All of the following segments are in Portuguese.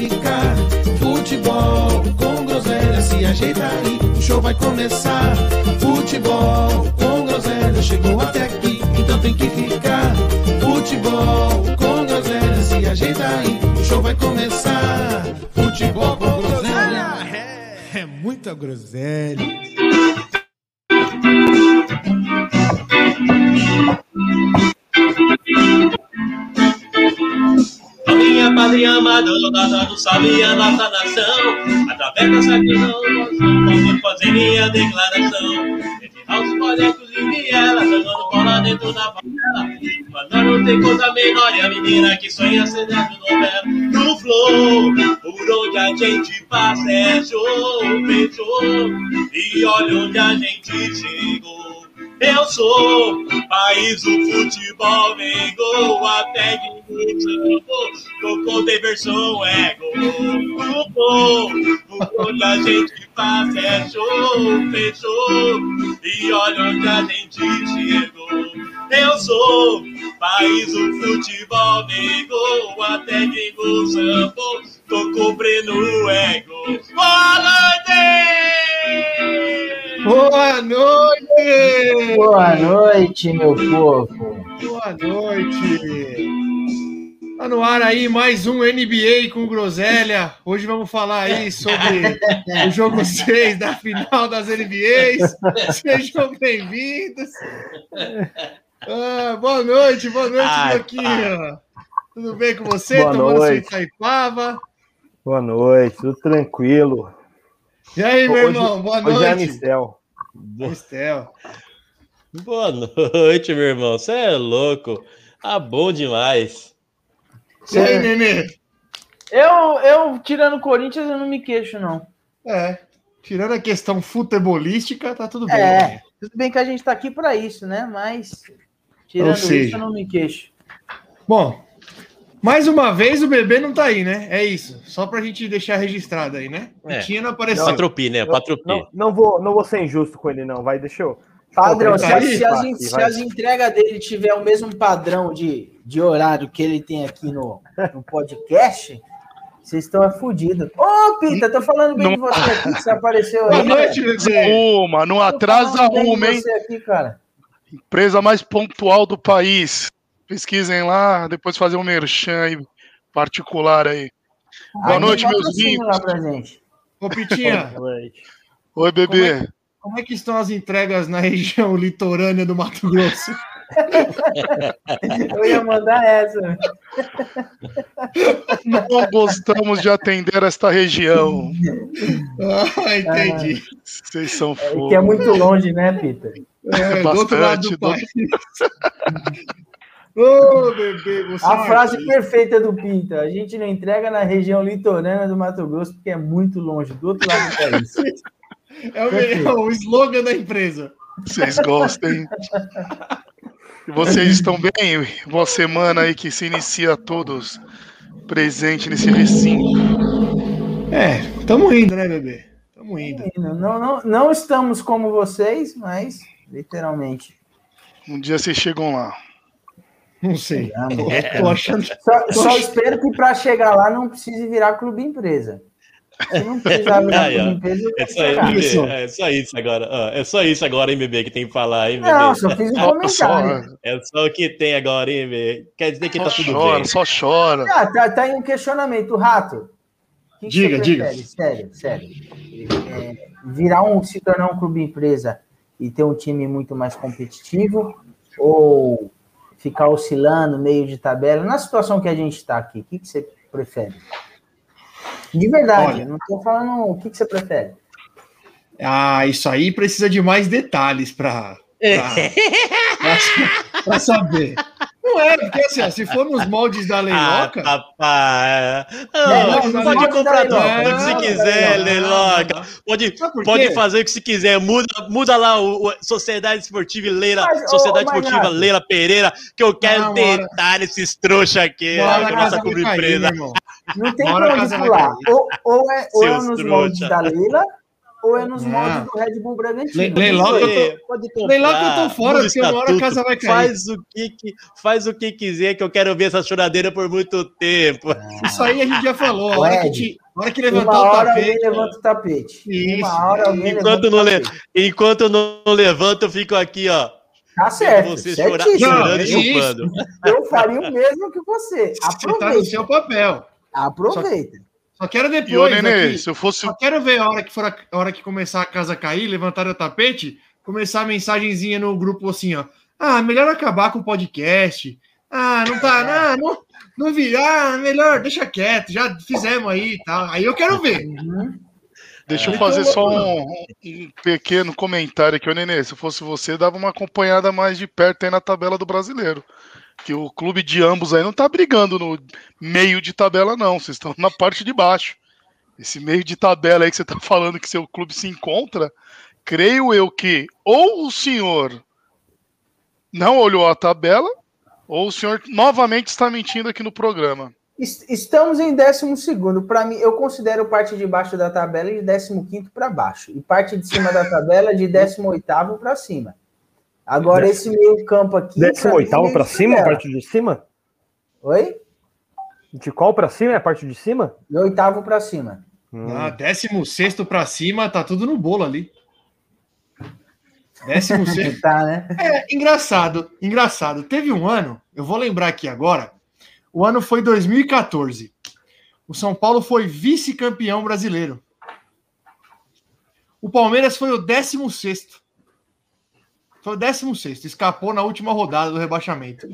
ficar. Futebol com groselha, se ajeita aí, o show vai começar. Futebol com groselha, chegou até aqui, então tem que ficar. Futebol com groselha, se ajeita aí, o show vai começar. Futebol com groselha. É, é muita groselha. Minha padrinha amada, dona sabia nossa nação. Através dessa canção, vamos fazer minha declaração. Retirar os bonecos e viela, jogando bola dentro da favela. Mas não tem coisa menor e a menina que sonha ser dentro novela. No flow, por onde a gente passa é show, fechou. E olha onde a gente chegou. Eu sou país do futebol, vem gol, até que tocou de versão é gol. Gol, onde a gente faz é show, fechou. E olha onde a gente chegou. Eu sou país do futebol, vem gol, até que gol, sambou, tocou Breno é gol. Boa noite! Boa noite! Boa noite, meu povo. Boa noite! Tá no ar aí mais um NBA com Groselha. Hoje vamos falar aí sobre o jogo 6 da final das NBAs. Sejam bem-vindos. Ah, boa noite, boa noite, Bloquinho. Tudo bem com você? Boa Tomando sua noite. Itaipava? Boa noite, tudo tranquilo. E aí, meu irmão? Boa Hoje é noite. Estel. Boa noite, meu irmão. Você é louco. Ah, bom demais. E aí, Nenê? Eu, eu, tirando o Corinthians, eu não me queixo, não. É, tirando a questão futebolística, tá tudo bem. É. né? Tudo bem que a gente tá aqui pra isso, né? Mas, tirando seja. isso, eu não me queixo. Bom, mais uma vez o bebê não tá aí, né? É isso. Só pra gente deixar registrado aí, né? O É. Tinha não apareceu. Patropi, né? Patropi. Não, não, vou, não vou ser injusto com ele, não. Vai, deixa eu. Padrão, se, as- se as, se as entregas dele tiver o mesmo padrão de, de horário que ele tem aqui no, no podcast, vocês estão fodidos. Ô, Pita, tô falando bem de você aqui, que você apareceu Boa aí. noite, bebê. Uma, não Tô atrasa falando bem de uma, hein? você aqui, cara. Empresa mais pontual do país. Pesquisem lá, depois fazer um merchan aí, particular aí. Boa Aí noite, meus gente. Ô, Pitinha. Oi, bebê. como é que estão as entregas na região litorânea do Mato Grosso? Eu ia mandar essa. Não gostamos de atender esta região. Ah, entendi. Vocês são É que é fofos. muito longe, né, Pita? É, do outro lado do Bastante, país. Ô, bebê, você é A um frase perfeita do Pita. A gente não entrega na região litorânea do Mato Grosso porque é muito longe, do outro lado do país. é o, é o slogan da empresa. Vocês gostam, hein? Vocês estão bem? Uma semana aí que se inicia todos presente nesse recinto. É, tamo indo, né, bebê? Tamo indo. Não, não, não estamos como vocês, mas literalmente. Um dia vocês chegam lá. Não sei. Ah, Tô achando. Só, só espero que para chegar lá não precise virar clube empresa. Se não precisar virar clube empresa, É só. Isso. é só isso agora. ó. É só isso agora, hein, bebê, que tem que falar, hein, bebê. Não, só fiz um Só, comentário. É só o que tem agora, hein, bebê. Quer dizer que só tá tudo chora, bem. só chora. Ah, tá, tá aí um questionamento, Rato. O que que Diga, você diga. prefere? Sério, sério. É, virar um, se tornar um clube empresa e ter um time muito mais competitivo ou ficar oscilando meio de tabela? Na situação que a gente está aqui, o que, que você prefere? De verdade, Olha. não estou falando o que, que você prefere. Ah, isso aí precisa de mais detalhes pra, pra, pra- pra saber. Não é, porque assim, ó, se for nos moldes da Ah, Leiloca. Não, Não, não, pode comprar não, se quiser, Leiloca. Pode, pode fazer o que se quiser. Muda, muda lá o, o Sociedade Esportiva Leila, Mas, Sociedade ô, Esportiva Magnata. Leila Pereira, que eu quero Não, tentar nesses trouxa aqui, Uma hora ó, a que a casa nossa clube irmão. Não tem pra onde pular. Ou, ou é, ou é nos trouxa. moldes da Leila, ou é nos Não. moldes do Red Bull Bragantino. Le- leilão que eu tô- fora, porque uma hora a casa vai cair. Faz o, que, faz o que quiser, que eu quero ver essa choradeira por muito tempo. Isso aí a gente já falou. A Ô, hora que, Ed, te- a hora que Uma levantar o hora alguém tapete. levanta o tapete. Isso. Uma hora alguém Enquanto levanta o não le-. Enquanto eu não levanto, eu fico aqui, ó. Tá certo, você chorar, chorando é e isso. chupando. Eu faria o mesmo que você. Você tá no Aproveita. seu papel. Aproveita. Só quero E ô, depois. Nenê, aqui, se eu fosse. Só quero ver a hora que for a, a hora que começar a casa cair, levantar o tapete, começar a mensagenzinha no grupo assim, ó. Ah, melhor acabar com o podcast. Ah, não tá, ah, não, não virar, melhor, deixa quieto, já fizemos aí e tal. Aí eu quero ver. Deixa eu Então, fazer só um, um pequeno comentário aqui, ô Nenê. Se fosse você, dava uma acompanhada mais de perto aí na tabela do brasileiro. Que o clube de ambos aí não tá brigando no meio de tabela, não. Vocês estão na parte de baixo. Esse meio de tabela aí que você tá falando que seu clube se encontra, creio eu que ou o senhor não olhou a tabela, ou o senhor novamente está mentindo aqui no programa. Es- Estamos em 12. Para mim, eu considero parte de baixo da tabela de 15 para baixo. E parte de cima da tabela de 18 para cima. Agora, esse meio campo aqui. Décimo pra mim, oitavo é pra isso cima, a parte de cima? Oi? De qual pra cima? É a parte de cima? De oitavo para cima. Hum. Ah, 16 pra cima, tá tudo no bolo ali. 16. Tá, né? É, engraçado, engraçado. Teve um ano, eu vou lembrar aqui agora. O ano foi 2014. O São Paulo foi vice-campeão brasileiro. O Palmeiras foi o 16. Foi o 16. Escapou na última rodada do rebaixamento.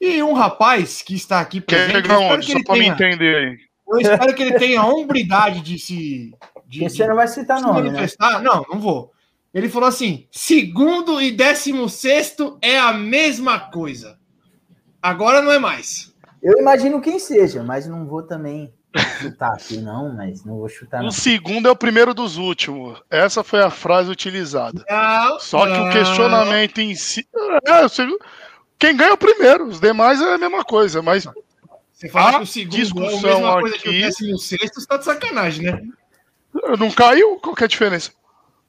E um rapaz que está aqui Quer presente, espero onde? que Só ele pra me tenha, entender aí. eu espero que ele tenha a hombridade de se. De, você não vai citar se nome, né? manifestar. Não, não vou. Ele falou assim: segundo e décimo sexto é a mesma coisa. Agora não é mais. Eu imagino quem seja, mas não vou também chutar aqui, não. Mas não vou chutar, não. O segundo é o primeiro dos últimos. Essa foi a frase utilizada. Não, Só que não. o questionamento em si. É, o quem ganha é o primeiro, os demais é a mesma coisa, mas Você fala a que o segundo é a discussão mesma coisa que o aqui- décimo sexto, você tá de sacanagem, né? não caiu? Qual que é a diferença?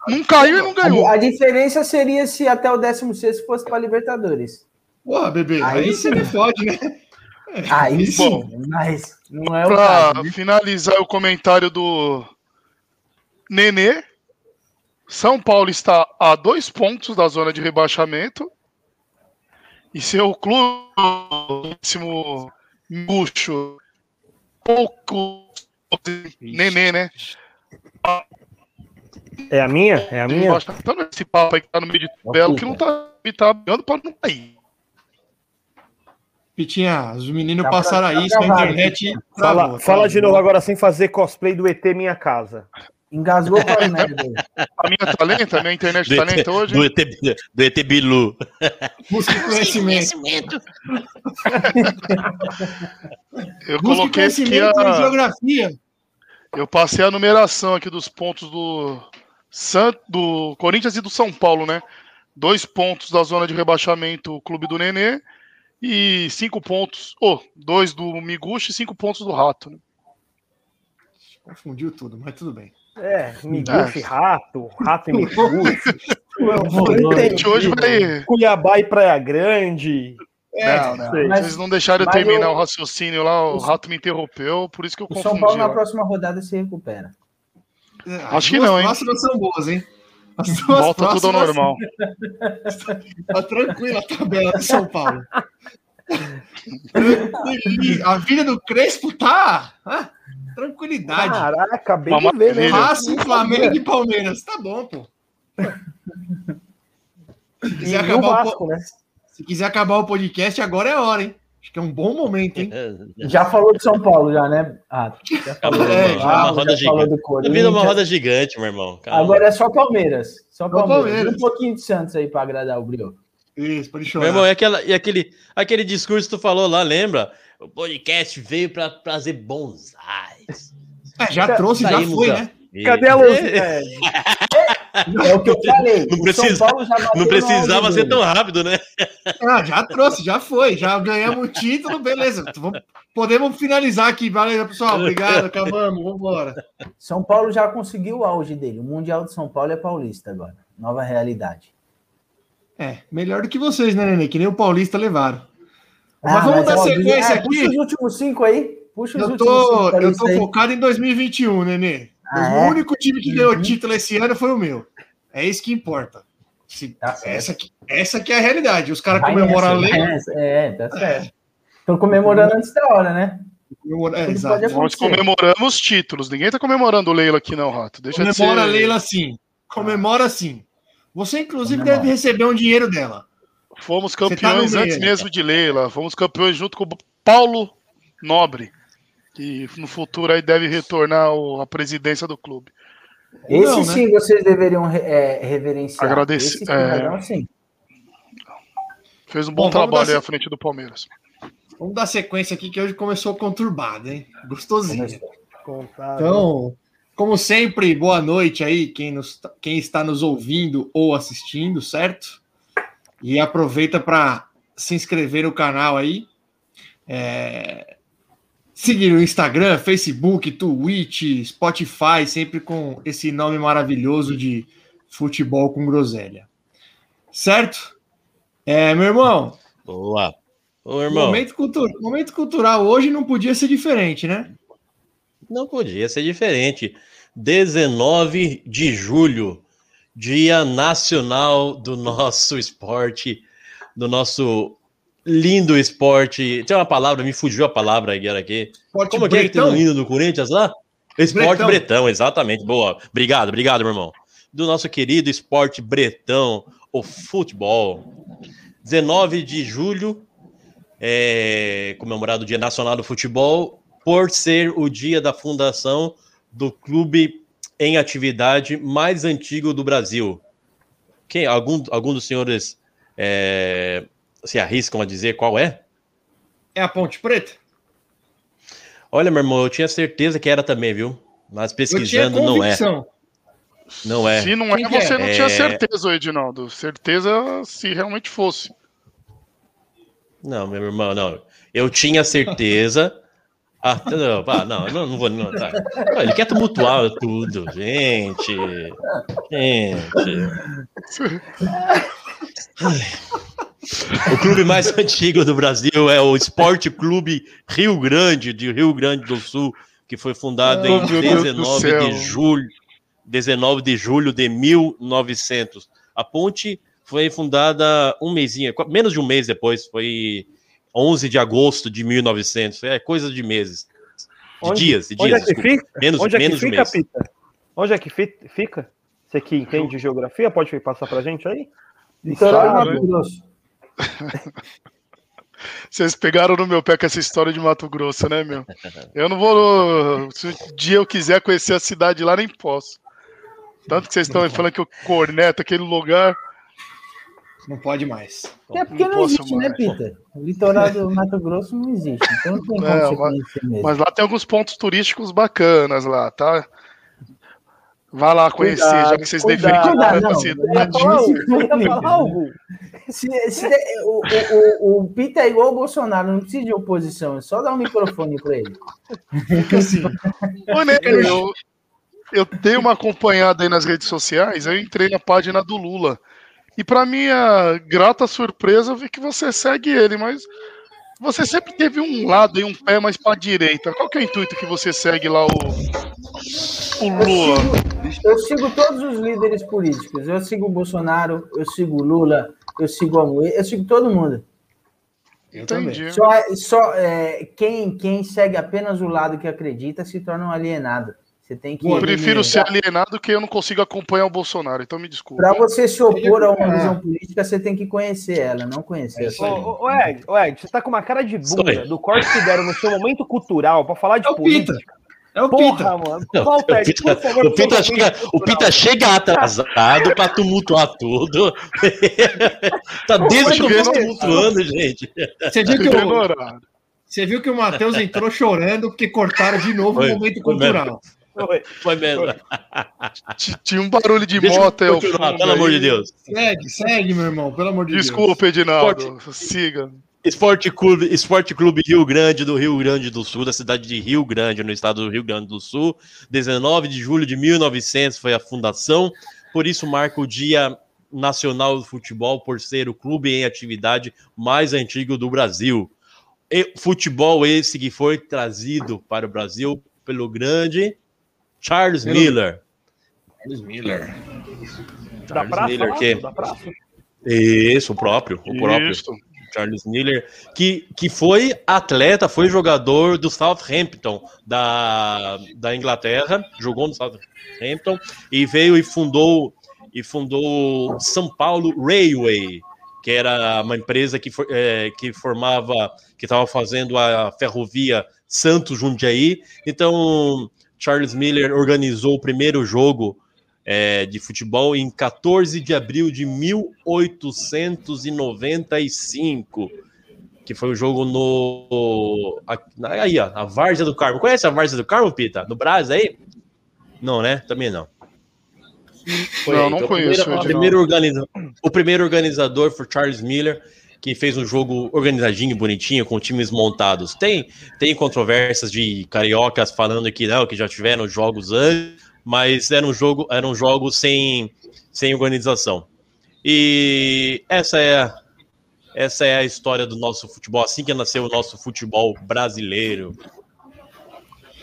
Não caiu e não ganhou. A, diferença seria se até o 16 fosse para Libertadores. Porra, bebê, aí, Aí você me fode, né? Aí sim, Bom. mas não é o Pra caso. né? finalizar o comentário do Nenê, São Paulo está a dois pontos da zona de rebaixamento e seu clube, Gucho, pouco Nenê, né? É a minha? É a minha? Então, esse papo aí que tá no meio de tabela, que não tá, tá brigando pra não cair. Pitinha, os meninos Tá pra- passaram aí, sua gravado, internet. Fala, travou, fala de travou. novo agora sem fazer cosplay do ET Minha Casa. Engasgou com as merdas. A minha tá lenta, a minha internet Do tá ET, hoje. do ET, do ET Bilu. Busque conhecimento. Eu Busque coloquei aqui conhecimento em a, geografia. Eu passei a numeração aqui dos pontos do, San, do Corinthians e do São Paulo, né? Dois pontos da zona de rebaixamento, o clube do Nenê, e cinco pontos, oh, dois do Miguchi e cinco pontos do Rato. Né? Confundiu tudo, mas tudo bem. É, Miguxi, rato, rato e gente hoje vai. Cuiabá e Praia Grande. É, Não, não. sei. Mas Vocês não deixaram eu terminar eu- o raciocínio lá, o o- Rato me interrompeu, por isso que eu o confundi. São Paulo na ó. próxima rodada se recupera. As Acho que não, hein? próximas são boas, hein? Volta tudo ao normal. Tá tranquila a tabela do São Paulo. A vida do Crespo tá. ah, tranquilidade. Caraca, acabei Uma de ver, né? Racing, Flamengo e Palmeiras. Tá bom, pô. Se quiser, e o acabar o, Vasco, né? se quiser acabar o podcast, agora é a hora, hein? Acho que é um bom momento, hein? Já falou de São Paulo, já, né? Ah, já Acabou, falou, é, já, uma roda já falou gigante. do A Corinthians. vida é uma roda gigante, meu irmão. Calma. Agora é só Palmeiras. Só Palmeiras. Palmeiras. E Um pouquinho de Santos aí para agradar o Brio. Isso, pode Meu chorar. irmão, é aquela, e aquele, aquele discurso que tu falou lá, lembra? O podcast veio para trazer bonsais. É, já trouxe, já foi, da- né? Cadê a luz? É, É, É o que eu falei. Não precisa- São Paulo já bateu Não precisava ser tão rápido, né? Ah, já trouxe, já foi, já ganhamos o título, beleza. Vamos- Podemos finalizar aqui, valeu, pessoal. Obrigado, acabamos, vamos embora. São Paulo já conseguiu o auge dele. O Mundial de São Paulo é paulista agora. Nova realidade. É, melhor do que vocês, né, Nenê? Que nem o Paulista levaram. Ah, Mas vamos dar ó, sequência é, Puxa aqui. os últimos cinco aí. Puxa os Eu últimos cinco. tô, eu tô aí. focado em 2021, Nenê. Ah, o é? único time que ganhou título esse ano foi o meu. É isso que importa. Se- Tá essa, aqui, essa aqui é a realidade. Os caras comemoram a lei. É, tá certo. Estão comemorando antes da hora, né? comemora- é, exato. Nós comemoramos títulos. Ninguém tá comemorando o Leila aqui, não, Rato. Deixa de ser... Comemora a Leila sim. Comemora sim. Você, inclusive, Comemora. deve receber um dinheiro dela. Fomos tá campeões meio. antes mesmo de Leila. Fomos campeões junto com o Paulo Nobre, que no futuro aí deve retornar à presidência do clube. Esse Não, né? sim vocês deveriam é, reverenciar. Agradecer, Esse é. sim. Fez um bom Bom, trabalho aí à frente do Palmeiras. Vamos dar sequência aqui, que hoje começou conturbado, hein? Gostosinho. Contado. Então, como sempre, boa noite aí, quem, nos, quem está nos ouvindo ou assistindo, certo? E aproveita para se inscrever no canal aí. É, seguir o Instagram, Facebook, Twitch, Spotify, sempre com esse nome maravilhoso de Futebol com Groselha. Certo? É, meu irmão, Boa. Ô, irmão, momento, cultu- momento cultural hoje não podia ser diferente, né? não podia ser diferente. 19 de julho, Dia Nacional do nosso esporte, do nosso lindo esporte. Tem uma palavra, me fugiu a palavra agora aqui. Esporte Como que é que tem o bretão. hino do Corinthians lá? Esporte Bretão. Bretão. exatamente. Boa. Obrigado, obrigado, meu irmão. Do nosso querido esporte Bretão, o futebol. 19 de julho, é comemorado o Dia Nacional do Futebol, por ser o dia da fundação do clube em atividade mais antigo do Brasil. Quem, algum, algum dos senhores é, se arriscam a dizer qual é? É a Ponte Preta? Olha, meu irmão, eu tinha certeza que era também, viu? Mas pesquisando não é. Não é. Se não Quem é, que é? você não É. tinha certeza, ô Edinaldo. Certeza se realmente fosse. Não, meu irmão, não. Eu tinha certeza. Ah, não, pá, não, não, não vou. Não, tá. Não, Ele quer tumultuar tudo, gente. Gente. Ai. O clube mais antigo do Brasil é o Esporte Clube Rio Grande, de Rio Grande do Sul, que foi fundado Oh, em meu Deus do 19 céu. de julho, 19 de julho de 1900. A ponte foi fundada um mêsinho, qu- menos de um mês depois, foi 11 de agosto de 1900. É coisa de meses. De Onde- dias, de Onde dias. é que fica? Menos, Onde é que menos de fica, mês. Pita? Onde é que fi- fica? Você que entende geografia, pode passar pra gente aí? Claro, Mato hein? Grosso. Vocês pegaram no meu pé com essa história de Mato Grosso, né, meu? Eu não vou. Se um dia eu quiser conhecer a cidade lá, nem posso. Tanto que vocês estão falando que eu corneto aquele lugar. Não pode mais. É porque Não não, posso existe, né, mais. Peter? O litoral do Mato Grosso não existe. Então não tem como você mas- conhecer mesmo. Mas lá tem alguns pontos turísticos bacanas lá, tá? Vá lá conhecer, Cuidado, já que vocês defendem Cuidado, não. algo. Se, se de- o, o, o, o Peter é igual o Bolsonaro, não precisa de oposição, é só dar um microfone para ele. Assim. Eu, eu dei uma acompanhada aí nas redes sociais, eu entrei na página do Lula. E para minha grata surpresa, eu vi que você segue ele, mas você sempre teve um lado e um pé mais para direita. Qual que é o intuito que você segue lá o Eu sigo, eu sigo todos os líderes políticos. Eu sigo o Bolsonaro, eu sigo o Lula, eu sigo o Amoedo, eu sigo todo mundo. Eu também. Entendi. Só, só é, quem, quem segue apenas o lado que acredita se torna um alienado. Você tem que. Eu prefiro ser alienado que eu não consigo acompanhar o Bolsonaro, então me desculpa. Para você se opor a uma É. visão política, você tem que conhecer ela, não conhecer. É a. Ô, ô, ô, Ed, ô, Ed, você tá com uma cara de bunda do corte que deram no seu momento cultural pra falar de É o política. Pita. É o Pita. Porra, mano. Não, Volta, o Ed, Pita, por favor, o Pita chega, o. Pita chega atrasado para tumultuar tudo. tá desde o eu começo tumultuando, gente. Você viu que o, você viu que o Matheus entrou chorando porque cortaram de novo Foi, o momento foi cultural. Foi. Foi mesmo. Tinha um barulho de Deixa eu moto continuar, fundo pelo amor de. Deus. Segue, segue, meu irmão, pelo amor de Deus. Desculpa, Edinaldo. Siga. Esporte Clube, Esporte Clube Rio Grande, do Rio Grande do Sul, da cidade de Rio Grande, no estado do Rio Grande do Sul. 19 de julho de 1900 foi a fundação, por isso marca o Dia Nacional do Futebol, por ser o clube em atividade mais antigo do Brasil. E futebol esse que foi trazido para o Brasil pelo grande Charles Pelo- Miller. Charles Miller. Da Charles praça, Miller, que- da praça. Isso, o próprio, o próprio. Isso. Charles Miller, que, que foi atleta, foi jogador do Southampton, da, da Inglaterra, jogou no Southampton e veio e fundou e fundou São Paulo Railway, que era uma empresa que, eh, que formava, que estava fazendo a ferrovia Santos Jundiaí. Então, Charles Miller organizou o primeiro jogo eh, de futebol em 14 de abril de 1895, que foi o jogo no. a- Aí, ó, a Várzea do Carmo. Conhece a Várzea do Carmo, Pita? No Brás aí? Não, né? Também não. Foi Não, aí. não Então, o conheço, primeiro- o, primeiro organiza- o primeiro organizador foi Charles Miller, que fez um jogo organizadinho, bonitinho, com times montados. Tem, tem controvérsias de cariocas falando que não, que já tiveram jogos antes, mas era um jogo, era um jogo sem, sem organização. E essa é, a- essa é a história do nosso futebol, assim que nasceu o nosso futebol brasileiro.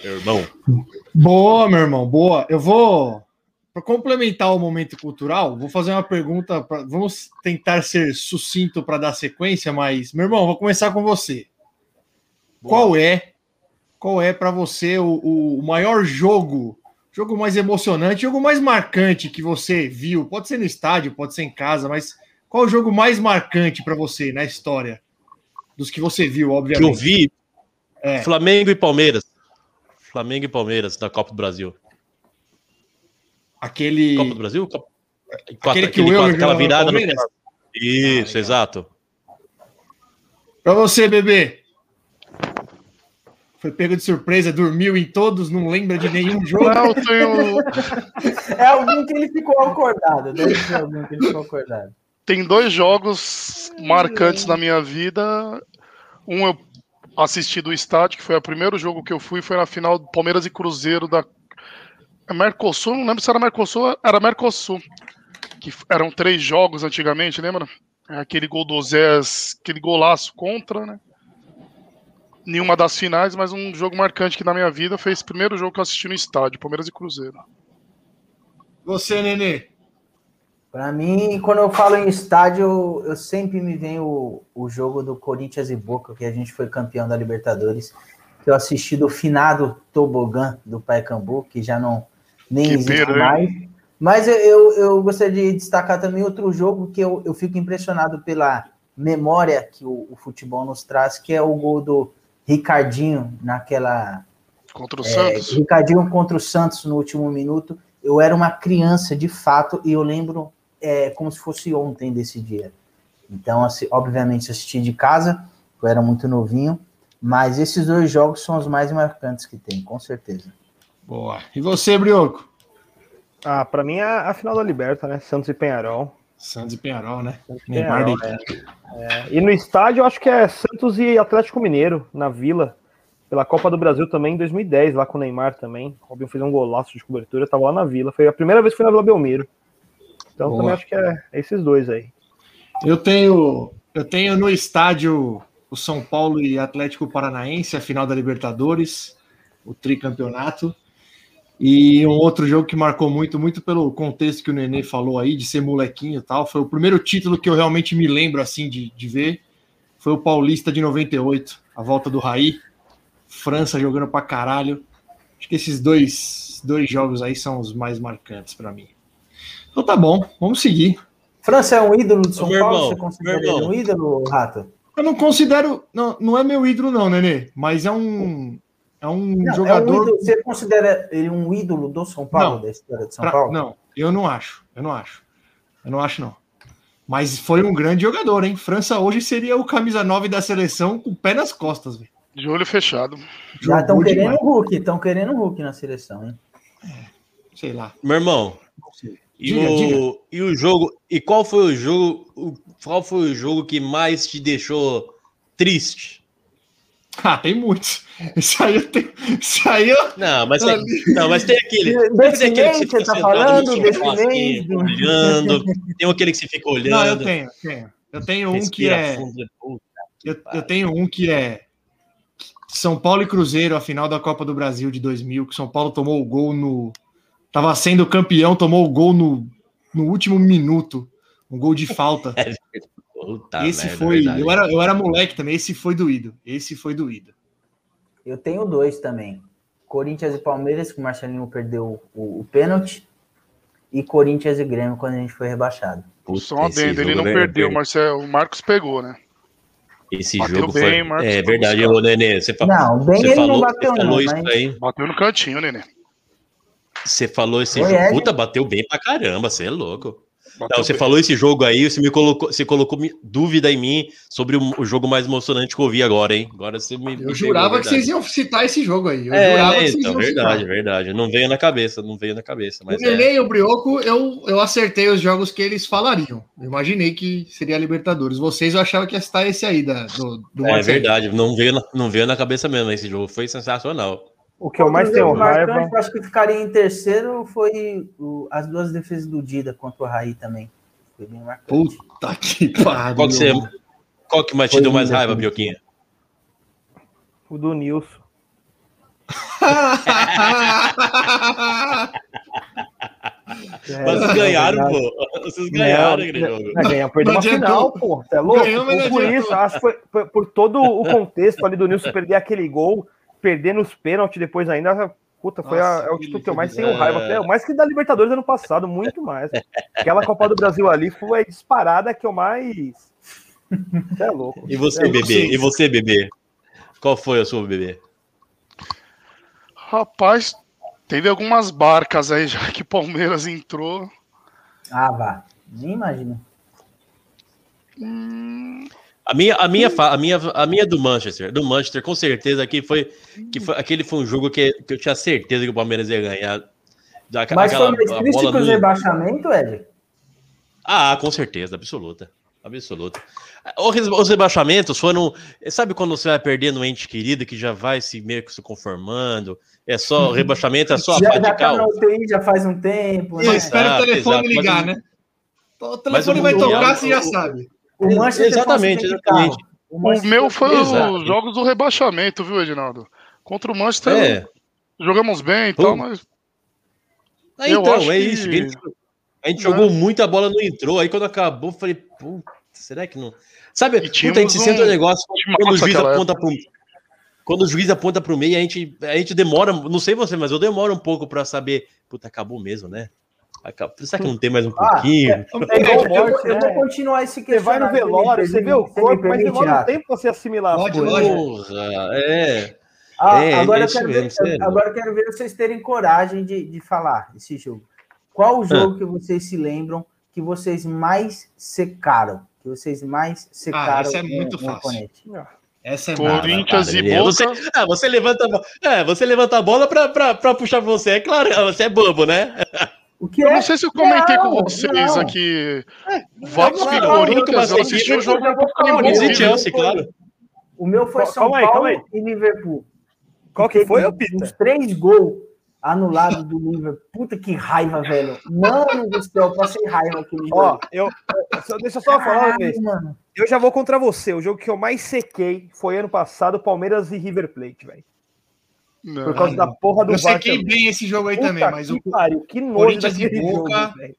Meu irmão. Boa, meu irmão, boa. Eu vou, para complementar o momento cultural, vou fazer uma pergunta. pra- vamos tentar ser sucinto para dar sequência, mas, meu irmão, vou começar com você. Qual é, qual é para você o, o- o maior jogo, jogo mais emocionante, jogo mais marcante que você viu? Pode ser no estádio, pode ser em casa, mas qual o jogo mais marcante para você na história? Dos que você viu, Que eu obviamente. vi É. Flamengo e Palmeiras. Flamengo e Palmeiras da Copa do Brasil. Aquele. Copa do Brasil? Copa... Aquele que o aquele quatro- aquela virada no? Isso, exato. Pra você, bebê. Foi pego de surpresa, dormiu em todos, não lembra de nenhum jogo. Não, tenho. É algum que ele ficou acordado. Deve ser algum que ele ficou acordado. Tem dois jogos marcantes na minha vida. Um eu assisti do estádio, que foi o primeiro jogo que eu fui, foi na final do Palmeiras e Cruzeiro da Mercosul, não lembro se era Mercosul, era Mercosul. Que eram três jogos antigamente, lembra? É Aquele gol do Zés, aquele golaço contra, né? Nenhuma das finais, mas um jogo marcante que na minha vida foi esse primeiro jogo que eu assisti no estádio, Palmeiras e Cruzeiro. Você, Nenê. Pra mim, quando eu falo em estádio, eu sempre me vem o, o jogo do Corinthians e Boca, que a gente foi campeão da Libertadores, que eu assisti do finado Tobogã do Pacaembu, que já não nem Que existe pena, hein? mais. Mas eu, eu, eu gostaria de destacar também outro jogo que eu, eu fico impressionado pela memória que o, o futebol nos traz, que é o gol do Ricardinho naquela Contra o é, Santos. Ricardinho contra o Santos no último minuto. Eu era uma criança de fato e eu lembro é, como se fosse ontem desse dia. Então, assim, obviamente, assisti de casa, eu era muito novinho, mas esses dois jogos são os mais marcantes que tem, com certeza. Boa. E você, Brioco? Ah, pra mim é a final da Liberta, né? Santos e Penharol. Santos e Penharol, né? E Penharol, de- é. E no estádio, eu acho que é Santos e Atlético Mineiro, na Vila, pela Copa do Brasil também, em 2010, lá com o Neymar também. O Robinho fez um golaço de cobertura, tava lá na Vila. Foi a primeira vez que fui na Vila Belmiro. Então Boa. também acho que é esses dois aí. Eu tenho, eu tenho no estádio o São Paulo e Atlético Paranaense, a final da Libertadores, o tricampeonato. E um outro jogo que marcou muito, muito pelo contexto que o Nenê falou aí, de ser molequinho e tal. Foi o primeiro título que eu realmente me lembro assim de, de ver. Foi o Paulista de 98, a volta do Raí. França jogando pra caralho. Acho que esses dois, dois jogos aí são os mais marcantes pra mim. Então tá bom, vamos seguir. França é um ídolo de São Meu Paulo? irmão, Você considera ele um ídolo, Rato? Eu não considero. Não, não é meu ídolo, não, Nenê. Mas é um. É um Não, é um jogador. você considera ele um ídolo do São Paulo, Não. da história de São pra- Paulo? Não, eu não acho. Eu não acho. Eu não acho, não. Mas foi um grande jogador, hein? França hoje seria o camisa 9 da seleção com o pé nas costas, velho. De olho fechado. Já estão querendo o Hulk, estão querendo o Hulk na seleção, hein? sei lá. Meu irmão, e, Diga, o, diga. e o jogo. E qual foi o jogo? o- qual foi o jogo que mais te deixou triste? Ah, tem muitos. Isso aí eu tenho. Isso aí eu. Não, mas tem, não, mas tem aquele. Desse tem aquele mês, você tá falando? no Desse mês? assim, olhando. Tem aquele que você fica olhando. Não, eu tenho, tenho. Eu tenho um que é. fundo, puta que Eu, eu tenho um que é São Paulo e Cruzeiro, a final da Copa do Brasil de 2000, que São Paulo tomou o gol no. Tava sendo campeão, tomou o gol no, no último minuto. Um gol de falta. Puta esse merda, foi. verdade. Eu era, eu era moleque também, esse foi doído. Esse foi doído. Eu tenho dois também. Corinthians e Palmeiras, que o Marcelinho perdeu o, o pênalti. E Corinthians e Grêmio, quando a gente foi rebaixado. Puta, Só um adendo, ele não é perdeu, ver- Marcelo. O Marcos pegou, né? Esse Bateu jogo bem, foi. Marcos, é verdade, ô Nenê. Você, fa- Não, bem você ele falou, não bateu, falou não, isso mas- aí. Bateu no cantinho, Nenê. Você falou esse Oi, jogo. Puta, bateu bem pra caramba, você é louco. Não, você falou esse jogo aí, você me colocou, você colocou dúvida em mim sobre o, o jogo mais emocionante que eu vi agora, hein? Agora você me. me Eu pegou, jurava que vocês iam citar esse jogo aí. Eu É, jurava que vocês então, iam verdade, citar. verdade. Não veio na cabeça, não veio na cabeça. O Mas é. E o Brioco, eu, eu acertei os jogos que eles falariam. Eu imaginei que seria Libertadores. Vocês eu achava que ia citar esse aí da, do, do É Marcelo. verdade, não veio, na, não veio na cabeça mesmo. Esse jogo foi sensacional. O que eu mais tenho raiva. eu acho que ficaria em terceiro foi o- as duas defesas do Dida contra o Raí também. Foi bem marcante. Puta que pariu. Qual que, você, qual que mais te deu mais raiva, foi. Bioquinha? O do Nilson. É, Vocês é ganharam, verdade. pô. Vocês ganharam aquele Não, jogo. Ganhamos, perdeu uma final, pô. Você é louco? Ganhamos, mas por adiantou. isso, acho que foi, foi por todo o contexto ali do Nilson perder aquele gol, perder nos pênaltis depois ainda. Puta, foi a- Nossa, é o título que eu mais tenho raiva. bizarro. Até, mais que da Libertadores ano passado, muito mais. Aquela Copa do Brasil ali foi a disparada que eu mais. Você é louco. E você, É, bebê? E você, bebê? Qual foi a sua bebê? Rapaz, teve algumas barcas aí já que o Palmeiras entrou. Ah, vá. Nem imagino. A minha, a minha, fa- a minha, a minha do Manchester, do Manchester, com certeza que foi, que foi aquele foi um jogo que, que eu tinha certeza que o Palmeiras ia ganhar. Da- Mas aquela- foi mais triste que os no- rebaixamento, Ed? Ah, com certeza, absoluta. Absoluta. O Os rebaixamentos foram. Sabe quando você vai perdendo um ente querido que já vai se meio que se conformando? É só o rebaixamento, é só a já, já tá na UTI já faz um tempo, né? Eu espero o telefone exato, ligar, o- né? O telefone o vai Mundial- tocar, você já o- sabe. O Manchester Exatamente, um exatamente. O Manchester meu foi Exato. os jogos do rebaixamento, viu, Edinaldo? Contra o Manchester, É. jogamos bem e tal, mas Ah, então, é que- isso. A gente, a gente Né? jogou muito, a bola não entrou. Aí quando acabou, eu falei, puta, será que não. Sabe, puta, a gente se sente um um negócio quando o juiz aponta pro. Quando o juiz aponta pro meio, a gente, a gente demora, não sei você, mas eu demoro um pouco pra saber. Puta, acabou mesmo, né? Acabou. Será que não tem mais um Ah, pouquinho? É igual Eu, eu- eu né? vou continuar esse Você vai no velório, você vê o corpo, mas demora um tempo pra você assimilar as Pode. Porra, é. Ah, É, agora, é eu quero mesmo, ver, agora eu quero ver vocês terem coragem de, de falar esse jogo. Qual o jogo que vocês se lembram que vocês mais secaram? Que vocês mais secaram essa é muito um fácil. Essa é Corinthians para, e. Boca. Você, ah, você levanta, é, você levanta a bola pra puxar pra você. É claro, você é bobo, né? O que eu é? não sei se eu comentei Não, com vocês não. aqui. Vasco não, e não, Corinthians, eu assisti o jogo. Corinthians e meu Chelsea, foi- claro. O meu foi Calma São aí, calma Paulo e Liverpool. Qual que foi, Pita? três gols anulados do Liverpool. Puta que raiva, velho. Mano do céu, eu passei raiva aquele jogo. Ó, eu, eu- deixa eu só falar uma. Eu já vou contra você. O jogo que eu mais sequei foi ano passado, Palmeiras e River Plate, velho. Não. Por causa da porra do Eu VAR sequei também. bem esse jogo aí Puta também, mas que o, pariu, que nojo Corinthians e jogo, Boca. velho.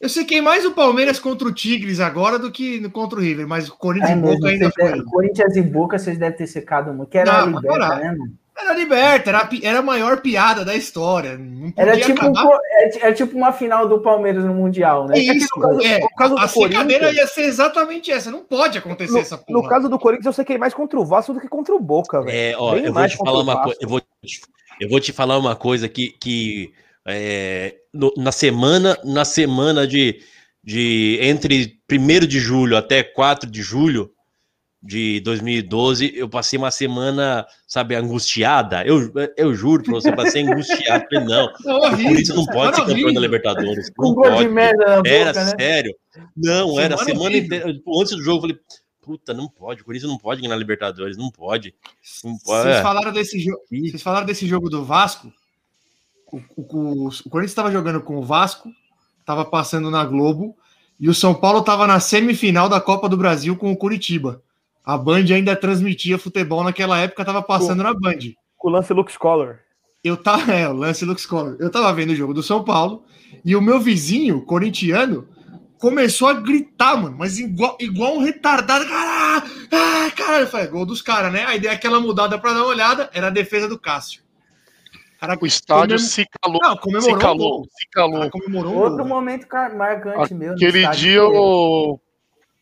eu sequei mais o Palmeiras contra o Tigres agora do que no- contra o River, mas o Corinthians É e Boca ainda vocês devem- foi. Corinthians e Boca, vocês devem ter secado muito. Que era Não, liberta, né, mano? Era liberta, era, era a maior piada da história. Não podia Era tipo, um co- é, é tipo uma final do Palmeiras no Mundial, né? É isso, no caso- é, no caso do a Corinthians- ia ser exatamente essa. Não pode acontecer essa No, no porra. caso do Corinthians, eu sequei mais contra o Vasco do que contra o Boca, velho. É, ó, Bem eu vou te falar uma. Eu vou, te- eu vou te falar uma coisa que, que é, no- na semana, na semana de, de entre 1 de julho até 4 de julho, de 2012, eu passei uma semana, sabe, angustiada. Eu, eu juro pra você, passei angustiado. Falei, não, o Corinthians não pode ser campeão da Libertadores. Não de pode. na boca, Era né? sério. Não, era Semana horrível. inteira. Antes do jogo, eu falei, puta, não pode. O Corinthians não pode ganhar a Libertadores, não pode. Não pode. Vocês É. falaram desse jogo. Vocês falaram desse jogo do Vasco. O, o, o, o Corinthians estava jogando com o Vasco, estava passando na Globo, e o São Paulo estava na semifinal da Copa do Brasil com o Curitiba. A Band ainda transmitia futebol naquela época, estava passando na Band. Com o lance Lux Color. Eu tava, é, o lance Lux Collor. Eu tava vendo o jogo do São Paulo e o meu vizinho, corintiano, começou a gritar, mano, mas igual, igual um retardado. Cara, ah, cara, eu falei, gol dos caras, né? Aí dei aquela mudada pra dar uma olhada, era a defesa do Cássio. Cara, O estádio comem- se calou. Não, Se comemorou. o calou, se calou. cara comemorou. Outro gol, momento marcante meu. no Aquele dia eu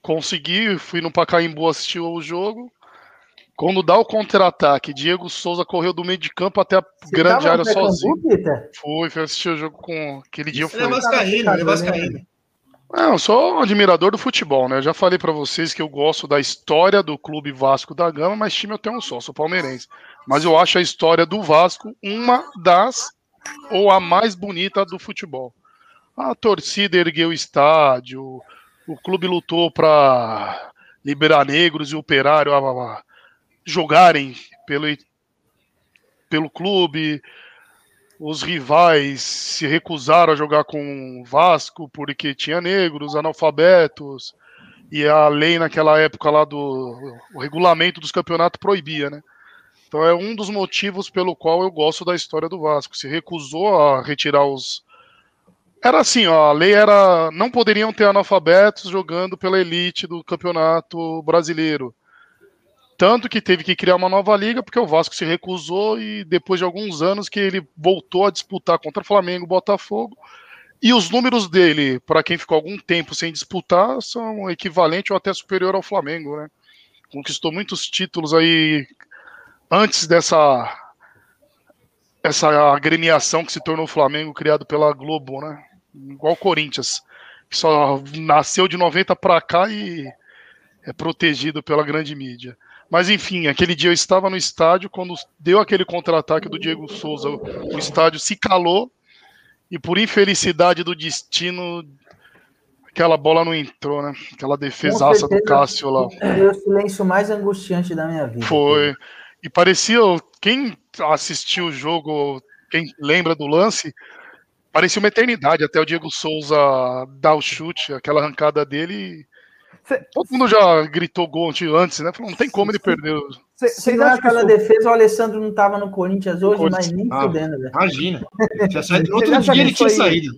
consegui, fui no Pacaembu assistir o jogo. Quando dá o contra-ataque, Diego Souza correu do meio de campo até a Você grande área sozinho. Fui, fui assistir o jogo com. Aquele dia Ele é vascaíno, é vascaíno. Não, eu sou um admirador do futebol, né? Eu já falei pra vocês que eu gosto da história do clube Vasco da Gama, mas time eu tenho um só, sou palmeirense. Mas eu acho a história do Vasco uma das ou a mais bonita do futebol. A torcida ergueu o estádio, o clube lutou pra liberar negros e operário a, a jogarem pelo, pelo clube. Os rivais se recusaram a jogar com o Vasco porque tinha negros, analfabetos, e a lei naquela época lá do o regulamento dos campeonatos proibia, né? Então é um dos motivos pelo qual eu gosto da história do Vasco. Se recusou a retirar os era assim, ó, a lei era não poderiam ter analfabetos jogando pela elite do campeonato brasileiro. Tanto que teve que criar uma nova liga, porque o Vasco se recusou e depois de alguns anos que ele voltou a disputar contra Flamengo, Botafogo. E os números dele, para quem ficou algum tempo sem disputar, são equivalentes ou até superior ao Flamengo, né? Conquistou muitos títulos aí antes dessa essa agremiação que se tornou o Flamengo, criado pela Globo, né? Igual o Corinthians, que só nasceu de 90 para cá e é protegido pela grande mídia. Mas enfim, aquele dia eu estava no estádio quando deu aquele contra-ataque do Diego Souza, o estádio se calou e por infelicidade do destino aquela bola não entrou, né? Aquela defesaça do. Cássio lá. Foi o silêncio mais angustiante da minha vida. Foi. E parecia quem assistiu o jogo, quem lembra do lance, parecia uma eternidade até o Diego Souza dar o chute, aquela arrancada dele. Cê- Todo mundo já gritou gol antes, né? Falou, não tem como ele perder. Se não é aquela isso- defesa, o Alessandro não tava no Corinthians hoje, Corinthians. mas nem Ah, fudendo, velho. Imagina. Vocês outro dia que ele tinha saído.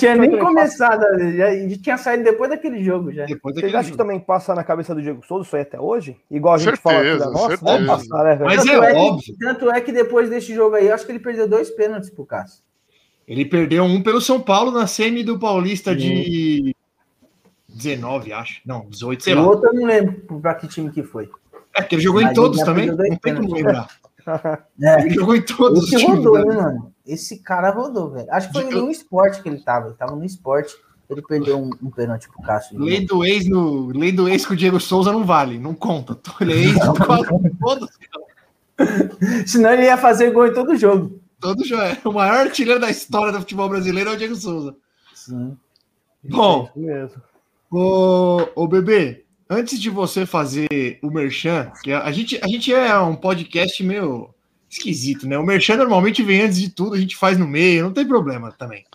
Tinha nem começado, já, já tinha saído depois daquele jogo já. Depois Vocês daquele acham que também passa na cabeça do Diego Souza isso aí até hoje? Igual a gente fala aqui da Certeza, nossa? certeza. Deve passar, né, velho? Mas tanto, é é que, óbvio. tanto é que depois desse jogo aí, eu acho que ele perdeu dois pênaltis pro Cássio. Ele perdeu um pelo São Paulo na semi do Paulista de 19, acho. Não, 18, sei o lá. outro eu não lembro pra que time que foi. É que ele jogou Mas em todos também. Não tem como lembrar. É, Ele jogou em todos os esse times. rodou, né? mano? Esse cara rodou, velho. Acho que foi Eu- no esporte que ele tava. Ele tava no esporte. Ele perdeu um, um pênalti pro Cássio. Lei do ex no lei do ex com o Diego Souza não vale, não conta. Ele é ex quase todos, Senão ele ia fazer gol em todo jogo. Todos já é. O maior artilheiro da história do futebol brasileiro é o Diego Souza. Sim. Bom, mesmo. Ô, ô bebê, antes de você fazer o Merchan, que a, a gente, a gente é um podcast meio esquisito, né? O Merchan normalmente vem antes de tudo, a gente faz no meio, não tem problema também.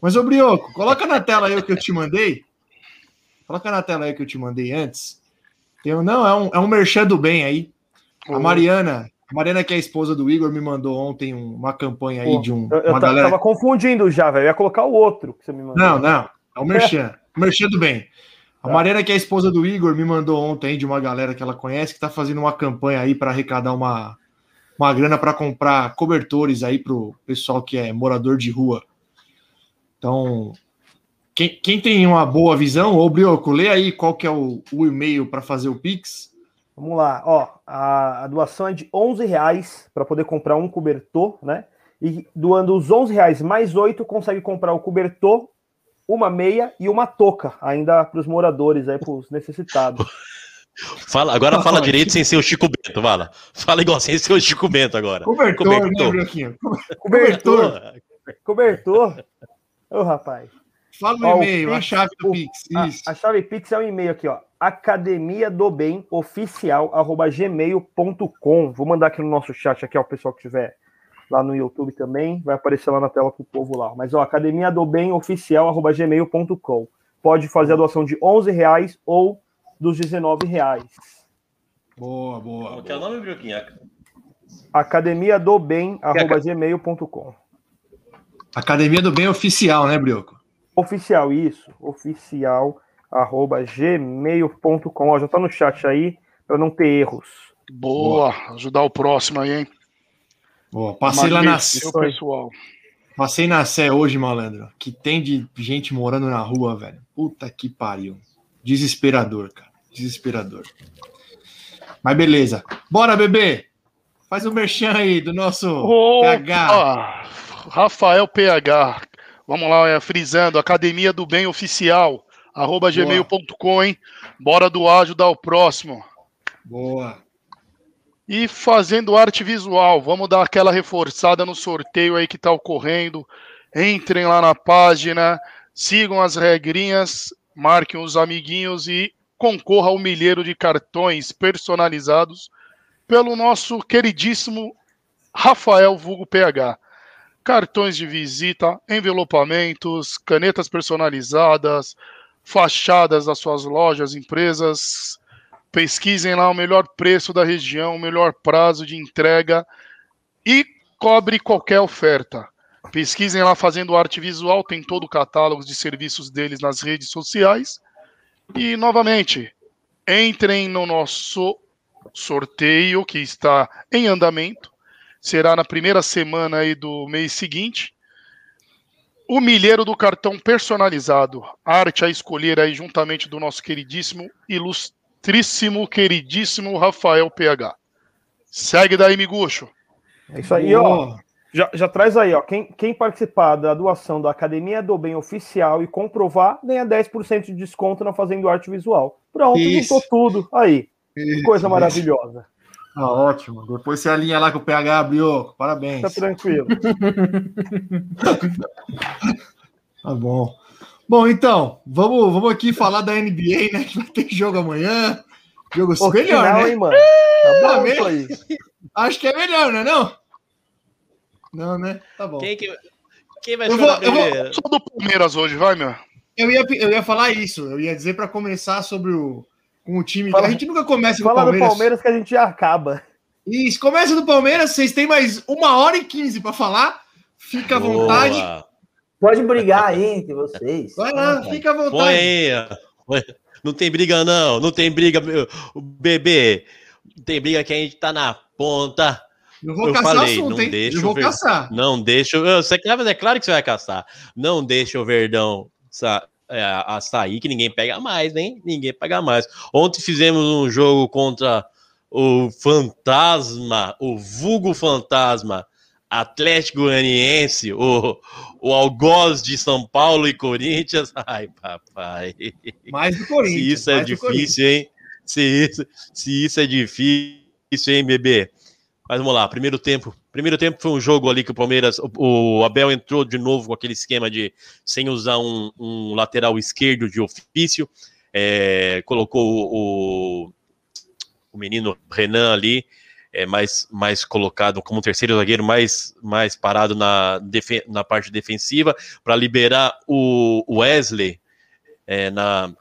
Mas, ô Brioco, coloca na tela aí o que eu te mandei. Coloca na tela aí o que eu te mandei antes. Tem, não, é um, é um Merchan do bem aí. A Mariana, a Mariana, que é a esposa do Igor, me mandou ontem um- uma campanha aí Pô, de um, Eu, eu galera tava confundindo já, velho. Eu ia colocar o outro que você me mandou. não, não. É o Merchan. O Merchan do bem. A Tá. Mariana, que é a esposa do Igor, me mandou ontem aí de uma galera que ela conhece que está fazendo uma campanha aí para arrecadar uma, uma grana para comprar cobertores aí pro pessoal que é morador de rua. Então, quem, quem tem uma boa visão, ô Brioco, lê aí qual que é o, o e-mail para fazer o Pix. Vamos lá, ó. A, a doação é de 11 reais para poder comprar um cobertor, né? E doando os 11 reais mais 8, consegue comprar o cobertor, uma meia e uma touca, ainda para os moradores aí, para os necessitados. Fala, agora fala direito sem ser o Chico Bento, fala. Fala igual sem ser o Chico Bento agora. Cobertor, Cobertor. né? Cobertor. Cobertor. Ô, rapaz. Fala o Ó, o e-mail, a chave do o- Pix. A, Isso. a chave Pix é um e-mail aqui, ó. Academia do Bem Oficial, arroba gmail.com. Vou mandar aqui no nosso chat aqui, ó, o pessoal que estiver lá no YouTube também. Vai aparecer lá na tela com o povo lá. Mas, ó, Academia do Bem Oficial, arroba gmail.com. Pode fazer a doação de 11 reais ou dos 19 reais. Boa, boa. Qual que é o nome, Brioquinho? Academia do Bem, arroba gmail.com. Academia do Bem Oficial, né, Brioco? Oficial, isso. Oficial, arroba gmail.com. Ó, já tá no chat aí, para não ter erros. Boa, ajudar o próximo aí, hein? Boa. Passei lá na Magnífico, pessoal. Passei na Sé hoje, malandro. Que tem de gente morando na rua, velho. Puta que pariu. Desesperador, cara. Desesperador. Mas beleza. Bora, bebê. Faz o merchan aí do nosso PH. Rafael PH. Vamos lá, é, frisando, Academia do Bem Oficial, arroba gmail.com, hein? Bora doar, ajudar o próximo. Boa. E fazendo arte visual, vamos dar aquela reforçada no sorteio aí que tá ocorrendo. Entrem lá na página, sigam as regrinhas, marquem os amiguinhos e concorra ao milheiro de cartões personalizados pelo nosso queridíssimo Rafael Vulgo PH. Cartões de visita, envelopamentos, canetas personalizadas, fachadas das suas lojas, empresas, Pesquisem lá o melhor preço da região, o melhor prazo de entrega e cobre qualquer oferta. Pesquisem lá fazendo arte visual, tem todo o catálogo de serviços deles nas redes sociais. E novamente, entrem no nosso sorteio que está em andamento. Será na primeira semana aí do mês seguinte. O milheiro do cartão personalizado, arte a escolher aí juntamente do nosso queridíssimo ilustríssimo, queridíssimo Rafael PH. Segue daí, Miguxo. É isso aí, ó. Já, já traz aí, ó. Quem, quem participar da doação da Academia do Bem Oficial e comprovar, ganha 10% de desconto na Fazendo Arte Visual. Pronto, Isso. juntou tudo. Aí. Que Isso, coisa isso. maravilhosa. Ah, ótimo. Depois você alinha lá com o PH, Brioco. Parabéns. Tá tranquilo. Tá bom. Bom, então, vamos, vamos aqui falar da NBA, né? Que vai ter jogo amanhã. Jogo Pô, melhor, final, né? hein, mano? Tá bom Tá isso aí. Acho que é melhor, não é não? Não, né? Tá bom. Quem, que, quem vai Eu vou- eu vou- primeiro? Sou do Palmeiras hoje, vai, meu. Eu ia, eu ia falar isso. Eu ia dizer para começar sobre o, com o time. Fala- a gente nunca começa com o Fala do Palmeiras. Palmeiras que a gente já acaba. Isso, começa do Palmeiras. Vocês têm mais uma hora e quinze para falar. Fica à vontade. Boa. Pode brigar aí entre vocês. Vai lá, fica à Põe vontade. aí. Põe. Não tem briga, não. Não tem briga, meu- o bebê. Não tem briga que a gente tá na ponta. Eu vou Eu caçar falei, assunto, não hein? deixa Eu vou ver- caçar. Não deixa. eu- Você é claro que você vai caçar. Não deixa o Verdão é, a sair, que ninguém pega mais, hein? Ninguém pega mais. Ontem fizemos um jogo contra o Fantasma, o Vulgo Fantasma, Atlético Goianiense, o, o Algoz de São Paulo e Corinthians. Ai, papai. Mais do Corinthians. Se isso é difícil, hein? Se isso, se isso é difícil, hein, bebê? Mas vamos lá, primeiro tempo. Primeiro tempo foi um jogo ali que o Palmeiras, o, o Abel entrou de novo com aquele esquema de sem usar um, um lateral esquerdo de ofício, é, colocou o, o menino Renan ali, é, mais, mais colocado como terceiro zagueiro, mais, mais parado na, na parte defensiva, para liberar o Wesley é, na,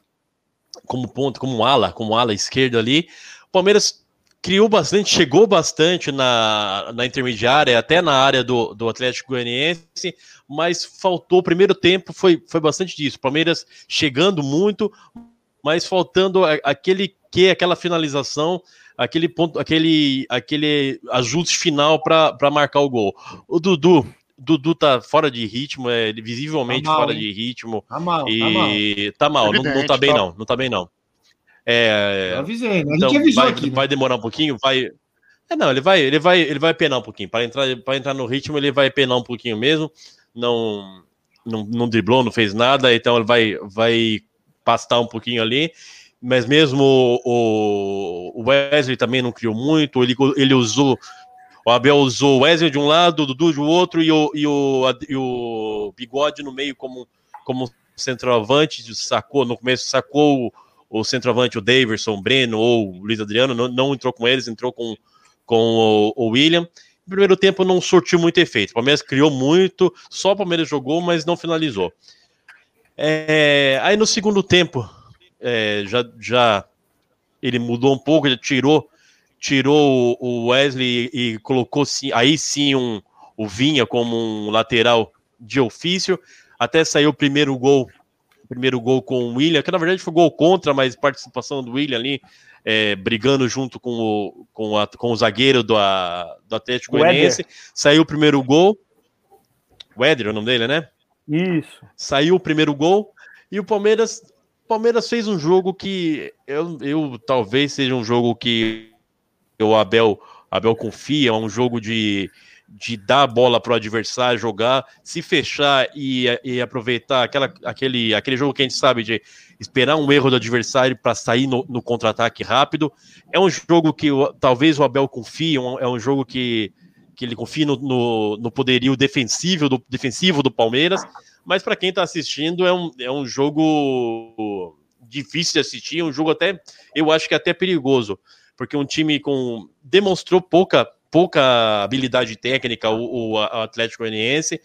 como ponto, como ala, como ala esquerdo ali. O Palmeiras criou bastante, chegou bastante na, na intermediária, até na área do, do Atlético Goianiense, mas faltou o primeiro tempo, foi, foi bastante disso. Palmeiras chegando muito, mas faltando aquele que, aquela finalização, aquele ponto, aquele, aquele ajuste final para marcar o gol. O Dudu, Dudu tá fora de ritmo, é visivelmente Tá mal, fora hein? de ritmo. Tá mal, tá mal. E tá mal, não, não Evidente, tá bem tá. não, não tá bem não. É, Eu avisei, né? Então avisou vai, aqui. né? vai demorar um pouquinho, vai. É, não, ele vai, ele vai, ele vai penar um pouquinho. Para entrar, para entrar no ritmo, ele vai penar um pouquinho mesmo. Não, não, não driblou, não fez nada, então ele vai, vai pastar um pouquinho ali. mas mesmo o, o Wesley também não criou muito. Ele, ele usou. O Abel usou o Wesley de um lado, o Dudu de outro e o, e o, e o Bigode no meio como, como centroavante. Sacou, no começo sacou o, centroavante, o Daverson, o Breno ou o Luiz Adriano. Não, não entrou com eles, entrou com, com o, o William. No primeiro tempo não surtiu muito efeito. O Palmeiras criou muito, só o Palmeiras jogou, mas não finalizou. É, aí no segundo tempo, é, já, já ele mudou um pouco, ele tirou tirou o Wesley e colocou sim, aí sim um, o Vinha como um lateral de ofício, até saiu o primeiro gol, primeiro gol com o William, que na verdade foi gol contra, mas participação do William ali, é, brigando junto com o, com, a, com o zagueiro do, a, do Atlético Goianiense, saiu o primeiro gol, o Éder é o nome dele, né? Isso. Saiu o primeiro gol, e o Palmeiras Palmeiras fez um jogo que eu, eu talvez seja um jogo que o Abel, Abel confia, é um jogo de, de dar a bola para o adversário jogar, se fechar e, e, aproveitar aquela, aquele, aquele jogo que a gente sabe de esperar um erro do adversário para sair no, no contra-ataque rápido. É um jogo que talvez o Abel confie, um, é um jogo que, que ele confia no, no, no poderio defensivo do, defensivo do Palmeiras mas para quem está assistindo é um, é um jogo difícil de assistir, é um jogo até, eu acho que até perigoso, porque um time com demonstrou pouca pouca habilidade técnica o, o Atlético Goianiense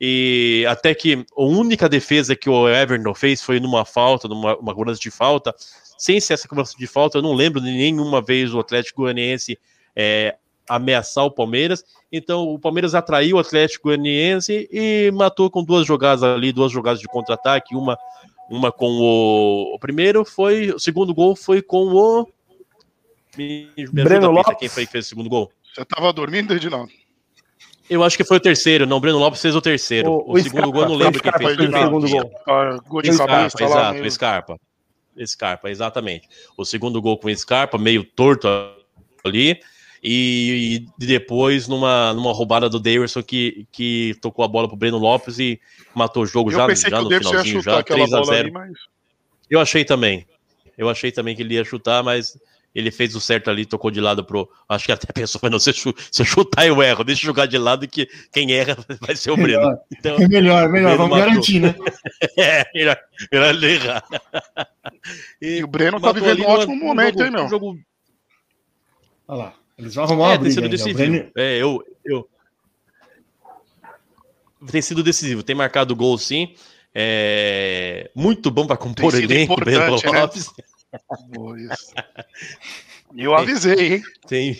e até que a única defesa que o Everton fez foi numa falta, numa uma cobrança de falta. Sem ser essa cobrança de falta, eu não lembro de nenhuma vez o Atlético Goianiense é, ameaçar o Palmeiras. Então o Palmeiras atraiu o Atlético Goianiense e matou com duas jogadas ali, duas jogadas de contra-ataque, uma uma com o, o primeiro foi, o segundo gol foi com o me, me Breno Lopes. Quem foi que fez o segundo gol? Você estava dormindo, Edinaldo? Eu acho que foi o terceiro, não, Breno Lopes fez o terceiro. O, o, o segundo Scarpa, gol eu não lembro quem fez. o segundo gol. Gol de Scarpa, cabeça, exato, meio... Scarpa. Scarpa, exatamente. O segundo gol com o Scarpa, meio torto ali. E, e, depois numa, numa roubada do Davidson que, que tocou a bola pro Breno Lopes e matou o jogo eu já, já no finalzinho, já 3 a 0 ali, mas... Eu achei também. Eu achei também que ele ia chutar, mas ele fez o certo ali, tocou de lado pro. Acho que até pensou, não, se eu, se eu chutar eu erro, deixa eu jogar de lado que quem erra vai ser o Breno. Melhor, então, é melhor, melhor, vamos matou. garantir, né? é, melhor, melhor ele errar. E, e o Breno tá vivendo um ótimo momento, jogo, hein, meu? Jogo... Olha lá. Eles vão arrumar é, uma briga. Tem sido decisivo. É, eu, eu. Tem sido decisivo. Tem marcado gol, sim. É... Muito bom para compor elenco, Breno né? Eu avisei, hein? Tem.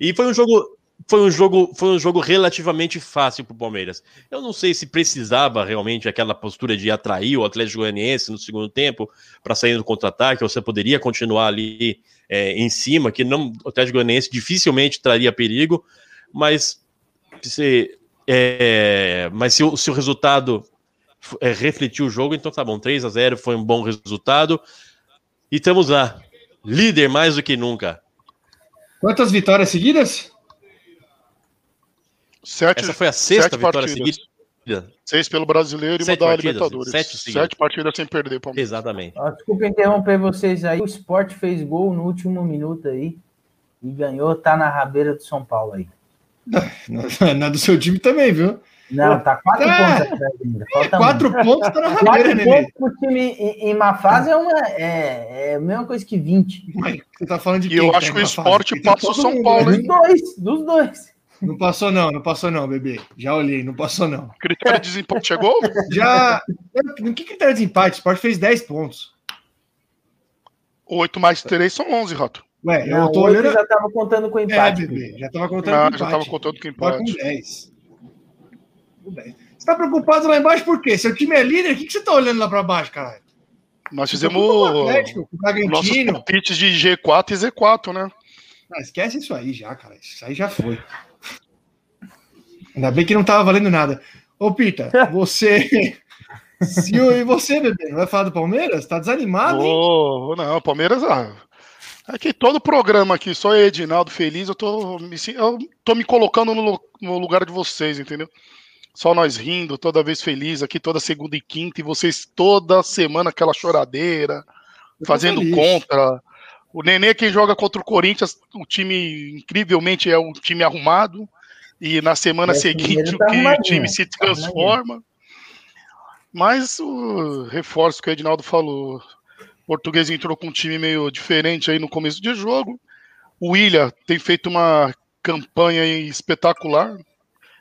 E foi um jogo. Foi um jogo, foi um jogo relativamente fácil para o Palmeiras. Eu não sei se precisava realmente aquela postura de atrair o Atlético Goianiense no segundo tempo para sair no contra-ataque, ou você poderia continuar ali é, em cima, que não, o Atlético Goianiense dificilmente traria perigo, mas se, é, mas se, o, se o resultado é, refletiu o jogo, então tá bom, 3 a 0 foi um bom resultado. E estamos lá, líder mais do que nunca. Quantas vitórias seguidas? Sete, Essa foi a sexta vitória partidas. seguida. Seis pelo brasileiro e uma da Libertadores. Sete, sete partidas sem perder, Palmeiras. Exatamente. Ah, desculpa interromper vocês aí. O Sport fez gol no último minuto aí e ganhou, tá na rabeira do São Paulo aí. Na do seu time também, viu? Não, tá quatro é, pontos atrás ainda. Falta quatro muito. pontos tá na rabeira, Quatro né, pontos pro time em, em má fase é, uma, é, é a mesma coisa que 20. Você tá falando de E eu quem acho que o esporte tá passa o São Paulo, Dos dois, dos dois. Não passou, não, não passou, não, bebê. Já olhei, não passou, não. Critério de desempate chegou? Já. No que critério de desempate? O Sport fez 10 pontos. 8 mais 3 são 11, Rato. Ué, Não, eu tô olhando. já tava contando com É, empate. bebê, já tava contando Ah, com já empate. tava contando com Tá com empate. 10. Com 10. Você tá preocupado lá embaixo por quê? Seu time é líder, o que, que você tá olhando lá pra baixo, caralho? Nós fizemos o Atlético, o nossos palpites de G4 e Z4, né? Ah, esquece isso aí já, cara. Isso aí já foi. Ainda bem que não tava valendo nada. Ô, Pita, você. Se o- e você, bebê, não vai falar do Palmeiras? Tá desanimado, hein? Ô, não, Palmeiras. Ah, aqui todo programa aqui, só Edinaldo feliz, eu tô me, eu tô me colocando no, no lugar de vocês, entendeu? Só nós rindo, toda vez feliz aqui, toda segunda e quinta, e vocês toda semana aquela choradeira, fazendo feliz. contra. O Nenê, quem joga contra o Corinthians, o time, incrivelmente, é um time arrumado. E na semana seguinte tá o time se tá transforma. Mas o reforço que o Edinaldo falou. O português entrou com um time meio diferente aí no começo de jogo. O William tem feito uma campanha espetacular.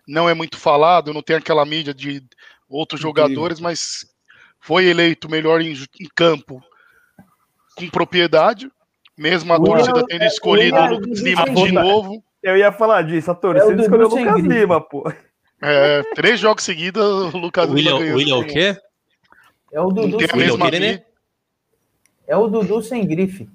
Não é muito falado, não tem aquela mídia de outros Incrível. jogadores, mas foi eleito melhor em, em campo com propriedade. Mesmo a William torcida é- tendo escolhido William o é Lucas Lima de novo. Eu ia falar disso, a É o torcida Dudu escolheu o Lucas grife. Lima, pô. É, três jogos seguidos, o Lucas William, Lima ganhou. William o quê? É o Dudu, sem, William mídia. é o Dudu sem grife.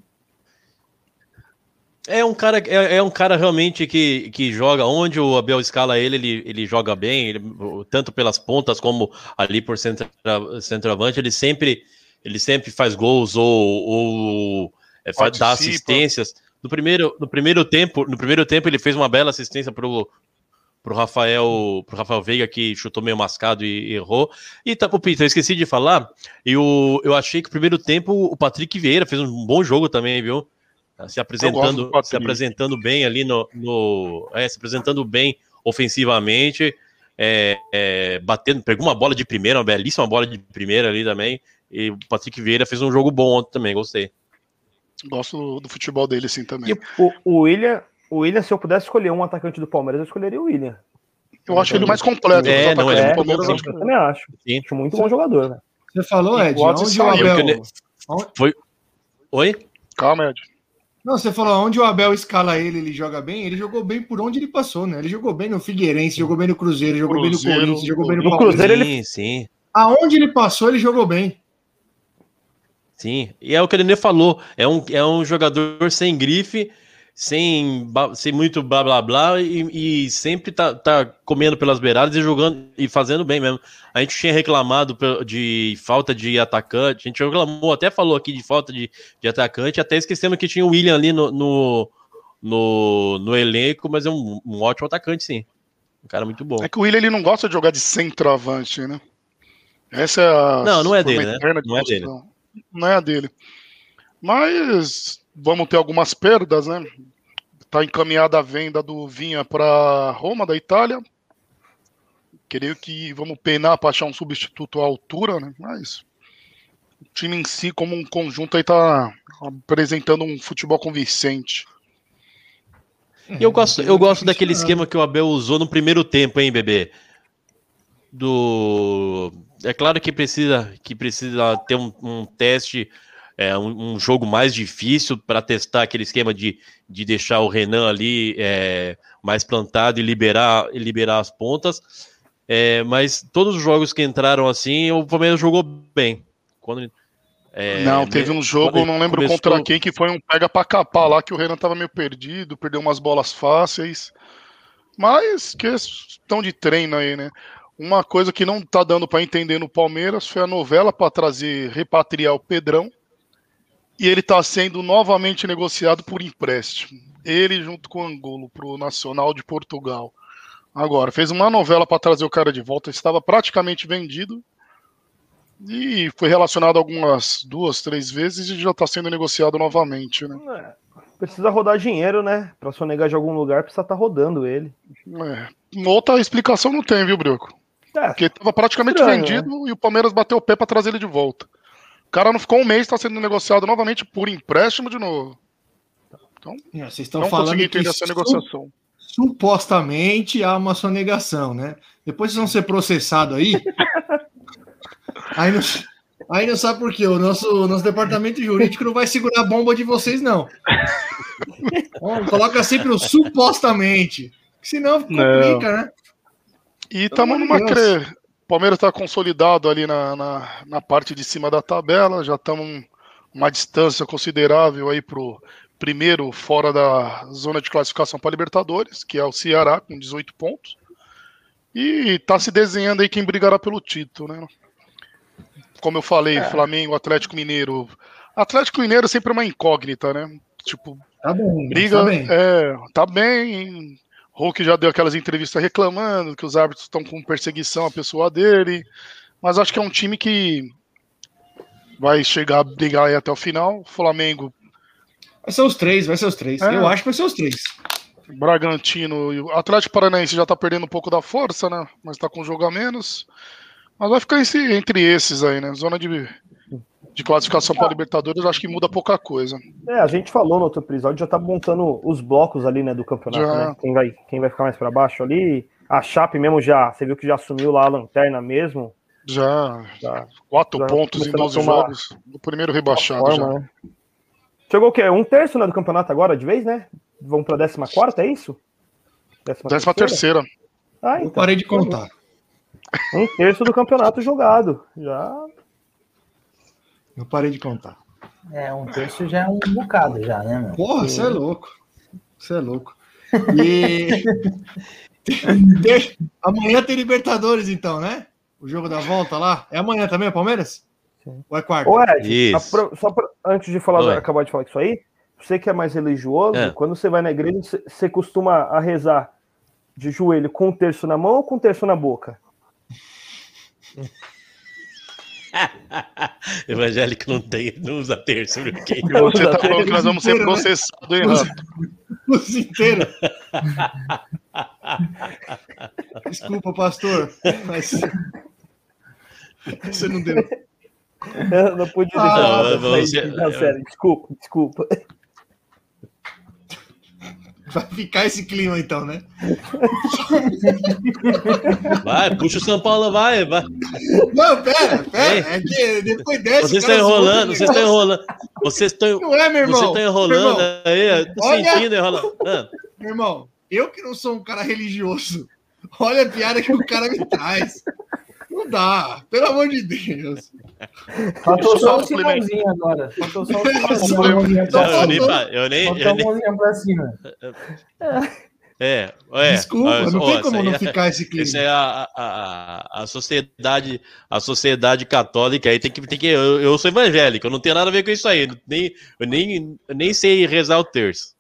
É um cara, é, é um cara realmente que, que joga onde o Abel escala ele, ele, ele joga bem, ele- tanto pelas pontas como ali por centra, centroavante, ele sempre, ele sempre faz gols ou, ou é, faz, dá assistências. No primeiro, no primeiro tempo, no primeiro tempo ele fez uma bela assistência pro pro Rafael, pro Rafael Veiga que chutou meio mascado e errou. E tá, o Peter, eu esqueci de falar, eu, eu achei que o primeiro tempo o Patrick Vieira fez um bom jogo também, viu? Se gosto apresentando, se apresentando bem ali no, no é, se apresentando bem ofensivamente, é, é, batendo, pegou uma bola de primeira, uma belíssima bola de primeira ali também. E o Patrick Vieira fez um jogo bom ontem também, gostei. Gosto do, do futebol dele, assim, também. E o, o William, o William, se eu pudesse escolher um atacante do Palmeiras, eu escolheria o William. Eu acho ele mais completo É, não, ele é do É, Palmeiras. eu também acho. Sim. Acho muito bom jogador, né? Você falou, Ed, onde o saiu, Abel. porque Oi? Calma, Ed. Não, você falou onde o Abel escala ele, ele joga bem. Ele jogou bem por onde ele passou, né? Ele jogou bem no Figueirense, jogou bem no Cruzeiro, jogou bem Cruzeiro, no Corinthians, jogou bem no, no Palmeiras. Cruzeiro, sim, ele- sim. Aonde ele passou, ele jogou bem. Sim, e é o que ele nem falou, é um, é um jogador sem grife, sem, sem muito blá blá blá, e, e sempre tá, tá comendo pelas beiradas e jogando e fazendo bem mesmo. A gente tinha reclamado de falta de atacante, a gente reclamou, até falou aqui de falta de, de atacante, até esquecendo que tinha o William ali no, no, no, no elenco, mas é um, um ótimo atacante, sim. Um cara muito bom. É que o William ele não gosta de jogar de centroavante, né? Essa é a. Não, não é dele, né? de Não é construção. Não é a dele. Mas vamos ter algumas perdas, né? Tá encaminhada a venda do Vinha para Roma, da Itália. Creio que vamos penar para achar um substituto à altura, né? Mas o time em si, como um conjunto, aí tá apresentando um futebol convincente. Eu gosto, eu gosto daquele esquema que o Abel usou no primeiro tempo, hein, bebê? Do. É claro que precisa, que precisa ter um, um teste, é, um, um jogo mais difícil para testar aquele esquema de, de deixar o Renan ali é, mais plantado e liberar, e liberar as pontas. É, mas todos os jogos que entraram assim, o Palmeiras jogou bem. Quando, é, não, teve um jogo, não lembro começou- contra quem, que foi um pega pra capar lá, que o Renan tava meio perdido, perdeu umas bolas fáceis. Mas questão de treino aí, né? Uma coisa que não tá dando pra entender no Palmeiras foi a novela pra trazer, repatriar o Pedrão. E ele tá sendo novamente negociado por empréstimo. Ele junto com o Angulo pro Nacional de Portugal. Agora, fez uma novela pra trazer o cara de volta, estava praticamente vendido. E foi relacionado algumas duas, três vezes e já está sendo negociado novamente, né? Precisa rodar dinheiro, né? Pra sonegar de algum lugar, precisa estar rodando ele. É. Outra explicação não tem, viu, Brioco? É, Porque estava praticamente Estranho, vendido e o Palmeiras bateu o pé para trazer ele de volta. O cara não ficou um mês, está sendo negociado novamente por empréstimo de novo. É, Vocês estão Não falando que essa negociação. supostamente há uma sonegação, né? Depois vocês vão ser processados aí. aí, não, aí não sabe por quê. O nosso, nosso departamento jurídico não vai segurar a bomba de vocês, não. Ó, coloca sempre o supostamente. Senão complica, né? E estamos numa cre... O Palmeiras está consolidado ali na, na, na parte de cima da tabela, já estamos uma distância considerável aí pro primeiro fora da zona de classificação para Libertadores, que é o Ceará com 18 pontos. E está se desenhando aí quem brigará pelo título, né? Como eu falei, Flamengo, Atlético Mineiro. Atlético Mineiro sempre é uma incógnita, né? Tipo, Tá bem. briga, Tá bem. é, tá bem. Hulk já deu aquelas entrevistas reclamando que os árbitros estão com perseguição à pessoa dele. Mas acho que é um time que vai chegar a brigar aí até o final. Flamengo, Vai ser os três, vai ser os três. É. Eu acho que vai ser os três. Bragantino e o Atlético Paranaense já tá perdendo um pouco da força, né? Mas tá com um jogo a menos. Mas vai ficar esse- entre esses aí, né? Zona de, de classificação para Libertadores, acho que muda pouca coisa. É, a gente falou no outro episódio, já tá montando os blocos ali, né, do campeonato, Já. né? Quem vai, quem vai ficar mais pra baixo ali. A Chape mesmo já, você viu que já assumiu lá a lanterna mesmo. Já Já, quatro Já pontos em começando a 12 tomar jogos. No primeiro rebaixado forma, já. né? Chegou o quê? Um terço né, do campeonato agora, de vez, né? Vamos pra 14, é isso? Décima terceira. Ah, Eu então. parei de contar. Um terço do campeonato jogado. Já. Eu parei de contar. É, um terço já é um bocado já, né, meu? Porra, você é louco. Você é louco. E. Amanhã tem Libertadores, então, né? O jogo da volta lá. É amanhã também, o Palmeiras? Ou é quarta? Ô, Ed, Isso. apro- só pra- antes de falar, Oi. acabar de falar isso aí, você que é mais religioso, É. quando você vai na igreja, você- você costuma a rezar de joelho com um terço na mão ou com um terço na boca? Evangélico não tem, não usa terço, viu? Quem- E você tá falando que nós vamos ser inteiro, né? processados, hein? Os inteiros. Desculpa, pastor. Mas. Você não deu. Eu não pude Ah, deixar não, nada, você- sério, desculpa, desculpa. Vai ficar esse clima, então, né? Vai, puxa o São Paulo, vai, vai. Não, pera, pera. É que depois dessa. Vocês estão enrolando, vocês estão enrolando. Vocês estão. Não é, meu irmão. Vocês estão enrolando irmão, aí, tô Olha- sentindo enrolando. Ah, meu irmão, eu que não sou um cara religioso. Olha a piada que o cara me traz. Dá, pelo amor de Deus. Faltou Só só um o Simãozinho agora. Faltou só o Só- Simãozinho só eu, nem, faltou- eu nem. Eu nem mãozinha pra cima. é, é, Desculpa, ó, não ó, tem essa como aí não é- ficar esse clima. Isso é a, a, a, a sociedade, a sociedade católica aí tem que, tem que eu, eu sou evangélico, eu não tenho nada a ver com isso aí, nem, eu nem, eu nem sei rezar o terço.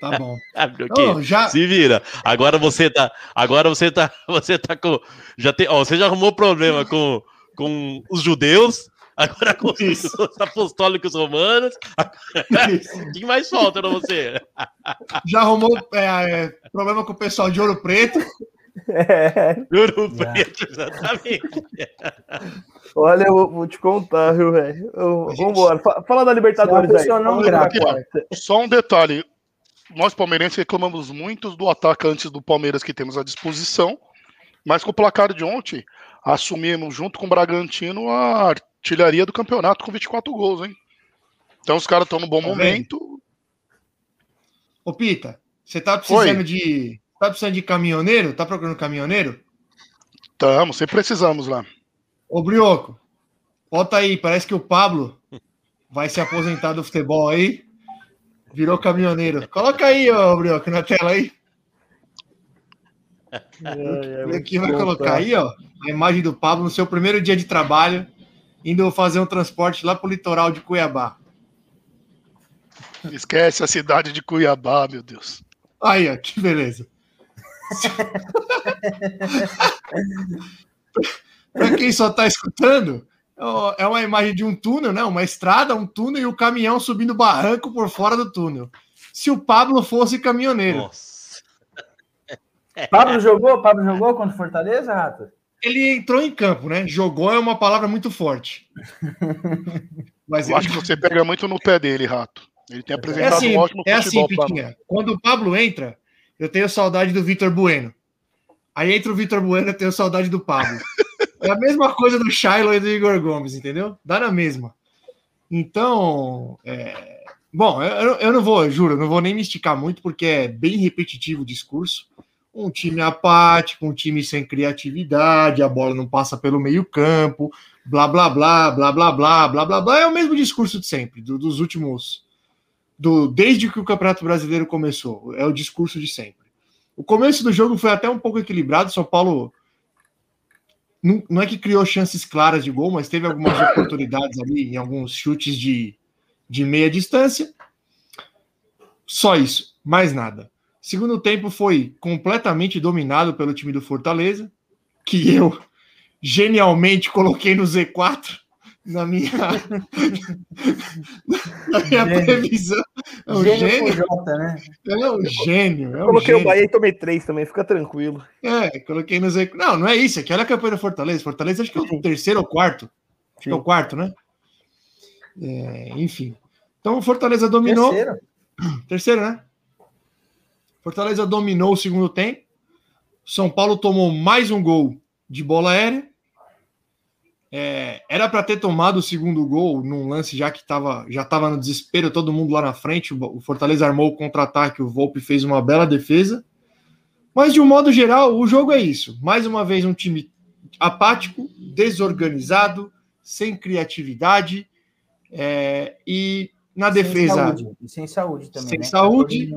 Tá bom. Não, já, Se vira. Agora você tá, agora você tá, você tá com, já tem, ó, você já arrumou problema com, com os judeus, agora com os, Isso. os apostólicos romanos. O que mais falta pra você? já arrumou é, é, problema com o pessoal de Ouro Preto. É, Ouro Preto, exatamente. olha, eu vou, te contar, viu, velho? Gente- Vambora, Fa- fala da Libertadores aí. não. Só um detalhe. Nós palmeirenses reclamamos muito do atacante do Palmeiras que temos à disposição, mas com o placar de ontem, assumimos junto com o Bragantino a artilharia do campeonato com 24 gols, hein? Então os caras estão no bom Tá vendo? momento. Ô, Pita, você tá precisando de. Tá precisando de caminhoneiro? Tá procurando caminhoneiro? Estamos, sempre precisamos lá. Ô, Brioco, bota aí, parece que o Pablo vai se aposentar do futebol aí. Virou caminhoneiro. Coloca aí, ô, Brioco, na tela aí. É, é, Aqui vai contar. colocar aí, ó, a imagem do Pablo no seu primeiro dia de trabalho, indo fazer um transporte lá pro litoral de Cuiabá. Esquece a cidade de Cuiabá, meu Deus. Aí, ó, que beleza. Para quem só tá escutando, é uma imagem de um túnel, né? Uma estrada, um túnel e o caminhão subindo barranco por fora do túnel. Se o Pablo fosse caminhoneiro, Nossa. Pablo jogou? Pablo jogou contra o Fortaleza, Rato? ele entrou em campo, né? Jogou é uma palavra muito forte. Mas Eu ele acho que você pega muito no pé dele, Rato. Ele tem É apresentado assim, um ótimo é assim, futebol pra Pitinha. Quando o Pablo entra, eu tenho saudade do Vitor Bueno. Aí entra o Vitor Bueno, eu tenho saudade do Pablo. É a mesma coisa do Shiloh e do Igor Gomes, entendeu? Dá na mesma. Então, é, bom, eu, eu não vou, juro, não vou nem me esticar muito, porque é bem repetitivo o discurso. Um time apático, um time sem criatividade, a bola não passa pelo meio-campo, blá blá blá, blá blá blá, blá blá blá. É o mesmo discurso de sempre, do- dos últimos do desde que o Campeonato Brasileiro começou. É o discurso de sempre. O começo do jogo foi até um pouco equilibrado. São Paulo não, não é que criou chances claras de gol, mas teve algumas oportunidades ali em alguns chutes de, de meia distância. Só isso, mais nada. Segundo tempo foi completamente dominado pelo time do Fortaleza, que eu genialmente coloquei no Z4 na minha, na minha Gênio. previsão. É um Gênio gênio. J, né? É um gênio. É um Coloquei o gênio. Bahia e tomei três também, fica tranquilo. É, coloquei no Z. Não, não é isso. Aqui olha a campanha do Fortaleza. Fortaleza acho que é o Sim. terceiro ou quarto. Acho que é o Sim. quarto, né? É, enfim. Então o Fortaleza dominou. Terceiro. Terceiro, né? Fortaleza dominou o segundo tempo. São Paulo tomou mais um gol de bola aérea. É, era para ter tomado o segundo gol num lance já que tava, já estava no desespero, todo mundo lá na frente. O Fortaleza armou o contra-ataque, o Volpe fez uma bela defesa. Mas de um modo geral, o jogo é isso. Mais uma vez, um time apático, desorganizado, sem criatividade. é, e na Sem defesa. saúde. E sem saúde também. Sem né? saúde.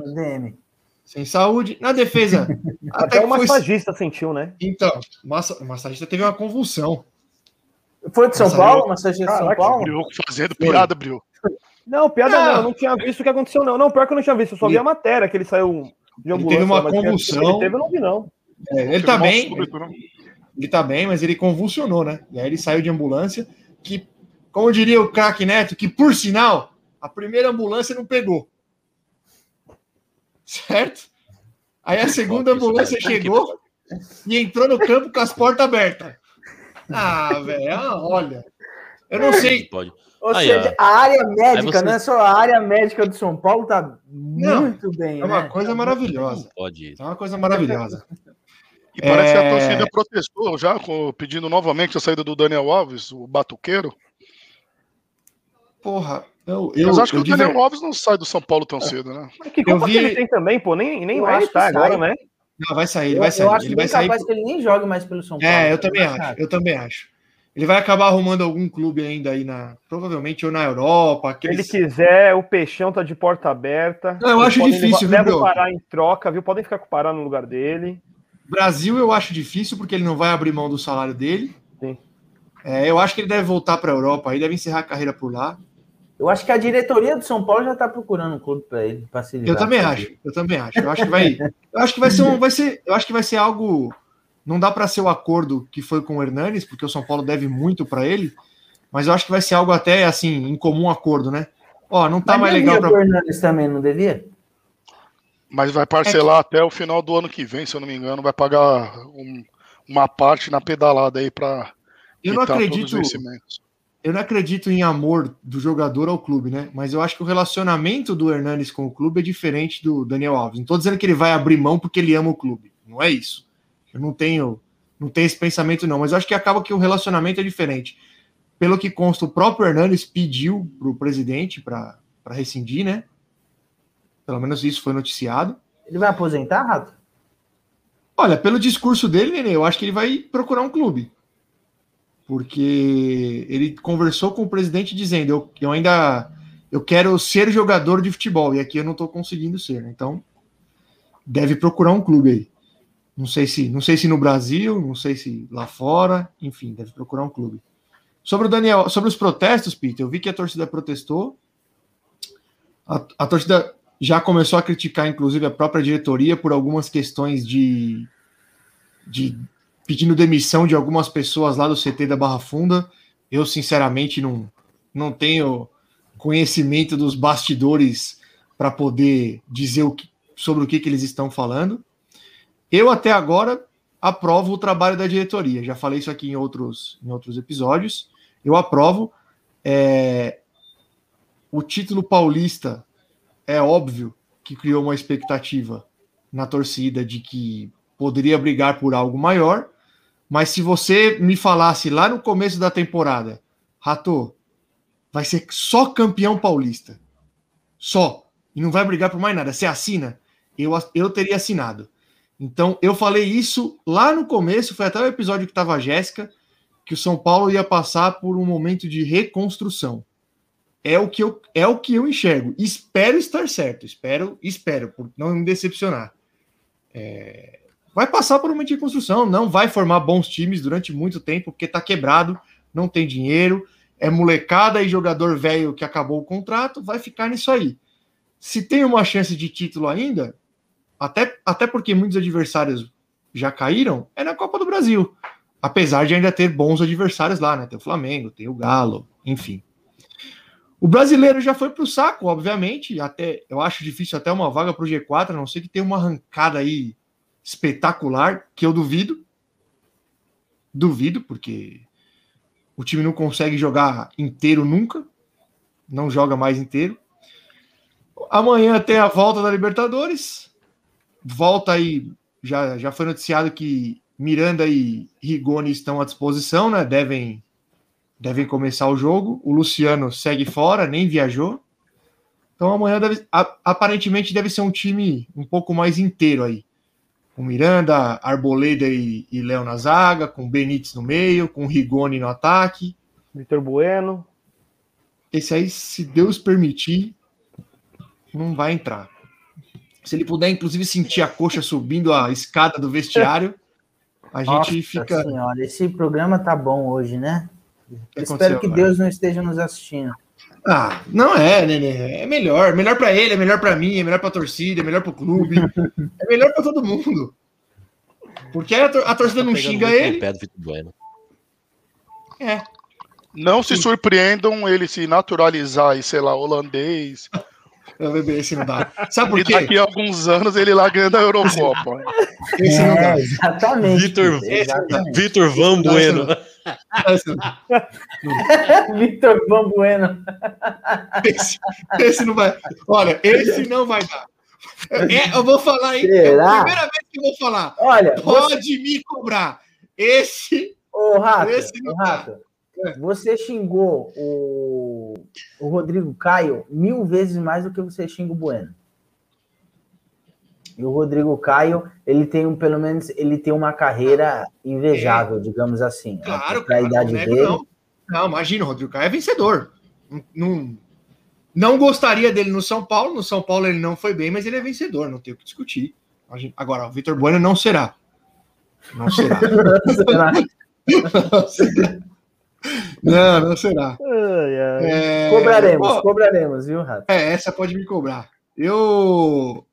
Sem saúde. Na defesa. Até que o foi- massagista sentiu, né? Então, massa- o massagista teve uma convulsão. Foi de São Paulo? aí- Massagista de São Paulo? Brioco fazendo piada, Brioco. Não, piada Não. não, eu não tinha visto o que aconteceu, não. Não, pior que eu não tinha visto, eu só vi Ele- a matéria que ele saiu de ambulância. teve uma convulsão. Ele teve, eu não vi, não. É, ele tá bem, súbito, né? ele tá bem, mas ele convulsionou, né? E aí ele saiu de ambulância, que, como diria o craque Neto, que por sinal, a primeira ambulância não pegou. Certo? Aí a segunda ambulância chegou e entrou no campo com as portas abertas. Ah, velho, ah, olha. Eu não sei. Pode. Ou Aí, seja, ó. a área médica, você- não é só a área médica do São Paulo, tá muito bem, É uma né? coisa maravilhosa. Pode. É uma coisa maravilhosa. E parece que É. a torcida protestou já, pedindo novamente a saída do Daniel Alves, o batuqueiro. Porra, eu, eu, Mas acho que eu o Daniel Alves não sai do São Paulo tão cedo, né? Mas que culpa vi- que ele tem também, pô? Nem, nem estar que agora, né? Não, vai sair, ele vai sair. eu acho ele bem vai sair. capaz que ele nem jogue mais pelo São Paulo. É, eu também acho. Eu também acho. Ele vai acabar arrumando algum clube ainda aí na. Provavelmente ou na Europa. Se ele Aqueles... quiser, o Peixão tá de porta aberta. Não, eu Eles acho difícil, levar- viu, Leva o? Pará em troca, viu? Podem ficar com o Pará no lugar dele. Brasil eu acho difícil, porque ele não vai abrir mão do salário dele. Sim. É, eu acho que ele deve voltar para a Europa aí, deve encerrar a carreira por lá. Eu acho que a diretoria do São Paulo já tá procurando um clube para ele, para se livrar. Eu também acho, eu também acho. Eu acho que vai. Eu acho que vai ser um. Vai ser, eu acho que vai ser algo. Não dá para ser o acordo que foi com o Hernanes, porque o São Paulo deve muito para ele. Mas eu acho que vai ser algo até assim, em comum acordo, né? Ó, não tá Mas mais devia legal para. Hernandes também, não devia? Mas vai parcelar até o final do ano que vem, se eu não me engano. Vai pagar um- uma parte na pedalada aí para Eu não acredito. todos os vencimentos. Eu não acredito em amor do jogador ao clube, né? Mas eu acho que o relacionamento do Hernanes com o clube é diferente do Daniel Alves. Não tô dizendo que ele vai abrir mão porque ele ama o clube. Não é isso. Eu não tenho, não tenho esse pensamento, não. Mas eu acho que acaba que o relacionamento é diferente. Pelo que consta, o próprio Hernanes pediu para o presidente para rescindir, né? Pelo menos isso foi noticiado. Ele vai aposentar, Rato? Olha, pelo discurso dele, Nenê, eu acho que ele vai procurar um clube. Porque ele conversou com o presidente dizendo: eu, eu ainda eu quero ser jogador de futebol, e aqui eu não estou conseguindo ser. né? Então, deve procurar um clube aí. Não sei se, não sei se no Brasil, não sei se lá fora, enfim, deve procurar um clube. Sobre o Daniel, sobre os protestos, Peter, eu vi que a torcida protestou. A, a torcida já começou a criticar, inclusive, a própria diretoria por algumas questões de, de pedindo demissão de algumas pessoas lá do CT da Barra Funda. Eu, sinceramente, não, não tenho conhecimento dos bastidores para poder dizer o que, sobre o que, que eles estão falando. Eu, até agora, aprovo o trabalho da diretoria. Já falei isso aqui em outros, em outros episódios. Eu aprovo. É, o título paulista é óbvio que criou uma expectativa na torcida de que poderia brigar por algo maior, mas se você me falasse lá no começo da temporada, Rato, vai ser só campeão paulista, só, e não vai brigar por mais nada, você assina? Eu, eu teria assinado. Então, eu falei isso lá no começo, foi até o episódio que estava a Jéssica, que o São Paulo ia passar por um momento de reconstrução é o que eu é o que eu enxergo. Espero estar certo, espero, espero, por não me decepcionar. É, vai passar por uma de construção, não vai formar bons times durante muito tempo, porque tá quebrado, não tem dinheiro, é molecada e jogador velho que acabou o contrato, vai ficar nisso aí. Se tem uma chance de título ainda, até, até porque muitos adversários já caíram, é na Copa do Brasil. apesar de ainda ter bons adversários lá, né? Tem o Flamengo, tem o Galo, enfim. O brasileiro já foi para o saco, obviamente. Até eu acho difícil até uma vaga para o G4, a não ser que tenha uma arrancada aí espetacular, que eu duvido. Duvido, porque o time não consegue jogar inteiro nunca. Não joga mais inteiro. Amanhã tem a volta da Libertadores. Volta aí. Já, já foi noticiado que Miranda e Rigoni estão à disposição, né? Devem devem começar o jogo. O Luciano segue fora, nem viajou. Então amanhã deve, aparentemente deve ser um time um pouco mais inteiro aí. Com Miranda, Arboleda e, e Léo na zaga, com Benítez no meio, com Rigoni no ataque. Vitor Bueno. Esse aí, se Deus permitir, não vai entrar. Se ele puder, inclusive, sentir a coxa subindo a escada do vestiário, a Nossa gente fica. Senhora, esse programa tá bom hoje, né? que Espero que aconteceu, Deus não esteja nos assistindo. Ah, não é, Nenê. É melhor. Melhor para ele, é melhor para mim, é melhor para a torcida, é melhor para o clube. é melhor para todo mundo. Porque a, tor- a torcida não Tá Pegando xinga ele. pé do Vitor Bueno. É. Não se surpreendam ele se naturalizar e, sei lá, holandês. Eu beber esse não dá. Sabe por E quê? daqui a alguns anos ele lá ganhando a Eurocopa. Esse não É, dá. exatamente. Vitor- exatamente. Vitor Van Bueno. Vitor Van Bueno. esse- esse não vai. Olha, esse não vai dar. É, eu vou falar, hein? É a primeira vez que eu vou falar. Olha, você, Pode me cobrar. Esse. ô Rato, esse não ô, dá. Rato, você xingou o, o Rodrigo Caio mil vezes mais do que você xinga o Bueno. E o Rodrigo Caio, ele tem um, pelo menos, ele tem uma carreira invejável, digamos assim. É. Claro, a idade não nego, dele. não. Não, imagina, o Rodrigo Caio é vencedor. Não, não, gostaria dele no São Paulo. No São Paulo ele não foi bem, mas ele é vencedor, não tem o que discutir. Agora, o Vitor Bueno não será. Não será. Não será. Não, não será. Ai, ai. É, cobraremos, cobraremos, viu, Rato? É, essa pode me cobrar. Eu.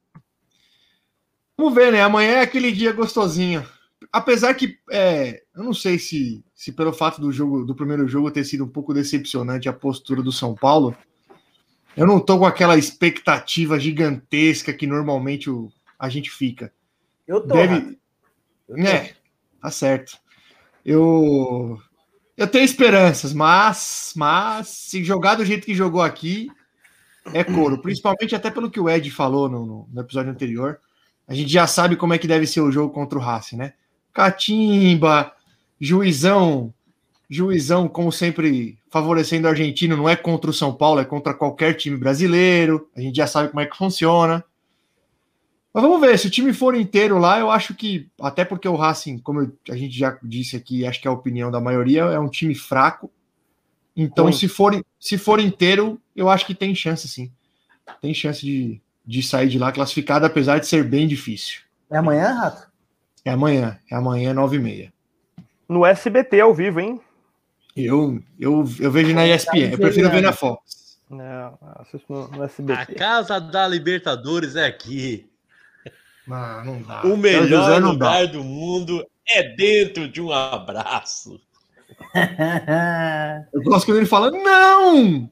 Vamos ver, né? Amanhã é aquele dia gostosinho. Apesar que é, eu não sei se, se pelo fato do jogo, do primeiro jogo ter sido um pouco decepcionante a postura do São Paulo, eu não tô com aquela expectativa gigantesca que normalmente o, a gente fica. Eu tô. Deve, Eu tô. é, tá certo. Eu eu tenho esperanças, mas mas se jogar do jeito que jogou aqui é couro, principalmente até pelo que o Ed falou no- no episódio anterior. A gente já sabe como é que deve ser o jogo contra o Racing, né? Catimba, juizão, juizão como sempre favorecendo o argentino, não é contra o São Paulo, é contra qualquer time brasileiro. A gente já sabe como é que funciona. Mas vamos ver, se o time for inteiro lá, eu acho que, até porque o Racing, como a gente já disse aqui, acho que é a opinião da maioria, é um time fraco. Então, se for, se for inteiro, eu acho que tem chance, sim. Tem chance de, de sair de lá classificado, apesar de ser bem difícil. É amanhã, Rato? É amanhã, é amanhã, nove e meia. No SBT ao vivo, hein? Eu, eu, eu vejo na ESPN, eu prefiro ver na Fox. Não, assisto no, no A SBT. casa da Libertadores é aqui. Não, não dá. O melhor José não dá. lugar do mundo é dentro de um abraço. Eu gosto quando ele fala, não!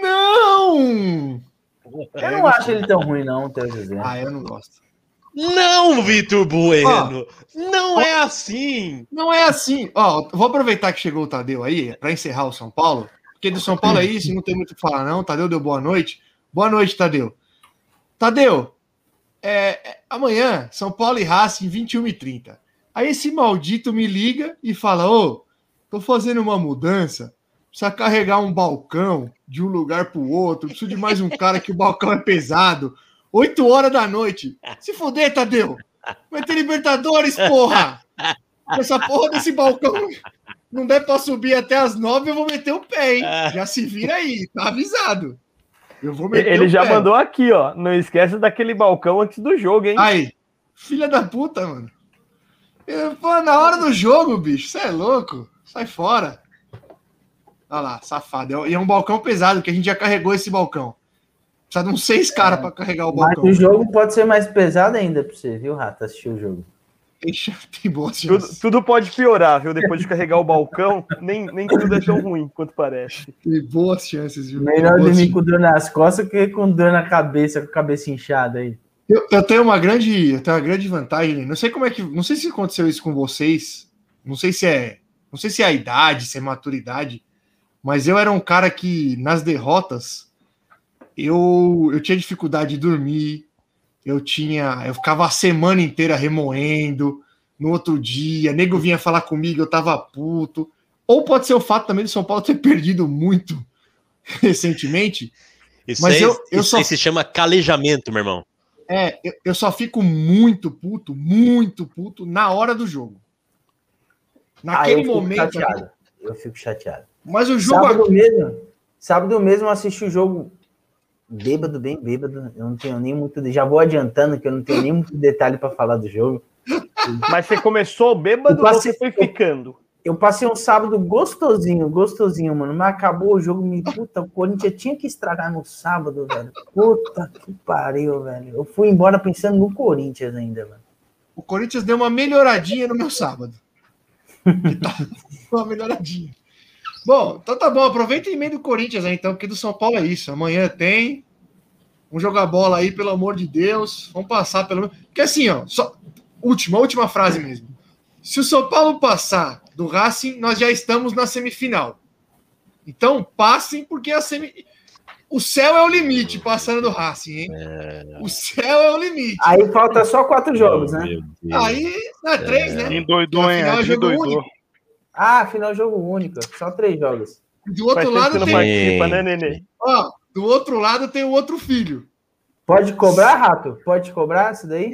Não! Eu não acho ele tão ruim, não, Teu José. Ah, eu não gosto. Não, Vitor Bueno! não é assim! Não é assim. Ó, vou aproveitar que chegou o Tadeu aí para encerrar o São Paulo, porque do São Paulo é isso, não tem muito o que falar, não. Tadeu deu boa noite. Boa noite, Tadeu. Tadeu, é, é, amanhã, São Paulo e Racing, 21h30. Aí esse maldito me liga e fala: Ô, tô fazendo uma mudança, precisa carregar um balcão de um lugar para o outro, preciso de mais um cara que o balcão é pesado. 8 horas da noite. Se fuder, Tadeu. Vai ter Libertadores, porra! Essa porra desse balcão não der pra subir até as nove, eu vou meter o pé, hein? Já se vira aí, tá avisado. Eu vou meter Ele já pé. mandou aqui, ó. Não esquece daquele balcão antes do jogo, hein? Aí, filha da puta, mano. Eu, pô, na hora do jogo, bicho, você é louco. Sai fora. Olha lá, safado. E é um balcão pesado, que a gente já carregou esse balcão. Precisa de uns seis caras pra carregar o Mas balcão. o jogo pode ser mais pesado ainda pra você, viu, Rato, assistir o jogo. Tem, chance- tem boas Tudo, chances. tudo pode piorar, viu? Depois de carregar o balcão, nem, nem tudo é tão ruim quanto parece. Tem boas chances, viu? Melhor dormir com dor nas costas que com dor na cabeça, com a cabeça inchada aí. Eu, eu tenho uma grande, eu tenho uma grande vantagem. Não sei como é que, não sei se aconteceu isso com vocês. Não sei se é, não sei se é a idade, se é maturidade, mas eu era um cara que nas derrotas eu, eu tinha dificuldade de dormir. Eu tinha, eu ficava a semana inteira remoendo. No outro dia, nego vinha falar comigo, eu tava puto. Ou pode ser o fato também do São Paulo ter perdido muito recentemente. Isso, Mas aí, eu- eu isso só- aí se chama calejamento, meu irmão. É, eu, eu só fico muito puto, muito puto na hora do jogo. Ah, eu Naquele fico momento. chateado. Eu fico chateado. Mas o jogo. Sábado mesmo, sábado mesmo eu assisti o jogo bêbado, bem bêbado. Eu não tenho nem muito. Já vou adiantando que eu não tenho nem muito detalhe para falar do jogo. Mas você começou bêbado Eu ou você foi ficando? Eu passei um sábado gostosinho, gostosinho, mano. Mas acabou o jogo, me puta, o Corinthians tinha que estragar no sábado, velho. Puta que pariu, velho. Eu fui embora pensando no Corinthians ainda, velho. O Corinthians deu uma melhoradinha no meu sábado. Uma melhoradinha. Bom, então tá bom. Aproveita e meio do Corinthians aí, então, porque do São Paulo é isso. Amanhã tem. Vamos jogar bola aí, pelo amor de Deus. Vamos passar pelo menos. Porque assim, ó, só. Última, última frase mesmo. Se o São Paulo passar do Racing, nós já estamos na semifinal. Então, passem, porque a semi... o céu é o limite passando do Racing, hein? O céu é o limite. Aí falta só quatro jogos, né? Aí, é três, né? Endoidou, hein? É endoidou. Ah, final jogo único. Só três jogos. Do Faz outro que lado você tem, participa, né. Nenê? ó, do outro lado tem o outro filho. Pode cobrar, Rato? Pode cobrar isso daí?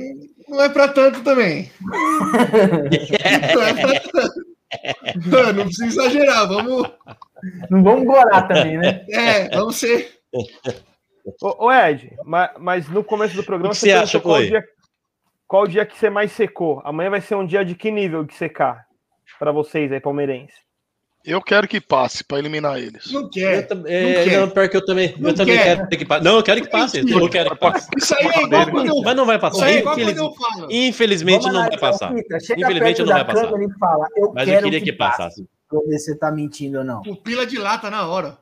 Não é pra tanto também. Não é pra tanto. Não, não precisa exagerar, vamos, Não vamos gorar também, né? é, vamos ser. Ô, ô, Ed, mas, mas no começo do programa O que você perguntou acha, qual dia, qual dia que você mais secou? Amanhã vai ser um dia de que nível de secar? Pra vocês aí, palmeirense. Eu quero que passe pra eliminar eles. Não Eu quer. tam- não é, quer. não, pior que eu também. Não eu também quer. quero que passe. Não, eu quero que passe. Eu quero que passe. Isso aí é igual quando eu. Mas não vai Isso passar. aí é igual Infeliz- quando eu falo. Infelizmente Vamos não vai passar. Chega Infelizmente não vai passar. câmera fala, eu Mas eu queria que passasse. Pra ver se você tá mentindo ou não. Pupila de lata na hora.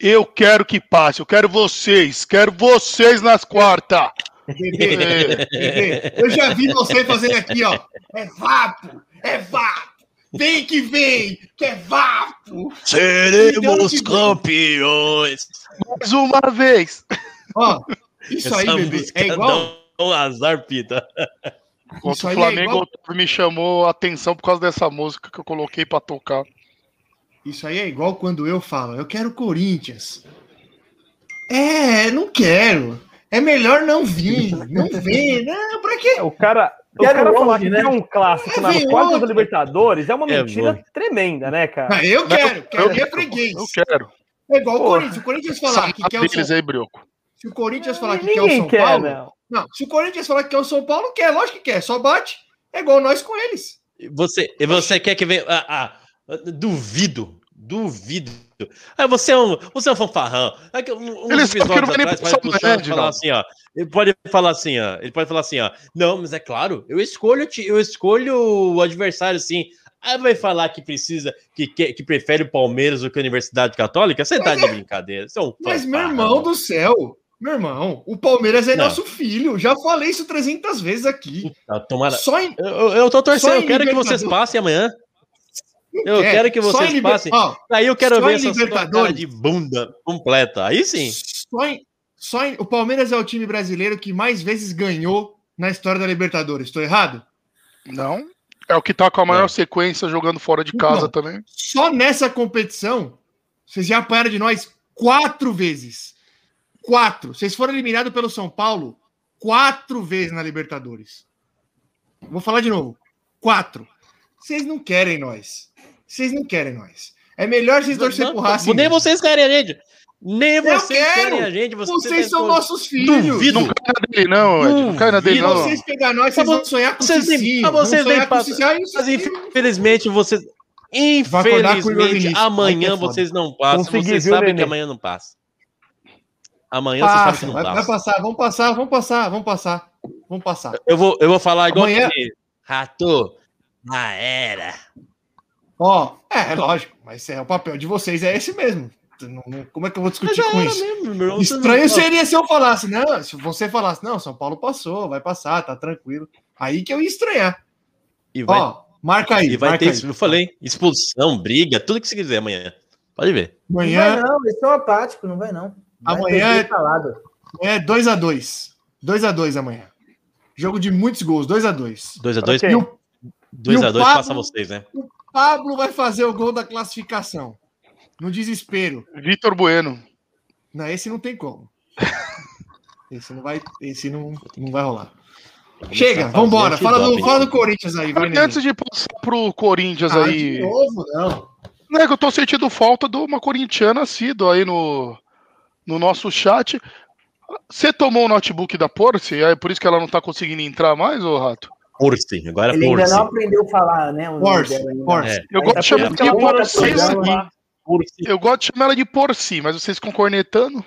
Eu quero que passe. Eu quero vocês. Quero vocês nas quartas. Bebê, bebê, eu já vi você fazendo aqui, ó. É vapo, é vapo. Vem que vem, que é vapo. Seremos campeões. Mais uma vez. Ó, isso aí, Essa bebê, música é igual. um azar, Pita. Contra o aí é Flamengo, igual- o Otávio me chamou a atenção por causa dessa música que eu coloquei pra tocar. Isso aí é igual quando eu falo, eu quero Corinthians. É, não quero. É melhor não vir. Não vem. Não, pra quê? O cara, Quero cara falar que né? é um clássico É, na quarta da. Libertadores é uma É mentira bom. tremenda, né, cara? Ah, eu quero, quero ver freguês. Eu quero. É igual o Porra. Corinthians. Se o Corinthians falar que quer o São aí, Brioco. Se o Corinthians falar que quer o São quer, Paulo. não. Não, se o Corinthians falar que quer o São Paulo, quer, lógico que quer, só bate. É igual nós com eles. Você, e você quer que venha. Ah, ah, duvido, duvido. Ah, você, é um, você é um fanfarrão. É que um, uns Ele sabe que não episódios vai nem atrás, passar vai o puxar e Ned, falar não. assim, ó. Ele pode falar assim, ó. Ele pode falar assim, ó. Não, mas é claro, eu escolho, eu escolho o adversário, sim. Aí vai falar que precisa, que, que, que prefere o Palmeiras do que a Universidade Católica? Você tá de brincadeira. Você é um Mas, meu irmão do céu, meu irmão, o Palmeiras é Não. nosso filho. Já falei isso 300 vezes aqui. Ah, Tomara. Só em. Eu, eu- tô torcendo, eu quero que vocês passem amanhã. não Eu quer. quero que vocês Liber- passem. Ó, Aí eu quero ver essa de bunda completa. Aí sim. Só em, só em- o Palmeiras é o time brasileiro que mais vezes ganhou na história da Libertadores. Estou errado? Não. É o que tá com a maior Não. sequência jogando fora de casa Não. também. Só nessa competição, vocês já apanharam de nós quatro vezes. Quatro. Vocês foram eliminados pelo São Paulo quatro vezes na Libertadores. Vou falar de novo. Quatro. Vocês não querem nós. Vocês não querem nós. É melhor vocês torcerem pro Racing. Nem vocês querem a gente. Nem Eu vocês quero. querem a gente. Vocês, Vocês são tentam- nossos filhos. Duvido. Não cai na dele, não, Ed. Não cai na dele, Se não. vocês pegar nós, vocês Mas vão sonhar com vocês nem- mas Vão vocês nem passam- o Mas infelizmente vocês. Infelizmente, que amanhã é vocês não passam. Consegui, vocês viu, sabem Nenê? que amanhã não passa. Amanhã vocês sabem Passa, que não vai, vai passa. passar, vamos passar, vamos passar, vamos passar. Vamos passar. Eu vou, eu vou falar igual Amanhã- aquele- Rato, ah, era. Ó, é, lógico, mas é o papel de vocês é esse mesmo. Como é que eu vou discutir com isso? mesmo. Estranho seria se eu falasse, não, se você falasse, não, São Paulo passou, vai passar, tá tranquilo. Aí que eu ia estranhar. E vai, Ó, marca aí, e vai ter, aí. eu falei, expulsão, briga, tudo que você quiser amanhã. Pode ver. Não vai Amanhã, não, eles são apáticos, não vai não. Vai Amanhã é- calado. é 2x2. 2x2 amanhã. Jogo de muitos gols, 2x2. 2x2, Ok. E o 2x2 e o Pablo- passa vocês, né? Pablo vai fazer o gol da classificação. No desespero. Vitor Bueno. Não, esse não tem como. Esse não vai, esse não, não vai rolar. Chega, vambora. Fala do, fala do Corinthians aí, vai, antes de passar pro Corinthians Ah, aí. de novo, não. Não é que eu tô sentindo falta de uma corintiana assídua aí no, no nosso chat. Você tomou o notebook da Porsche? É por isso que ela não tá conseguindo entrar mais, ô Rato? Force, agora Ele ainda Force. não aprendeu a falar, né? o nome Force, dela ainda. Force. É. Eu gosto de É chamar por de Porsche. Eu gosto de chamar ela de Porci, mas vocês ficam cornetando.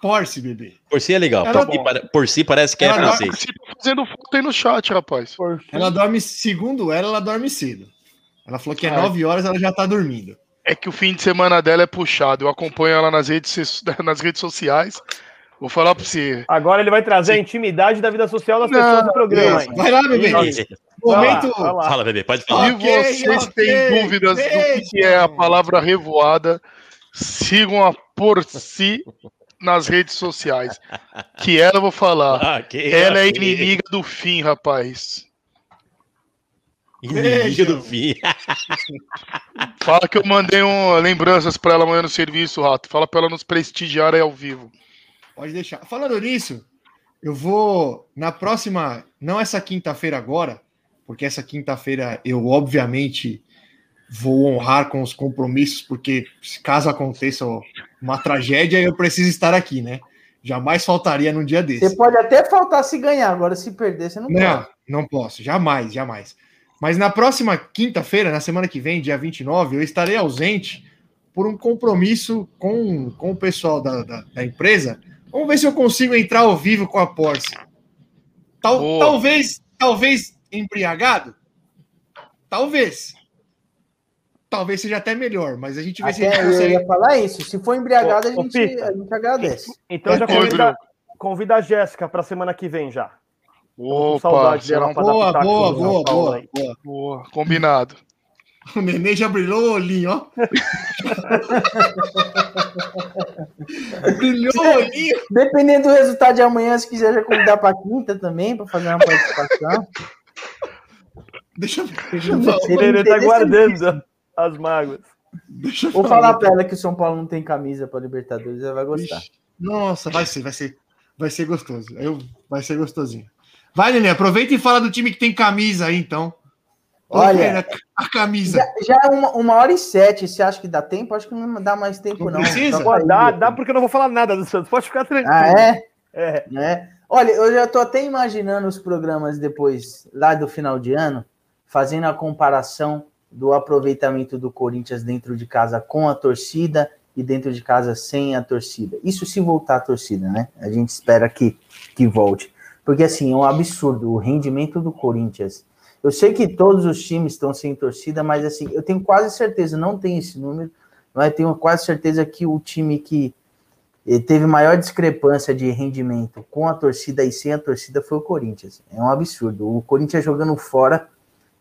Porsche, bebê. Force é legal. Ela- Por si, pare- por si parece que é Ela dá- francês. Você tá fazendo foto aí no chat, rapaz. Ela dorme, segundo ela, ela dorme cedo. Ela falou que é Ah. 9 horas, ela já tá dormindo. É que o fim de semana dela é puxado. Eu acompanho ela nas redes, nas redes sociais. Vou falar pra você. Agora ele vai trazer a intimidade da vida social das Não, pessoas do programa. Hein? Vai lá, bebê. Vai Momento. lá, vai lá. Fala, bebê, pode falar. Se Ok, vocês ok, têm dúvidas do que é a palavra revoada, sigam a Porci nas redes sociais. Que ela eu vou falar. Ah, que- Ela é inimiga do fim, rapaz. Inimiga do fim. Fala que eu mandei um, lembranças pra ela amanhã no serviço, Rato. Fala pra ela nos prestigiar aí ao vivo. Pode deixar. Falando nisso, eu vou na próxima, não essa quinta-feira agora, porque essa quinta-feira eu obviamente vou honrar com os compromissos, porque caso aconteça uma tragédia, eu preciso estar aqui, né? Jamais faltaria num dia desse. Você pode até faltar se ganhar, agora se perder, você não, Não, pode. não posso, jamais, jamais. Mas na próxima quinta-feira, na semana que vem, dia 29, eu estarei ausente por um compromisso com, com o pessoal da, da, da empresa. Vamos ver se eu consigo entrar ao vivo com a Porsche. Tal, talvez, talvez embriagado? Talvez. Talvez seja até melhor, mas a gente vê se a Até gente eu ia falar isso. Se for embriagado, a gente, a gente agradece. Então já Oi, convida, convida a Jéssica pra semana que vem já. Opa, saudade dela um... Boa, boa, boa, boa, boa. Boa, combinado. O neném já brilhou o olhinho, ó. brilhou o olhinho. Dependendo do resultado de amanhã, se quiser já convidar para quinta também, para fazer uma participação. Deixa eu ver. Deixa eu falar. Ele, ele tá guardando as mágoas. Deixa eu Vou falar para ela que o São Paulo não tem camisa para Libertadores, ela vai gostar. Ixi, Nossa, vai ser, vai ser, vai ser gostoso. Eu, vai ser gostosinho. Vai, Nenê, aproveita e fala do time que tem camisa aí, então. Olha, a, camisa. Já, já é uma, uma hora e sete. Você acha que dá tempo? Acho que não dá mais tempo, Não não. precisa? Pô, dá, dá porque eu não vou falar nada do Santos. Pode ficar tranquilo. Ah, é? É. né? Olha, eu já tô até imaginando os programas depois, lá do final de ano, fazendo a comparação do aproveitamento do Corinthians dentro de casa com a torcida e dentro de casa sem a torcida. Isso se voltar a torcida, né? A gente espera que, que volte. Porque, assim, é um absurdo o rendimento do Corinthians. Eu sei que todos os times estão sem torcida, mas, assim, eu tenho quase certeza, não tenho esse número, mas tenho quase certeza que o time que ele teve maior discrepância de rendimento com a torcida e sem a torcida foi o Corinthians. É um absurdo. O Corinthians jogando fora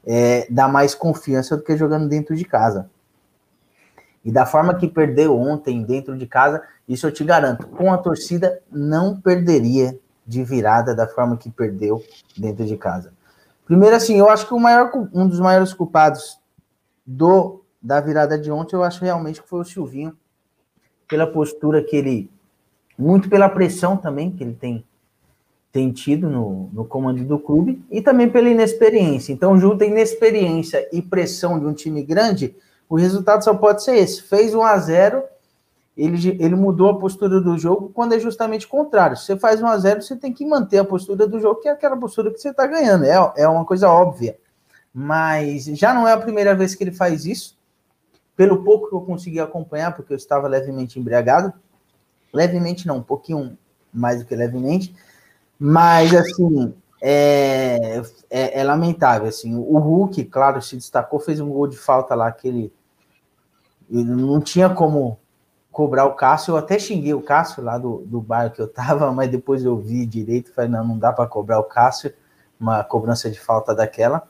é, dá mais confiança do que jogando dentro de casa. E da forma que perdeu ontem dentro de casa, isso eu te garanto, com a torcida não perderia de virada da forma que perdeu dentro de casa. Primeiro, assim, eu acho que maior, um dos maiores culpados do da virada de ontem, eu acho realmente que foi o Silvinho, pela postura que ele, muito pela pressão também que ele tem, tem tido no, no comando do clube, e também pela inexperiência. Então, junto a inexperiência e pressão de um time grande, o resultado só pode ser esse. Fez 1 a 0 ele, ele mudou a postura do jogo quando é justamente o contrário. Você faz 1 a 0 você tem que manter a postura do jogo, que é aquela postura que você está ganhando. É, é uma coisa óbvia. Mas já não é a primeira vez que ele faz isso. Pelo pouco que eu consegui acompanhar, porque eu estava levemente embriagado. Levemente não, um pouquinho mais do que levemente. Mas, assim, é, é, é lamentável. Assim, o Hulk, claro, se destacou, fez um gol de falta lá que ele não tinha como cobrar o Cássio. Eu até xinguei o Cássio lá do, do bar que eu tava, mas depois eu vi direito, falei, não, não dá para cobrar o Cássio, uma cobrança de falta daquela.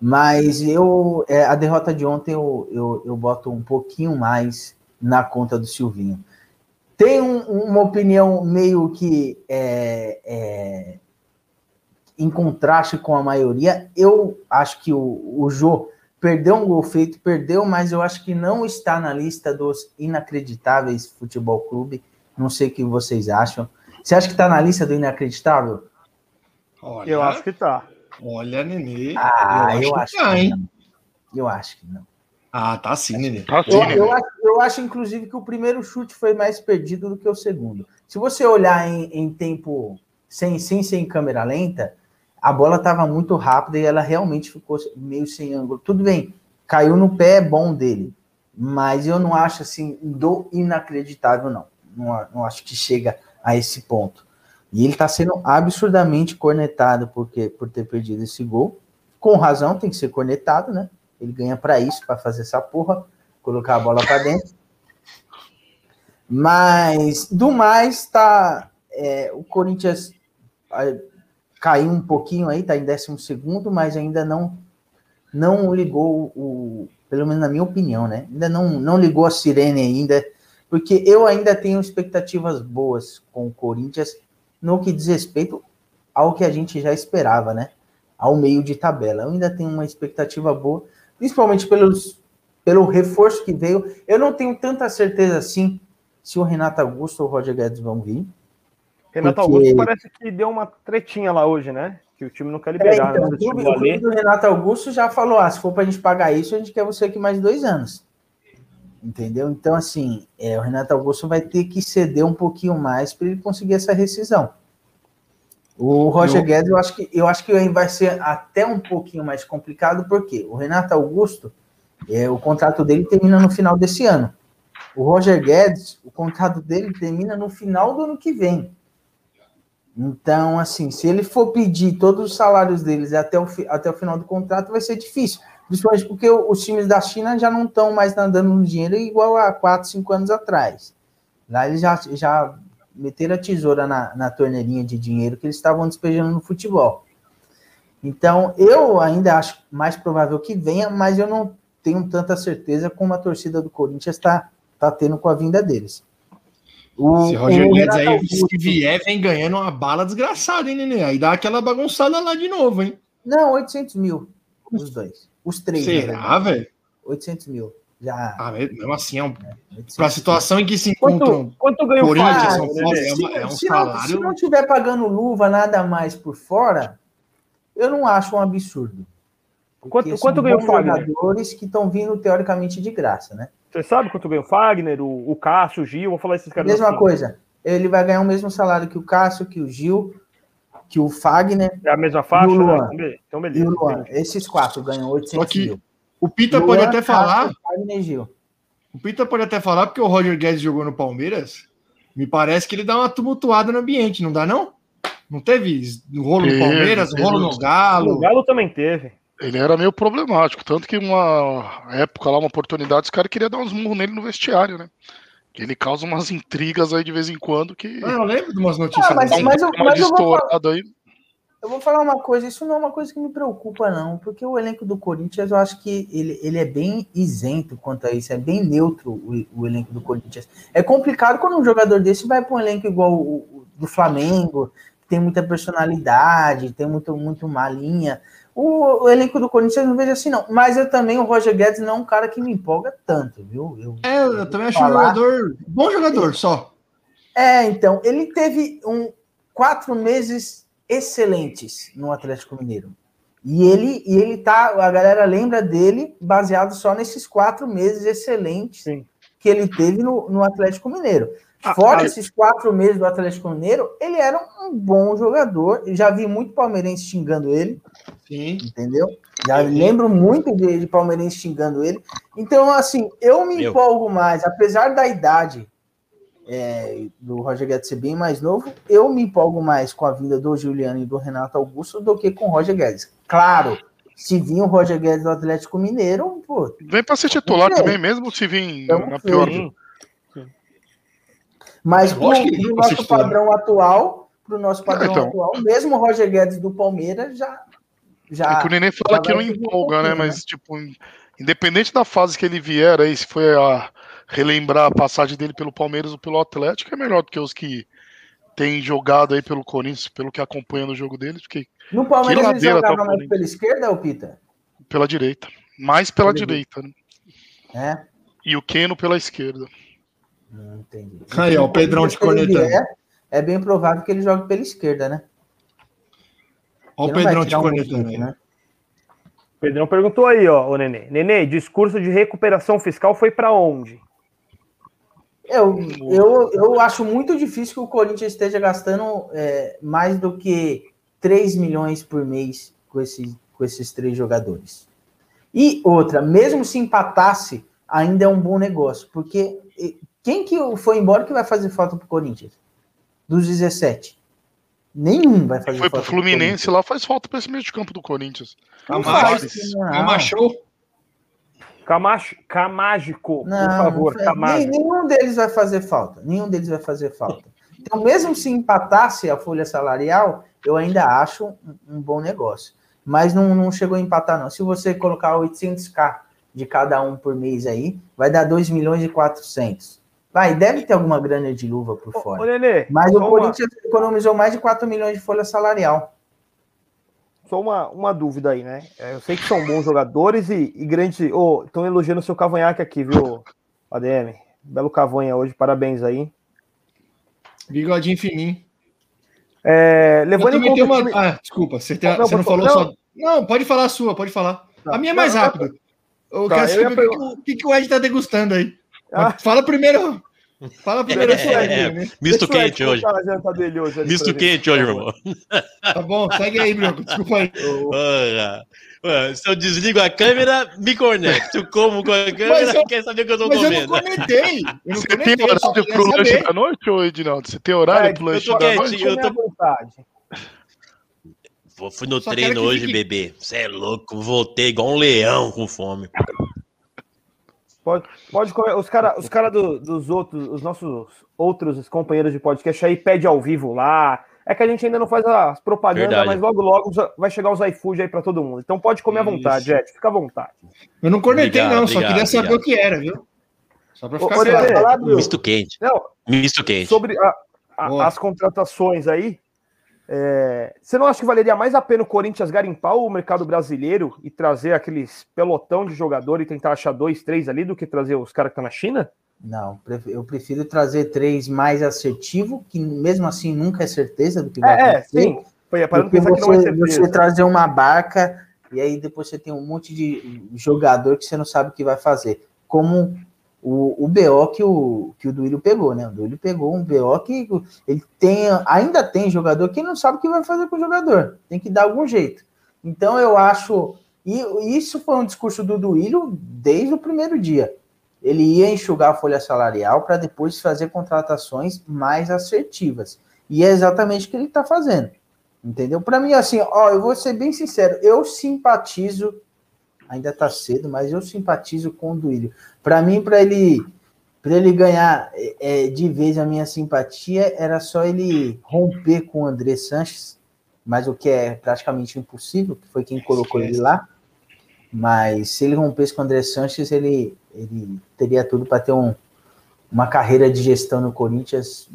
Mas eu, é, a derrota de ontem eu, eu, eu boto um pouquinho mais na conta do Silvinho. Tem um, uma opinião meio que é, é, em contraste com a maioria. Eu acho que o, o Jô perdeu um gol feito, perdeu, mas eu acho que não está na lista dos inacreditáveis futebol clube. Não sei o que vocês acham. Você acha que está na lista do inacreditável? Olha, eu acho que está. Olha, Nenê. Ah, eu, eu acho, que, tá, hein? Não. Eu acho que não. Ah, tá sim, Nenê. Tá sim, eu, eu, acho, eu, acho, inclusive, que o primeiro chute foi mais perdido do que o segundo. Se você olhar em, em tempo sem, sem ser em câmera lenta, a bola estava muito rápida e ela realmente ficou meio sem ângulo. Tudo bem, caiu no pé bom dele, mas eu não acho assim do inacreditável, não. Não, não acho que chega a esse ponto. E ele está sendo absurdamente cornetado porque, por ter perdido esse gol. Com razão, tem que ser cornetado, né? Ele ganha para isso, para fazer essa porra, colocar a bola para dentro. Mas, do mais, tá. É, o Corinthians caiu um pouquinho aí, tá em décimo segundo, mas ainda não não ligou o, pelo menos na minha opinião, né? Ainda não, não ligou a sirene ainda, porque eu ainda tenho expectativas boas com o Corinthians no que diz respeito ao que a gente já esperava, né? Ao meio de tabela. Eu ainda tenho uma expectativa boa, principalmente pelos, pelo reforço que veio. Eu não tenho tanta certeza assim se o Renato Augusto ou o Roger Guedes vão vir. Renato porque... Augusto parece que deu uma tretinha lá hoje, né? Que o time não quer liberar. É, então, né? o, clube, o clube do Renato Augusto já falou: ah, se for para a gente pagar isso, a gente quer você aqui mais dois anos. Entendeu? Então, assim, é, o Renato Augusto vai ter que ceder um pouquinho mais para ele conseguir essa rescisão. O Roger eu... Guedes, eu acho, que, eu acho que vai ser até um pouquinho mais complicado, porque o Renato Augusto, é, o contrato dele termina no final desse ano. O Roger Guedes, o contrato dele termina no final do ano que vem. Então, assim, se ele for pedir todos os salários deles até o, até o final do contrato, vai ser difícil. Principalmente porque os times da China já não estão mais nadando no dinheiro igual a 4, 5 anos atrás. Lá eles já, já meteram a tesoura na, na torneirinha de dinheiro que eles estavam despejando no futebol. Então, eu ainda acho mais provável que venha, mas eu não tenho tanta certeza como a torcida do Corinthians está tá tendo com a vinda deles. O, Se Roger Guedes aí, Augusto. se vier, vem ganhando uma bala desgraçada, hein, Nenê? Aí dá aquela bagunçada lá de novo, hein? Não, 800 mil, os dois. Os três. Será, velho? 800 mil. Já. Ah, mesmo assim, é um... é, para a situação em que se encontram. Quanto, quanto ganhou o Corinthians, São Paulo, é, uma, é um se salário. Não, se não tiver pagando luva, nada mais por fora, eu não acho um absurdo. Quanto, quanto ganhou o Fagner? jogadores que estão vindo teoricamente de graça, né? Você sabe quanto ganhou o Fagner, o, o Cássio, o Gil? Vou falar esses caras. Mesma assim. coisa. Ele vai ganhar o mesmo salário que o Cássio, que o Gil, que o Fagner. É a mesma faixa? E o Luan. Né? Então, beleza. E o Luan. Esses quatro ganham 800 que mil. O Pita Luan, pode até falar. Cássio, Fagner e Gil. O Pita pode até falar, porque o Roger Guedes jogou no Palmeiras. Me parece que ele dá uma tumultuada no ambiente, não dá, não? Não teve rolo no Palmeiras, rolo no Galo? O Galo também teve. Ele era meio problemático, tanto que uma época lá, uma oportunidade, os caras queriam dar uns murros nele no vestiário, né? Que ele causa umas intrigas aí de vez em quando que. Ah, eu lembro de umas notícias. Ah, mas, mas, mas, eu, mas eu, vou falar, aí. eu vou falar uma coisa, isso não é uma coisa que me preocupa, não, porque o elenco do Corinthians, eu acho que ele, ele é bem isento quanto a isso, é bem neutro o, o elenco do Corinthians. É complicado quando um jogador desse vai para um elenco igual o, o do Flamengo, que tem muita personalidade, tem muito, muito malinha. O, o, elenco do Corinthians eu não vejo assim, não. Mas eu também, o Roger Guedes não é um cara que me empolga tanto, viu? Eu, é, eu também acho falar. um jogador. Bom jogador, só. É, então, ele teve um, quatro meses excelentes no Atlético Mineiro. E ele, e ele tá, a galera lembra dele baseado só nesses quatro meses excelentes Sim. que ele teve no, no Atlético Mineiro. Ah, Fora ah, esses quatro meses do Atlético Mineiro, ele era um bom jogador. Eu já vi muito palmeirense xingando ele. Sim. Entendeu? Já lembro muito de, de palmeirense xingando ele. Então, assim, eu me Meu. empolgo mais, apesar da idade é, do Roger Guedes ser bem mais novo, eu me empolgo mais com a vinda do Juliano e do Renato Augusto do que com o Roger Guedes. Claro, se vir o Roger Guedes do Atlético Mineiro, pô, Vem pra ser titular também, mesmo se vir na pior. Mas ser nosso padrão atual, pro nosso padrão então. atual, mesmo o Roger Guedes do Palmeiras já já É que o Nenê fala que não empolga, né? Mas, tipo, independente da fase que ele vier aí, se foi a relembrar a passagem dele pelo Palmeiras ou pelo Atlético, é melhor do que os que têm jogado aí pelo Corinthians, pelo que acompanha no jogo deles, porque No Palmeiras ele tá jogava o mais pela esquerda, ou Pita? pela direita. Mais pela Pela direita, né? É? E o Keno pela esquerda. Não entendi. Aí, ó, o Pedrão te Se ele cornetando. É bem provável que ele jogue pela esquerda, né? Olha o Pedrão um cornetando aí. né? Pedrão perguntou aí, ó, o Nenê. Nenê, discurso de recuperação fiscal foi pra onde? Eu, eu, eu acho muito difícil que o Corinthians esteja gastando é, mais do que 3 milhões por mês com, esse, com esses três jogadores. E outra, mesmo se empatasse, ainda é um bom negócio, porque quem que foi embora que vai fazer falta pro Corinthians? Dos 17. Nenhum vai fazer Foi pro falta Fluminense lá, faz falta pra esse meio de campo do Corinthians. Camacho. Camacho. Camacho, Camágico, por Não, favor, não faz- Camágico. nenhum deles vai fazer falta. Nenhum deles vai fazer falta. Então, mesmo se empatasse a folha salarial, eu ainda acho um, um bom negócio. Mas não, não chegou a empatar, não. Se você colocar 800k de cada um por mês aí, vai dar 2 milhões e 400. Vai, deve ter alguma grana de luva por Ô, fora. Nenê, Mas o uma- Corinthians economizou mais de 4 milhões de folha salarial. Só uma, uma dúvida aí, né? É, Eu sei que são bons jogadores e, e grande. Estão elogiando o seu cavanhaque aqui, viu, ADM? Belo cavanha hoje, parabéns aí. Bigodinho fininho. É, Eu levando em conta. uma... time- Ah, desculpa, você, tem- Não, não, você não falou falar. só. Não, pode falar a sua, pode falar. Tá. A minha é mais Não, não, rápida. Eu Tá, eu ia o- o que, que o Ed tá degustando aí. Ah. Mas Fala primeiro. Fala primeiro É, Ed, é. né? Misto Deixa quente hoje. hoje Misto quente hoje, irmão. Tá bom, segue aí, Bruno. Desculpa aí. Se eu desligo a câmera, me conecto. Se eu como com a câmera, Mas eu- quer saber o que eu tô Mas eu não comendo. conectei. Eu não Você tem eu só horário pro lanche saber. da noite, ô Edinaldo? Você tem horário Ed, pro lanche da noite? eu tô- vontade. Fui no Só treino que hoje, fique- bebê. Você é louco, voltei igual um leão com fome. Pode, pode comer. Os caras os cara do- dos outros, os nossos outros companheiros de podcast aí pede ao vivo lá. É que a gente ainda não faz as propagandas, Verdade. mas logo, logo vai chegar os iFood aí pra todo mundo. Então pode comer à vontade, Isso. Ed. Fica à vontade. Eu não cornetei, Obrigado, não, só obrigado, queria saber o que era, viu? Só pra Ô, ficar ô, claro. Misto quente. Não, Misto quente. sobre a- a- as contratações aí, é, você não acha que valeria mais a pena o Corinthians garimpar o mercado brasileiro e trazer aqueles pelotão de jogador e tentar achar dois, três ali do que trazer os caras que estão na China? Não, eu prefiro trazer três mais assertivo, que mesmo assim nunca é certeza do que vai É, é, acontecer. sim. Foi Porque pensar que não é você, certeza. você trazer uma barca e aí depois você tem um monte de jogador que você não sabe o que vai fazer. Como o, o BO que o, que o Duílio pegou, né? O Duílio pegou um BO que ele tem, ainda tem jogador que não sabe o que vai fazer com o jogador. Tem que dar algum jeito. Então eu acho. E isso foi um discurso do Duílio desde o primeiro dia. Ele ia enxugar a folha salarial para depois fazer contratações mais assertivas. E é exatamente o que ele está fazendo. Entendeu? Para mim, assim, ó, eu vou ser bem sincero, eu simpatizo, ainda tá cedo, mas eu simpatizo com o Duílio. Para mim, para ele, para ele ganhar é, de vez a minha simpatia, era só ele romper com o André Sanches, mas o que é praticamente impossível, que foi quem colocou ele lá. Mas se ele rompesse com o André Sanches, ele, ele teria tudo para ter um, uma carreira de gestão no Corinthians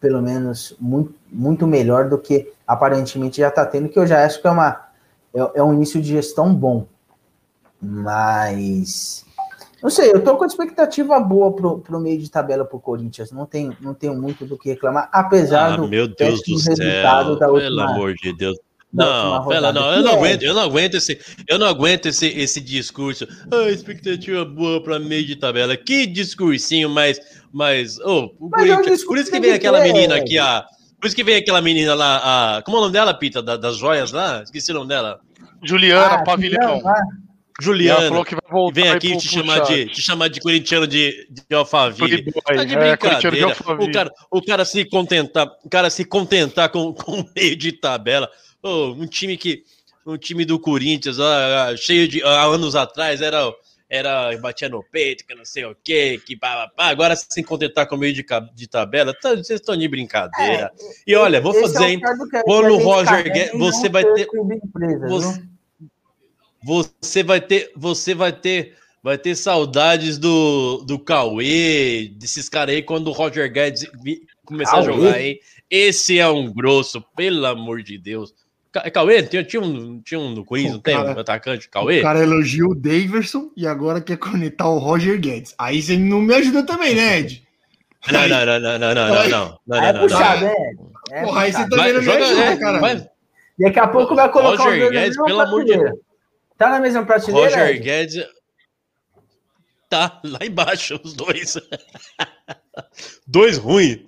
pelo menos muito, muito melhor do que aparentemente já está tendo, que eu já acho que é, uma, é, é um início de gestão bom. Mas não sei, eu tô com expectativa boa pro, pro meio de tabela pro Corinthians. Não tenho, não tenho muito do que reclamar, apesar Ah, do meu Deus do céu. resultado da Pelo última- amor de Deus. Não, pela, não, eu não é- aguento, eu não aguento esse, eu não aguento esse, esse discurso. Ah, expectativa boa para meio de tabela. Que discursinho mais, mais, oh, o Mas é um Corinthians- discurso por isso que vem aquela menina aqui, a, por isso que vem aquela menina lá, a, como é o nome dela, Pita, da- das joias lá? Esqueci o nome dela. Juliana, Ah, pavilhão. não, ah, E ela Juliana, falou que vai voltar vem aqui te chamar, de, te chamar de corintiano de, de Alphaville. Tá de É, de brincadeira. Alphaville. o, cara, o cara se contentar, o cara se contentar com, com meio de tabela. Ô, um time que. Um time do Corinthians, ah, ah, cheio de. Há anos atrás, era. Era batia no peito, que não sei o quê, que pá, pá, pá. agora se contentar com meio de, de tabela, tá- vocês estão de brincadeira. e olha, vou Esse fazer, é o hein? Quando o Roger Guedes- você vai ter empresa, Você? Você vai ter, você vai ter, vai ter saudades do, do Cauê, desses caras aí quando o Roger Guedes começar Cauê? a jogar, hein? Esse é um grosso, pelo amor de Deus. É Cauê? Tinha, tinha, um, tinha um no Corinthians, não tem? Um atacante, Cauê? O cara elogiou o Davidson e agora quer conectar o Roger Guedes. Aí você não me ajuda também, né, Ed? Não, não, não, não, não, não, não, não. É puxado, é. é. Porra, aí você também não me ajuda, né, é, cara. Daqui a pouco vai colocar Roger Guedes, pelo amor de Deus. Tá na mesma prateleira? Roger Ed? Guedes. Tá lá embaixo, os dois. dois ruins.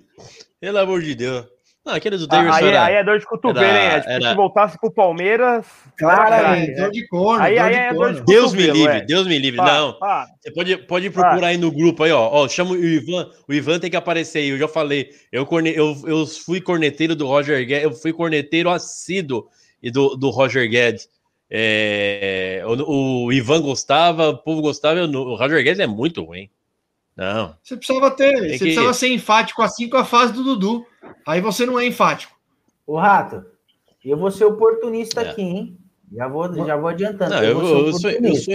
Pelo amor de Deus. Não, aquele do Davidson Aí, era- aí é dor de cotovelo, era- hein, Ed? Era- Se voltasse pro Palmeiras. Claramente, é. dor de corno, Aí- dor aí de é dor de Deus me cotovelo, livre, é. Deus me livre. Pá, Não, pá. você pode, pode procurar aí no grupo aí, ó. ó. Chama o Ivan. O Ivan tem que aparecer aí. Eu já falei. Eu, corne, eu, eu fui corneteiro do Roger Guedes. Eu fui corneteiro assíduo e do, do Roger Guedes. É, o, o Ivan gostava, o povo gostava. o Roger Guedes é muito ruim. Não. Você precisava ter, você que- precisava ser enfático assim com a fase do Dudu. Aí você não é enfático. Ô, Rato, eu vou ser oportunista É. aqui, hein? Já vou, já vou adiantando. Não, eu, vou eu, sou, eu, sou, eu sou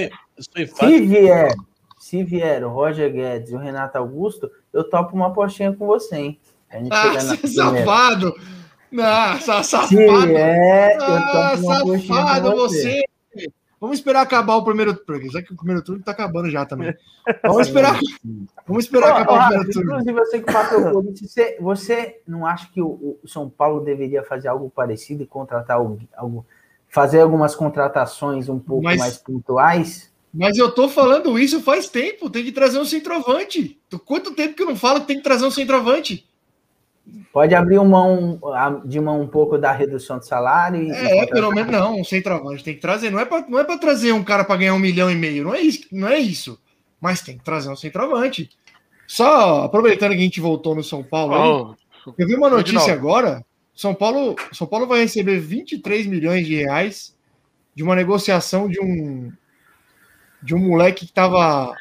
Se enfático. vier, se vier o Roger Guedes e o Renato Augusto, eu topo uma postinha com você, hein? A gente Ah, você é primeira. Safado! Não, sa- Se safado! vier, eu Ah, safado você. você! Vamos esperar acabar o primeiro turno. Já que o primeiro turno tá acabando já também. Vamos esperar, vamos esperar acabar o Rato, primeiro turno. inclusive, você que bateu o Corinthians, você, você não acha que o, o São Paulo deveria fazer algo parecido e contratar algo, algo- fazer algumas contratações um pouco Mas- mais pontuais? Mas eu tô falando isso faz tempo. Tem que trazer um centroavante. Quanto tempo que eu não falo que tem que trazer um centroavante? Pode abrir mão, de mão um pouco da redução de salário e. É, pelo menos não, um centroavante tem que trazer. Não é pra, não é pra trazer um cara para ganhar um milhão e meio. Não é isso, não é isso. Mas tem que trazer um centroavante. Só aproveitando que a gente voltou no São Paulo, aí, Ó, eu vi uma notícia agora. São Paulo, São Paulo vai receber 23 milhões de reais de uma negociação de um de um moleque que tava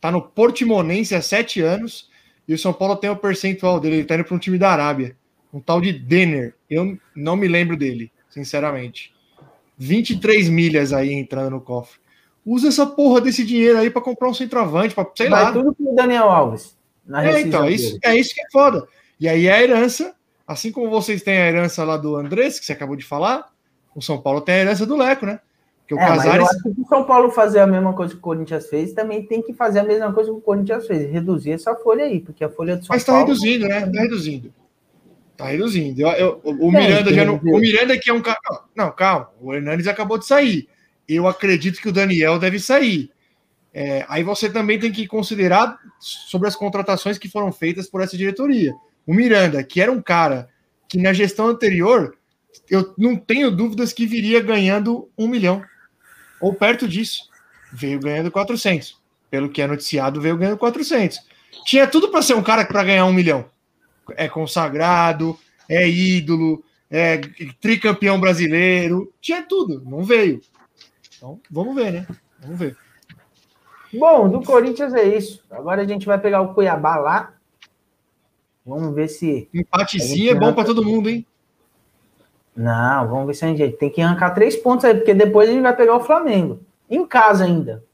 tá no Portimonense há sete anos e o São Paulo tem o percentual dele. Ele tá indo para um time da Arábia, um tal de Denner. Eu não me lembro dele, sinceramente. 23 milhas aí entrando no cofre. Usa essa porra desse dinheiro aí para comprar um centroavante, para sei Vai lá. tudo pro Daniel Alves. Na É, então, é isso, é isso que é foda. E aí a herança, assim como vocês têm a herança lá do Andrés, que você acabou de falar, o São Paulo tem a herança do Leco, né? Porque o É, mas Casares. que se o São Paulo fazer a mesma coisa que o Corinthians fez, também tem que fazer a mesma coisa que o Corinthians fez, reduzir essa folha aí, porque a folha do São Mas tá Paulo. reduzindo, né? Tá reduzindo. Tá reduzindo. Eu- eu- o Tem, Miranda já não. O Miranda que é um cara. Não, calma. O Hernandes acabou de sair. Eu acredito que o Daniel deve sair. É, aí você também tem que considerar sobre as contratações que foram feitas por essa diretoria. O Miranda, que era um cara que na gestão anterior, eu não tenho dúvidas que viria ganhando um milhão. Ou perto disso. Veio ganhando 400. Pelo que é noticiado, veio ganhando 400. Tinha tudo para ser um cara para ganhar um milhão. É consagrado, é ídolo, é tricampeão brasileiro. Tinha tudo, não veio. Então, vamos ver, né? Vamos ver. Bom, do Corinthians é isso. Agora a gente vai pegar o Cuiabá lá. Vamos ver se. Empatezinho é bom para todo mundo, hein? Não, vamos ver se a gente tem que arrancar três pontos aí, porque depois a gente vai pegar o Flamengo. Em casa ainda.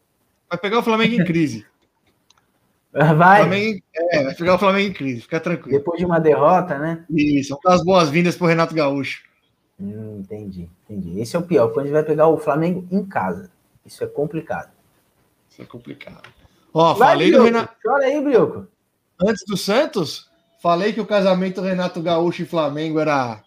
Vai pegar o Flamengo em crise. Vai. Flamengo, é, vai pegar o Flamengo em crise, fica tranquilo. Depois de uma derrota, né? Isso, vamos dar as boas-vindas pro Renato Gaúcho. Hum, entendi, entendi. Esse é o pior, quando a gente vai pegar o Flamengo em casa. Isso é complicado. Isso é complicado. Ó, Vai, falei do Brioco. Renato. Chora aí, Brioco. Antes do Santos, falei que o casamento Renato Gaúcho e Flamengo era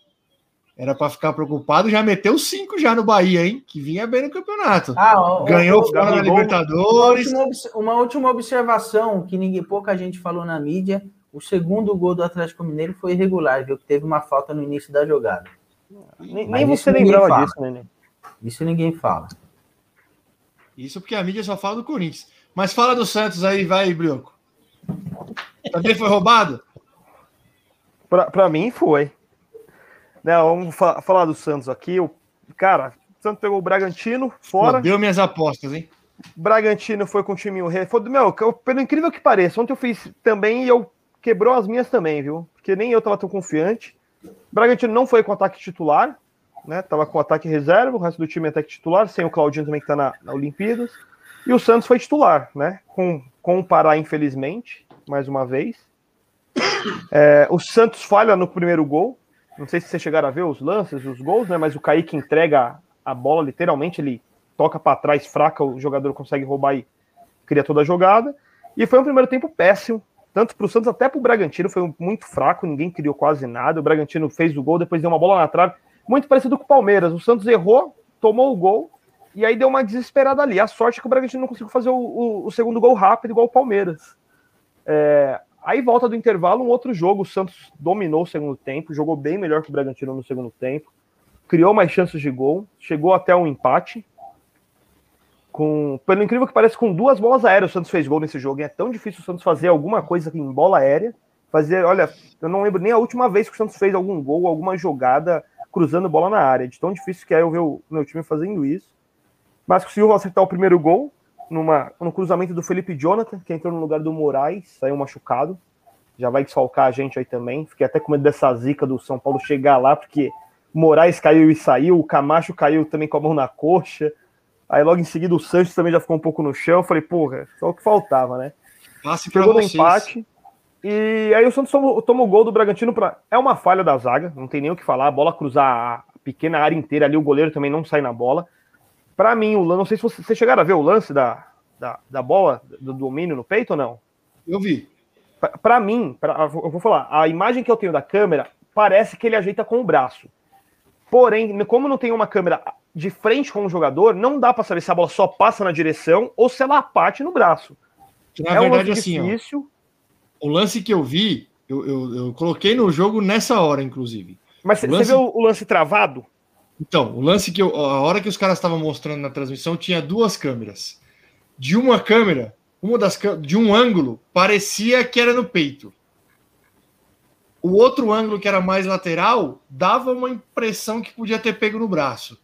era para ficar preocupado, já meteu cinco já no Bahia, hein? Que vinha bem no campeonato. Ah, ó, Ganhou ó, fora da Gabigol. Uma Libertadores. última, uma última observação que ninguém, pouca gente falou na mídia. O segundo gol do Atlético Mineiro foi irregular, viu? Que teve uma falta no início da jogada. Nem, nem isso você lembrava fala. disso, Nenê. Isso ninguém fala. Isso porque a mídia só fala do Corinthians. Mas fala do Santos aí, vai, Brioco. Também foi roubado? Pra, pra mim foi. Não, vamos fa falar do Santos aqui. O, cara, o Santos pegou o Bragantino fora. Pô, deu minhas apostas, hein? Bragantino foi com o time. Foi, meu, pelo incrível que pareça, ontem eu fiz também e eu quebrou as minhas também, viu? Porque nem eu tava tão confiante. Bragantino não foi com ataque titular, né? Tava com ataque reserva, o resto do time é ataque titular, sem o Claudinho também que tá na, na Olimpíadas. E o Santos foi titular, né? Com, com o Pará, infelizmente, mais uma vez. É, o Santos falha no primeiro gol. Não sei se vocês chegaram a ver os lances, os gols, né? Mas o Kaique entrega a bola, literalmente, ele toca para trás, fraca, o jogador consegue roubar e cria toda a jogada. E foi um primeiro tempo péssimo, tanto para o Santos até para o Bragantino, foi muito fraco, ninguém criou quase nada. O Bragantino fez o gol, depois deu uma bola na trave, muito parecido com o Palmeiras. O Santos errou, tomou o gol, e aí deu uma desesperada ali. A sorte é que o Bragantino não conseguiu fazer o, o, o segundo gol rápido, igual o Palmeiras. É, aí volta do intervalo, um outro jogo. O Santos dominou o segundo tempo, jogou bem melhor que o Bragantino no segundo tempo, criou mais chances de gol, chegou até um empate. Com, pelo incrível que pareça, com duas bolas aéreas o Santos fez gol nesse jogo. E é tão difícil o Santos fazer alguma coisa em bola aérea. Fazer, olha, eu não lembro nem a última vez que o Santos fez algum gol, alguma jogada cruzando bola na área. De tão difícil que é eu ver o meu time fazendo isso mas conseguiu acertar o primeiro gol numa, no cruzamento do Felipe Jonathan, que entrou no lugar do Moraes, saiu machucado. Já vai desfalcar a gente aí também. Fiquei até com medo dessa zica do São Paulo chegar lá, porque Moraes caiu e saiu, o Camacho caiu também com a mão na coxa. Aí logo em seguida o Santos também já ficou um pouco no chão. Falei, porra, só o que faltava, né? Passe Chegou no empate. E aí o Santos toma, toma o gol do Bragantino. Pra... É uma falha da zaga, não tem nem o que falar. A bola cruzar a pequena área inteira ali, o goleiro também não sai na bola. Para mim, o lance, não sei se vocês você chegaram a ver o lance da, da, da bola, do domínio no peito ou não? Eu vi. Para mim, pra, eu vou falar, a imagem que eu tenho da câmera parece que ele ajeita com o braço. Porém, como não tem uma câmera de frente com o jogador, não dá para saber se a bola só passa na direção ou se ela parte no braço. Na é verdade, um assim, difícil. Ó, o lance que eu vi, eu, eu, eu, coloquei no jogo nessa hora, inclusive. Mas você lance... viu o lance travado? Então, o lance que eu, a hora que os caras estavam mostrando na transmissão tinha duas câmeras. De uma câmera, uma das de um ângulo parecia que era no peito. O outro ângulo que era mais lateral dava uma impressão que podia ter pego no braço.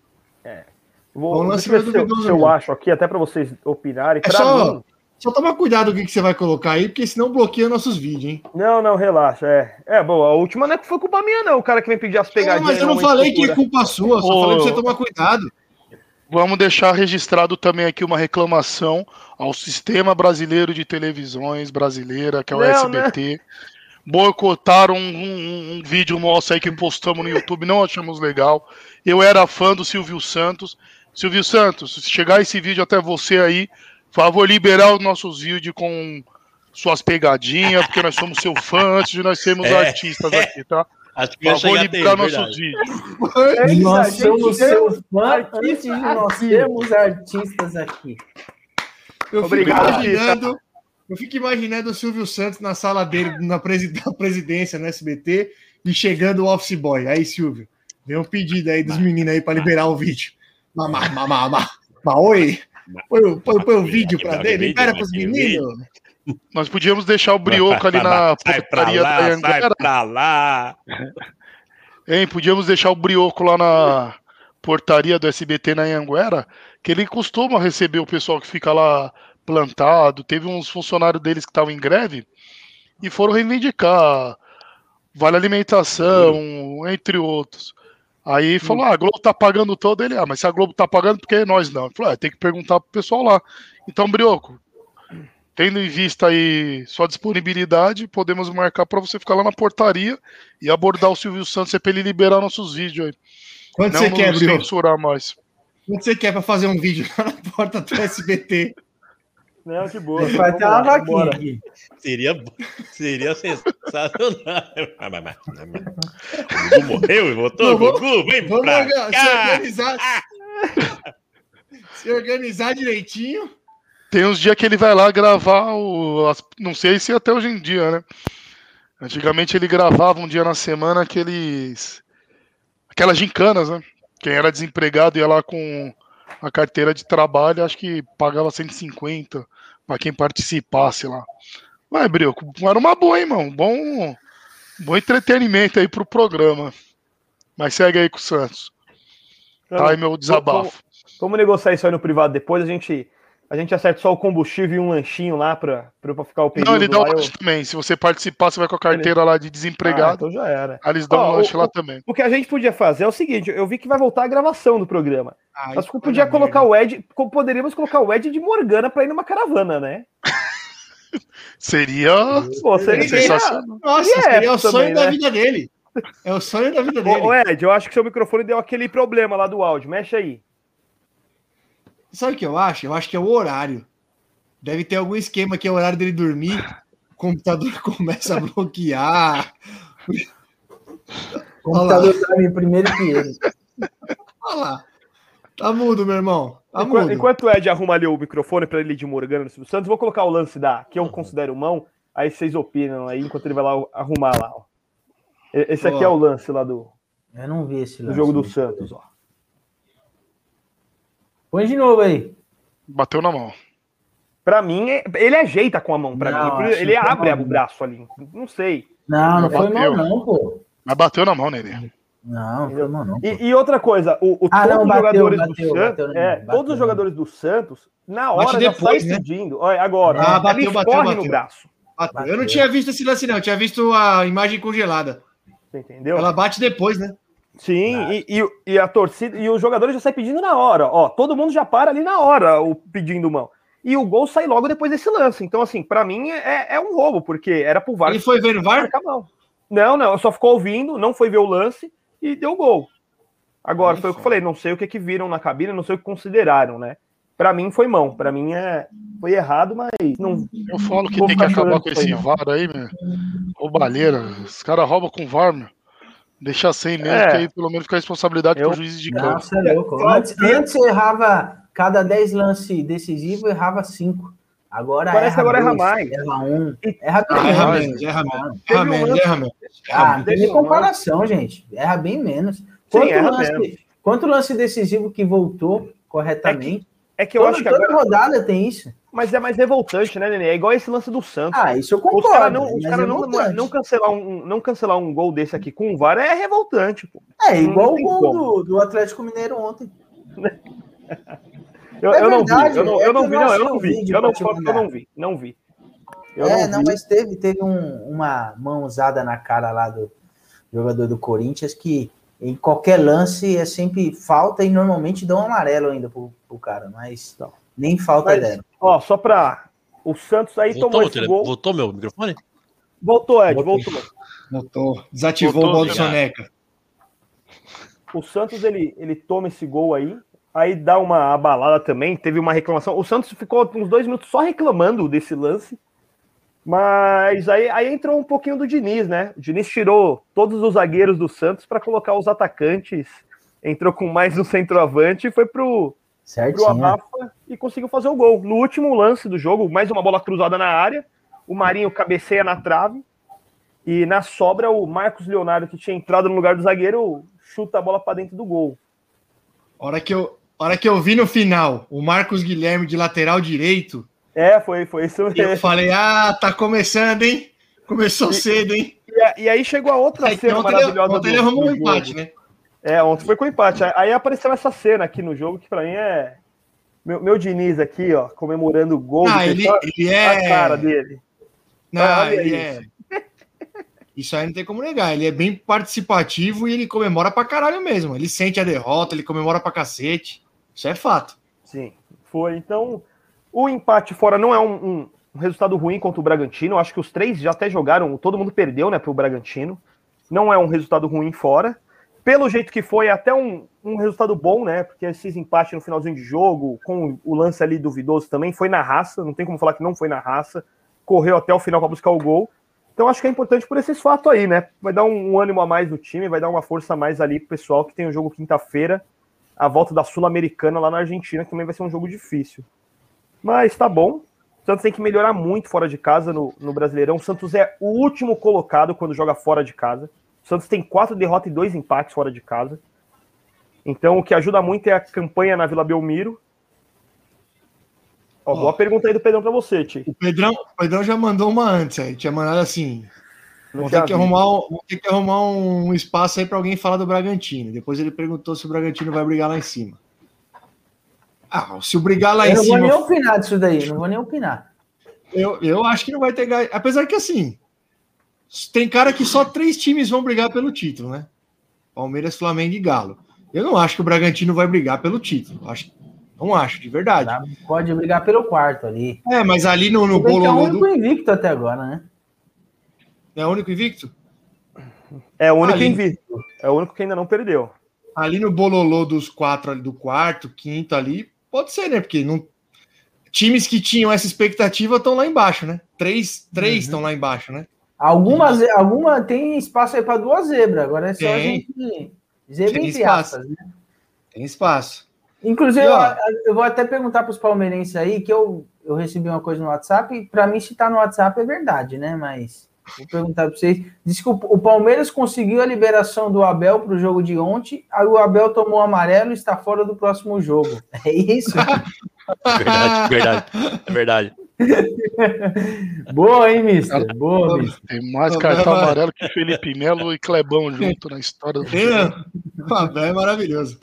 É. Vou, um lance se, eu, se eu acho aqui até para vocês opinarem. É só, mim, só toma cuidado com o que você vai colocar aí, porque senão bloqueia nossos vídeos, hein? Não, não, relaxa. É, é boa. A última não é que foi culpa minha, não. O cara que vem pedir as pegadinhas. Não, mas eu não falei que é culpa sua, só Ô, falei pra você tomar cuidado. Vamos deixar registrado também aqui uma reclamação ao Sistema Brasileiro de Televisões Brasileira, que é o não, SBT. Né? Boicotaram um, um, um vídeo nosso aí que postamos no YouTube, não achamos legal. Eu era fã do Silvio Santos. Silvio Santos, se chegar esse vídeo até você aí, favor liberar os nossos vídeos com suas pegadinhas, porque nós somos seu fã antes de nós sermos é. artistas aqui, tá? Acho que favor liberar nossos vídeos. nós somos seus fãs antes de nós sermos artistas aqui. Eu Obrigado, fico imaginando, eu fico imaginando o Silvio Santos na sala dele, na presidência no SBT, e chegando o office boy. Aí, Silvio, vem um pedido aí dos meninos aí para liberar o vídeo. Mamá, mamá, mamá. Oi. Põe, põe, põe o vídeo pra dentro, libera pros meninos. Nós podíamos deixar o brioco ali na portaria da Anguera. Sai pra lá. Hein, podíamos deixar o brioco lá na portaria do SBT na Anguera, que ele costuma receber o pessoal que fica lá plantado. Teve uns funcionários deles que estavam em greve e foram reivindicar vale alimentação, entre outros. Aí falou: ah, a Globo tá pagando todo. Ele, ah, mas se a Globo tá pagando, por que nós não? Ele falou: é, tem que perguntar pro pessoal lá. Então, Brioco, tendo em vista aí sua disponibilidade, podemos marcar para você ficar lá na portaria e abordar o Silvio Santos para ele liberar nossos vídeos aí. Quanto não você quer, Brioco? censurar mais. Quanto você quer para fazer um vídeo lá na porta do SBT? Não, de boa. Vai ter uma vaquinha aqui. Seria, seria sensacional. o Gugu morreu e voltou. Gugu, vem vamos pra cá. Se organizar, se organizar direitinho. Tem uns dias que ele vai lá gravar o. As, não sei se até hoje em dia, né? Antigamente ele gravava um dia na semana aqueles. Aquelas gincanas, né? Quem era desempregado ia lá com a carteira de trabalho, acho que pagava 150 para quem participasse lá. Mas, Bril, era uma boa, hein, irmão? Bom, bom entretenimento aí pro programa. Mas segue aí com o Santos. Tá aí meu desabafo. Vamos, vamos negociar isso aí no privado depois. A gente, a gente acerta só o combustível e um lanchinho lá pra, pra pra ficar o período Não, ele dá um lá. eu- lanche também. Se você participar, você vai com a carteira lá de Ah, desempregado. então já era. Aí eles dão Ó, um lanche o- lá também. O que a gente podia fazer é o seguinte: eu vi que vai voltar a gravação do programa. Ai, Nós vai podia colocar merda. o Ed, poderíamos colocar o Ed de Morgana pra ir numa caravana, né? Seria Pô, seria, sensacional. Nossa, E é seria o também, sonho da né? vida dele. É o sonho da vida dele. Ô, ô, Ed, eu acho que seu microfone deu aquele problema lá do áudio. Mexe aí. Sabe o que eu acho? Eu acho que é o horário. Deve ter algum esquema que é o horário dele dormir. O computador começa a bloquear. O computador dorme primeiro que ele. Olha lá. Tá mudo, meu irmão. Tá Enquanto, mudo. enquanto o Ed arruma ali o microfone pra ele ir de Morgana no Silvio Santos, vou colocar o lance da que eu considero mão. Aí vocês opinam aí enquanto ele vai lá arrumar lá. Ó. Esse aqui Ó. é o lance lá do, Eu não vi esse do lance. jogo do Santos, ó. Põe de novo aí. Bateu na mão. Pra mim, é- ele ajeita com a mão. Pra Não, mim, ele foi abre o braço ali. Não sei. Não, não foi Bateu. mal, não, pô. Mas bateu na mão nele. Não, não foi mal, não. pô. E, e outra coisa, o, o- Ah, todos não, os bateu, jogadores bateu, do Santos, bateu, é, bateu. todos os jogadores do Santos, na Bate hora já depois, sai né? pedindo. Olha, agora, Ah, ele bateu, bateu, no bateu. braço. Bateu. Eu não Bateu. tinha visto esse lance, não. Eu tinha visto a imagem congelada. Você entendeu? Ela bate depois, né? Sim, e, e, e a torcida, e os jogadores já saem pedindo na hora. Ó, todo mundo já para ali na hora, o pedindo mão. E o gol sai logo depois desse lance. Então, assim, pra mim é, é um roubo, porque era pro VAR Ele foi ver o VAR? marcar a mão. Não, não, só ficou ouvindo, não foi ver o lance e deu gol. Agora, foi o que eu falei, não sei o que, que viram na cabine, não sei o que consideraram, né? Pra mim foi mão, pra mim é foi errado, mas não Eu falo que tem que acabar com esse não. VAR aí, meu. Roubalheira. Os caras roubam com VAR, meu. Deixa sem mesmo, É. que aí pelo menos fica a responsabilidade Eu- pro juiz de campo. Nossa, é louco. Antes, antes eu errava, cada 10 lances decisivos, eu errava 5. Agora Parece que agora erra dois, mais. Erra um. Erra Ah, bem erra Vai. menos, erra menos. Erra menos, lance- erra menos. Ah, não tem comparação, gente. Erra bem menos. Quanto, erra lance, menos. quanto lance decisivo que voltou corretamente? É que eu toda, acho que toda agora. rodada tem isso. Mas é mais revoltante, né, Nenê? É igual esse lance do Santos. Ah, isso eu os concordo. caras não, os cara é não, revoltante. não, cancelar um, não cancelar um gol desse aqui com o VAR é revoltante, pô. É igual não o gol do, do Atlético Mineiro ontem. Eu, É eu não verdade, vi, eu não, é eu não que vi, eu não, não eu não vi. vídeo Eu não que eu não vi, não vi. Eu é, não não, vi. mas teve, teve um- uma mão usada na cara lá do jogador do Corinthians que em qualquer lance é sempre falta e normalmente dão um amarelo ainda pro, pro cara, mas Não. nem falta Mas- deram. Ó, só pra. O Santos aí Voltou, tomou esse gol. voltou meu microfone? Voltou, Ed, Voltei. voltou. Voltou. Desativou Voltou, o gol do obrigado. Soneca. O Santos ele, ele toma esse gol aí, aí dá uma abalada também. Teve uma reclamação. O Santos ficou uns dois minutos só reclamando desse lance. Mas aí, aí entrou um pouquinho do Diniz, né? O Diniz tirou todos os zagueiros do Santos para colocar os atacantes. Entrou com mais um centroavante e foi pro, Certinho. Abafa e conseguiu fazer o gol. No último lance do jogo, mais uma bola cruzada na área. O Marinho cabeceia na trave. E na sobra, o Marcos Leonardo, que tinha entrado no lugar do zagueiro, chuta a bola para dentro do gol. Hora que, eu, hora que eu vi no final o Marcos Guilherme de lateral direito, É, foi, foi isso eu mesmo. falei: ah, tá começando, hein? Começou cedo, hein? E, a- e aí chegou a outra Aí, cena ontem ele, maravilhosa ontem ele arrumou um jogo. empate, né? É, ontem foi com empate. Aí apareceu essa cena aqui no jogo que pra mim é. Meu, meu Diniz aqui, ó, comemorando o gol. Ah, ele, ele a é. cara dele. Não, ele é. Isso aí não tem como negar. Ele é bem participativo e ele comemora pra caralho mesmo. Ele sente a derrota, ele comemora pra cacete. Isso é fato. Sim, foi. Então, o empate fora não é um, um- um resultado ruim contra o Bragantino. Acho que os três já até jogaram, todo mundo perdeu, né, pro Bragantino. Não é um resultado ruim fora. Pelo jeito que foi, é até um, um resultado bom, né? Porque esses empates no finalzinho de jogo, com o lance ali duvidoso também, foi na raça. Não tem como falar que não foi na raça. Correu até o final para buscar o gol. Então acho que é importante por esses fatos aí, né? Vai dar um, um ânimo a mais no time, vai dar uma força a mais ali pro pessoal que tem o jogo quinta-feira, a volta da Sul-Americana lá na Argentina, que também vai ser um jogo difícil. Mas tá bom. O Santos tem que melhorar muito fora de casa no, no Brasileirão. O Santos é o último colocado quando joga fora de casa. O Santos tem quatro derrotas e dois empates fora de casa. Então, o que ajuda muito é a campanha na Vila Belmiro. Ó, boa pergunta aí do Pedrão pra você, Ti. O Pedrão, o Pedrão já mandou uma antes aí. Tinha mandado assim. Tinha ter, que arrumar, um- vamos ter que arrumar um espaço aí para alguém falar do Bragantino. Depois ele perguntou se o Bragantino vai brigar lá em cima. Ah, se o brigar lá Eu em não vou cima. nem opinar disso daí, não vou nem opinar. Eu, eu acho que não vai ter. Apesar que assim. Tem cara que só três times vão brigar pelo título, né? Palmeiras, Flamengo e Galo. Eu não acho que o Bragantino vai brigar pelo título. Acho, não acho, de verdade. Pode brigar pelo quarto ali. É, mas ali no, no que é o bololô único do. invicto até agora, né? É o único invicto? É o único Ali. invicto. É o único que ainda não perdeu. ali no bololô dos quatro ali, do quarto, quinto ali, pode ser, né? Porque não... times que tinham essa expectativa estão lá embaixo, né? Três, três Uhum. estão lá embaixo, né? Alguma, ze- alguma tem espaço aí para duas zebras. Agora é só a Tem. gente. Zebra Tem entre espaço. aspas, né? Tem espaço. Inclusive, E, ó, eu, eu vou até perguntar para os palmeirenses aí, que eu, eu recebi uma coisa no WhatsApp, e para mim, se tá no WhatsApp é verdade, né? Mas vou perguntar para vocês. Diz que o, o Palmeiras conseguiu a liberação do Abel para o jogo de ontem, aí o Abel tomou amarelo e está fora do próximo jogo. É isso? Verdade, verdade. É verdade. Boa, hein, mister? Boa, mister. Tem mais cartão Beba. amarelo que Felipe Melo e Clebão junto na história do É, o Abel é maravilhoso.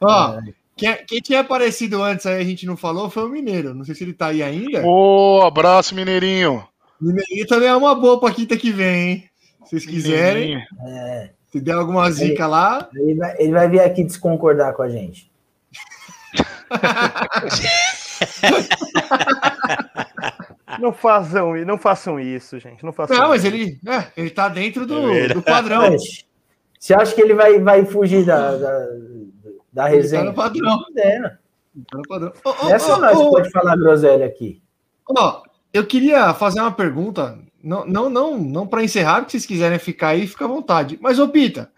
Ó, quem, quem tinha aparecido antes aí, a gente não falou, foi o Mineiro. Não sei se ele tá aí ainda. Ô, abraço, Mineirinho. Mineirinho também é uma boa pra quinta que vem, hein? Se vocês quiserem, Mineirinho. se der alguma zica lá, Ele vai, ele vai vir aqui desconcordar com a gente. Não façam, não façam isso, gente. Não façam Não, mas isso. ele, é, ele tá dentro É do, verdade. do padrão. Mas, Você acha que ele vai, vai fugir da, da, da Ele tá resenha? no padrão. É, né? Tá no padrão. Ô, Essa ô, nós pode falar groselha aqui. ó, eu queria fazer uma pergunta, não, não, não, não para encerrar, porque se vocês quiserem ficar aí, fica à vontade. Mas, ô Pita,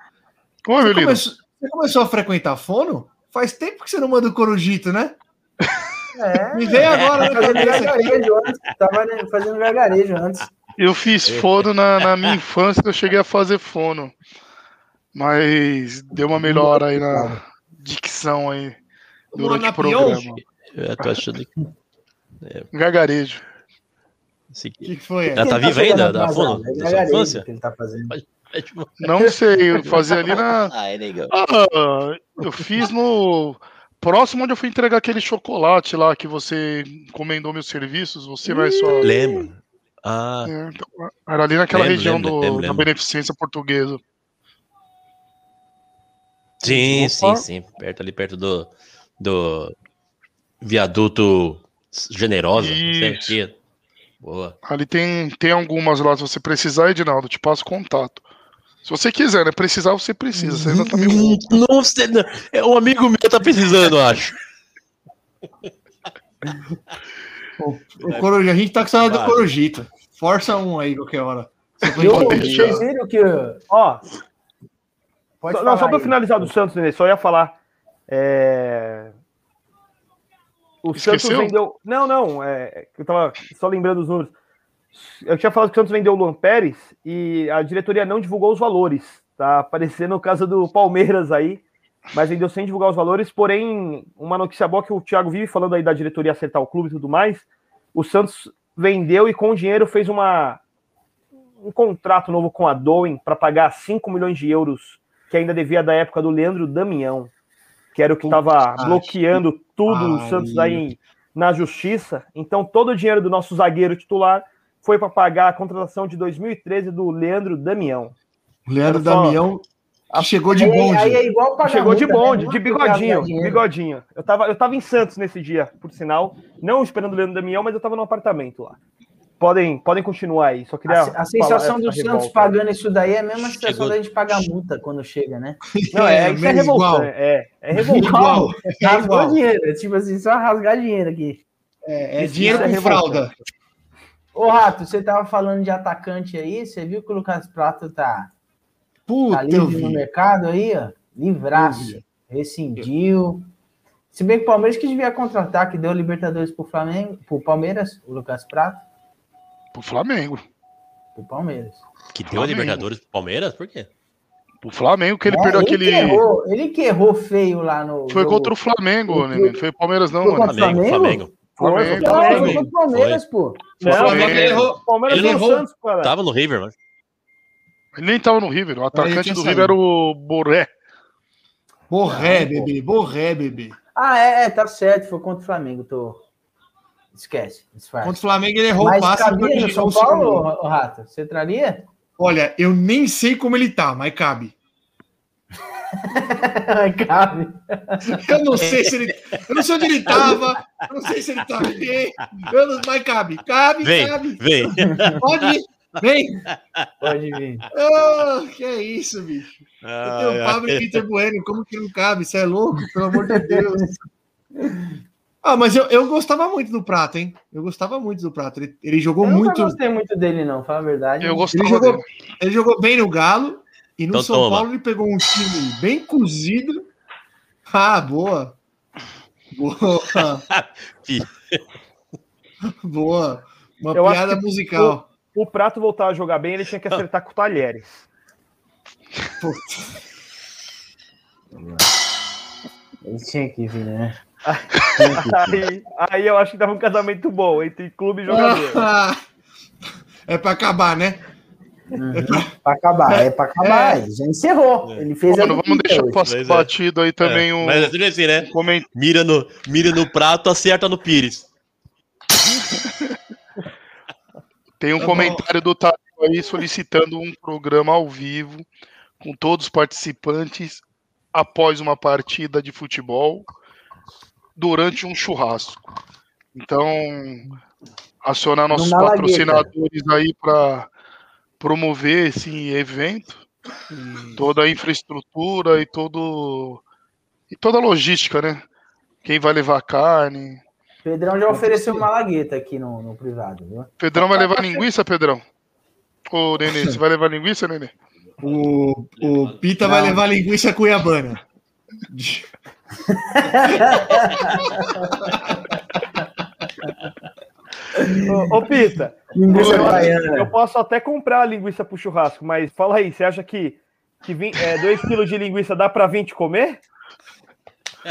Oi, meu você começou, você começou a frequentar fono? Faz tempo que você não manda o Corujito, né? É, Me veio agora na fazendo gargarejo antes. Tava fazendo gargarejo antes. Eu fiz fono na, na minha infância, eu cheguei a fazer fono. Mas deu uma melhora aí na dicção aí durante o programa. Eu tô achando que. Gargarejo. esse O que, foi? Ela tá Quem viva ainda, da? Fono? É Da sua gargarejo infância? que ele tá fazendo. É Não sei, eu fazia ali na. Ai, negão. Ah, eu fiz no. Próximo onde eu fui entregar aquele chocolate lá que você encomendou meus serviços, você vai só. Lembro. Ah, É, então, era ali naquela Lembro, região lembro, do, lembro, da beneficência portuguesa. sim, Opa. sim, sim. Perto ali, perto do, do viaduto generosa. Boa. Ali tem, tem algumas lá, se você precisar, Edinaldo, te passo contato. Se você quiser, né? Precisar, você precisa. Você ainda tá meio. Hum, Não sei, não. É, Um amigo meu tá precisando, eu acho. O Coruja, a gente tá com saudade do Claro. Corujito. Força um aí qualquer hora. Eu, vocês viram que. Ó, Pode só, não, só para aí. finalizar do Santos, Nenê, só ia falar. é, O Santos Esqueceu? vendeu. Não, não, é... eu tava só lembrando os números. Eu tinha falado que o Santos vendeu o Luan Pérez e a diretoria não divulgou os valores. Tá aparecendo o caso do Palmeiras aí, mas vendeu sem divulgar os valores. Porém, uma notícia boa que o Thiago vive falando aí da diretoria acertar o clube e tudo mais. O Santos vendeu e com o dinheiro fez uma, um contrato novo com a Doen para pagar 5 milhões de euros que ainda devia da época do Leandro Damião, que era o que estava bloqueando tudo o pariu. Santos aí na justiça. Então, todo o dinheiro do nosso zagueiro titular foi para pagar a contratação de 2013 do Leandro Damião. O Leandro só- Damião que chegou de Aí, bonde. aí é igual pagar Chegou de multa, né? bonde, Não de que bigodinho, bigodinho. Eu tava, eu tava em Santos nesse dia, por sinal, não esperando o Leandro Damião, mas eu tava no apartamento lá. Podem, podem continuar aí, só queria A, a sensação do Santos revolta. pagando isso daí é a mesma sensação Chegou- da gente pagar multa quando chega, né? Não, é, isso é menos igual. revoltante, é, é revoltante. Igual. É Rasgou igual. dinheiro, é tipo assim, só rasgar dinheiro aqui. É, é Isso dinheiro é com fralda. Ô, Rato, você tava falando de atacante aí, você viu que o Lucas Prato tá, tá Puta, eu livre no mercado aí, ó? Livraço. Rescindiu. Se bem que o Palmeiras que devia contratar, que deu Libertadores pro Flamengo, pro Palmeiras, o Lucas Prato, Pro Flamengo. pro Palmeiras. Que deu a Flamengo. Libertadores pro Palmeiras? Por quê? O Flamengo, que ele É, perdeu ele aquele. Que errou, ele que errou feio lá no. Foi jogo. contra o Flamengo, né? Não foi o Palmeiras, não, Foi mano. contra o Flamengo, Flamengo. Foi, Flamengo. foi Não, Flamengo. foi contra o Palmeiras, pô. Não, Flamengo. ele errou. Palmeiras Ele o errou. Santos, cara. Tava no River, mano. Ele nem tava no River. O atacante do. River era o Boré. Borré, bebê, borré, bebê. Ah, é, é, tá certo, foi contra o Flamengo, tô. Esquece, disfarce. Contra o Flamengo ele errou o Mas passe. cabia no originou São o Paulo, Rata? Você traria? Olha, eu nem sei como ele tá, mas cabe. Cabe. Eu não sei se ele. Eu não sei onde ele tava. Eu não sei se ele tá bem. Eu não, mas cabe. Cabe, Vem, cabe. vem. Pode ir. Vem. Pode vir. Ah, que é isso, bicho. Eu tenho o Ah, Pablo e Peter Bueno. Como que não cabe? Você é louco? Pelo amor de Deus. Ah, mas eu, eu gostava muito do Prato, hein? Eu gostava muito do Prato. Ele, ele jogou Eu muito. gostei muito dele, não, fala a verdade. Eu Ele gostava jogou, dele. ele jogou bem no Galo e no Então São toma. Paulo ele pegou um time bem cozido. Ah, boa. Boa. Boa. Uma Eu acho piada musical. O Prato voltar a jogar bem, ele tinha que acertar com o Talheres. Ele tinha que vir, né? Aí, aí eu acho que dava um casamento bom entre clube e jogador. É pra acabar, né? Pra acabar, é pra acabar. Ele já encerrou. Ele fez Mano, vamos deixar passar é. batido aí também É, um Mas é assim, né? coment- Mira no, mira no prato, acerta no Pires. Tem um Tá comentário do Tadeu aí solicitando um programa ao vivo com todos os participantes após uma partida de futebol durante um churrasco. Então, acionar nossos patrocinadores aí para promover esse evento, toda a infraestrutura e todo e toda a logística, né? Quem vai levar carne? Pedrão já ofereceu uma lagueta aqui no, no privado, viu? Pedrão vai levar linguiça, Pedrão? Ô, Nenê, você vai levar linguiça, Nenê? O, o Pita vai Não. levar linguiça cuiabana. Ô, ô, Pita, Linguiça eu, baiana. eu posso até comprar a linguiça pro churrasco, mas fala aí, você acha que, que 2 quilos de linguiça dá pra 20 comer?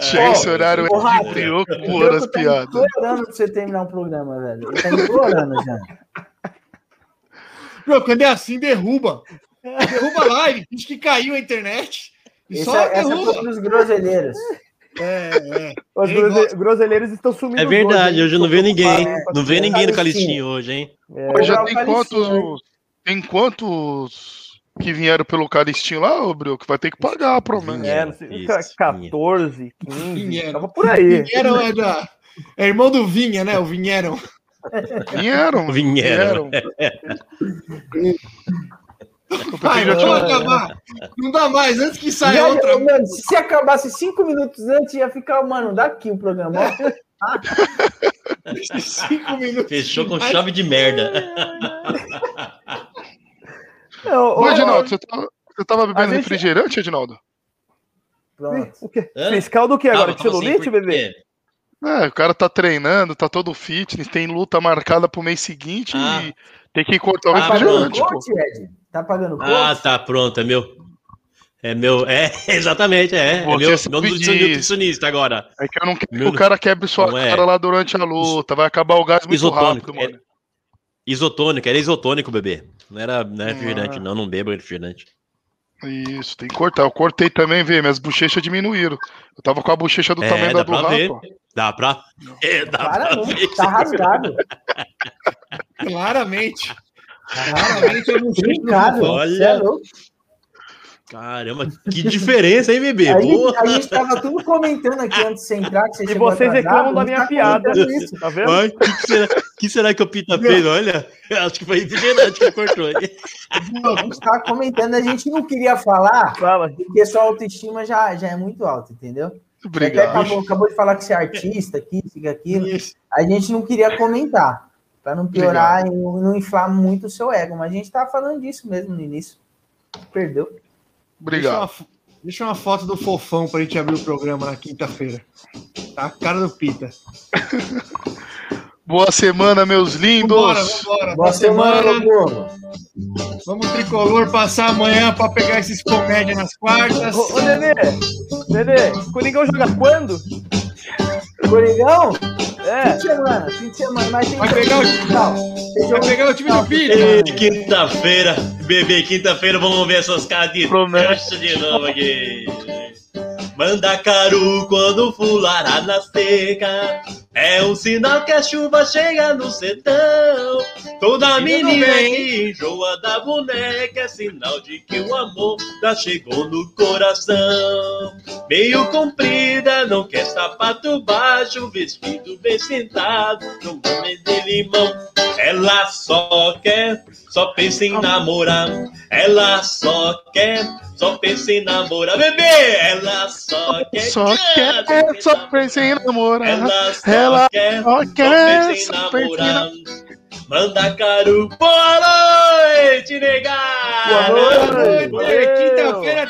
Chega esse horário O voando as Diogo tá piadas. implorando pra você terminar um programa, velho. Ele tá implorando já. Meu, quando é assim, derruba. Derruba a live. Diz que caiu a internet. E Esse só é, essa derruba. foi dos groselheiros. É, é. Os grose- groselheiros estão sumindo. É verdade, hoje eu não vi ninguém. É, Não vê ninguém no Calistinho. hoje, hein? Mas já Cobrar o tem Calistinho, quantos. Tem quantos que vieram pelo Calistinho lá, ô Brioco? Vai ter que pagar. É, não sei, Isso, 14, 15, Vinheram. tava por aí. Vinheram é, da, é irmão do Vinha, né? O Vinheram. Vieram. Vieram. Ai, já não, acabar. Não dá mais. Antes que saia Já- outra. mano, se acabasse cinco minutos antes, ia ficar, mano, daqui o programa. Cinco minutos. Fechou com chave de merda. Não, Ô, ô, Edinaldo, você tava, você tava bebendo gente- refrigerante, Edinaldo? Pronto. O quê? Hã? Fiscal do que agora? Tava, celulite, bebê? quê? É, o cara tá treinando, tá todo fitness, tem luta marcada pro mês seguinte Ah. e tem que cortar o Ah, Tá pagando refrigerante, pô. coach, Ed? Tá pagando coach? Ah, tá, pronto, é meu. É meu, é, exatamente, é. É Você meu, sabe meu disso. nutricionista agora. É que eu não quero Meu- que o cara quebre sua Não é. cara lá durante a luta, vai acabar o gás muito Isotônico. rápido, mano. é- isotônico, era isotônico, bebê. Não era, não era Ah. refrigerante, não, não bebo refrigerante. Isso, tem que cortar. Eu cortei também, vê, minhas bochechas diminuíram. Eu tava com a bochecha do É, tamanho da do. Rafa. Dá pra. É, dá pra Claramente, ver. tá rasgado. Claramente. Claramente eu não. Olha. Cê é louco. Caramba, que diferença, hein, bebê? A gente, Boa. a gente tava tudo comentando aqui antes de você entrar, que você E vocês reclamam da minha tá piada. isso. Tá vendo? Ai, que, que será, que será que o Pita fez? Olha, acho que foi refrigerante que cortou aí. A gente tava comentando, a gente não queria falar, Fala. porque sua autoestima já, já é muito alta, entendeu? Obrigado. acabou, acabou de falar que você é artista, que isso, que aquilo. Isso. A gente não queria comentar, para não piorar e não inflar muito o seu ego, mas a gente tava falando disso mesmo no início. Perdeu. Deixa Obrigado. uma, fo- deixa uma foto do fofão pra gente abrir o programa na quinta-feira. Tá a cara do Pita. Boa semana, meus lindos. Vambora, vambora. Boa Boa semana, semana. Vamos tricolor passar amanhã pra pegar esses comédia nas quartas. Ô, ô Nenê, O Coringão joga quando? Coringão? É. Fim de semana, fim de semana. Mas tem Vai pegar o- tem Vai pegar o time do. Ei, quinta-feira, bebê, quinta-feira vamos ver essas caras de Promete. trouxa de novo aqui. Manda caro quando fulará na seca. É um sinal que a chuva chega no sertão. Toda menina que enjoa da boneca é sinal de que o amor já chegou no coração. Meio comprida, não quer sapato baixo, vestido bem sentado, no nome de limão. Ela só quer, só pensa em namorar. Ela só quer, só pensa em namorar. Bebê, ela só quer. Só quer, só pensa em namorar. Ela só Ela quer, só quer, namorar. Manda caro, boa noite, negada! Boa noite. Quinta-feira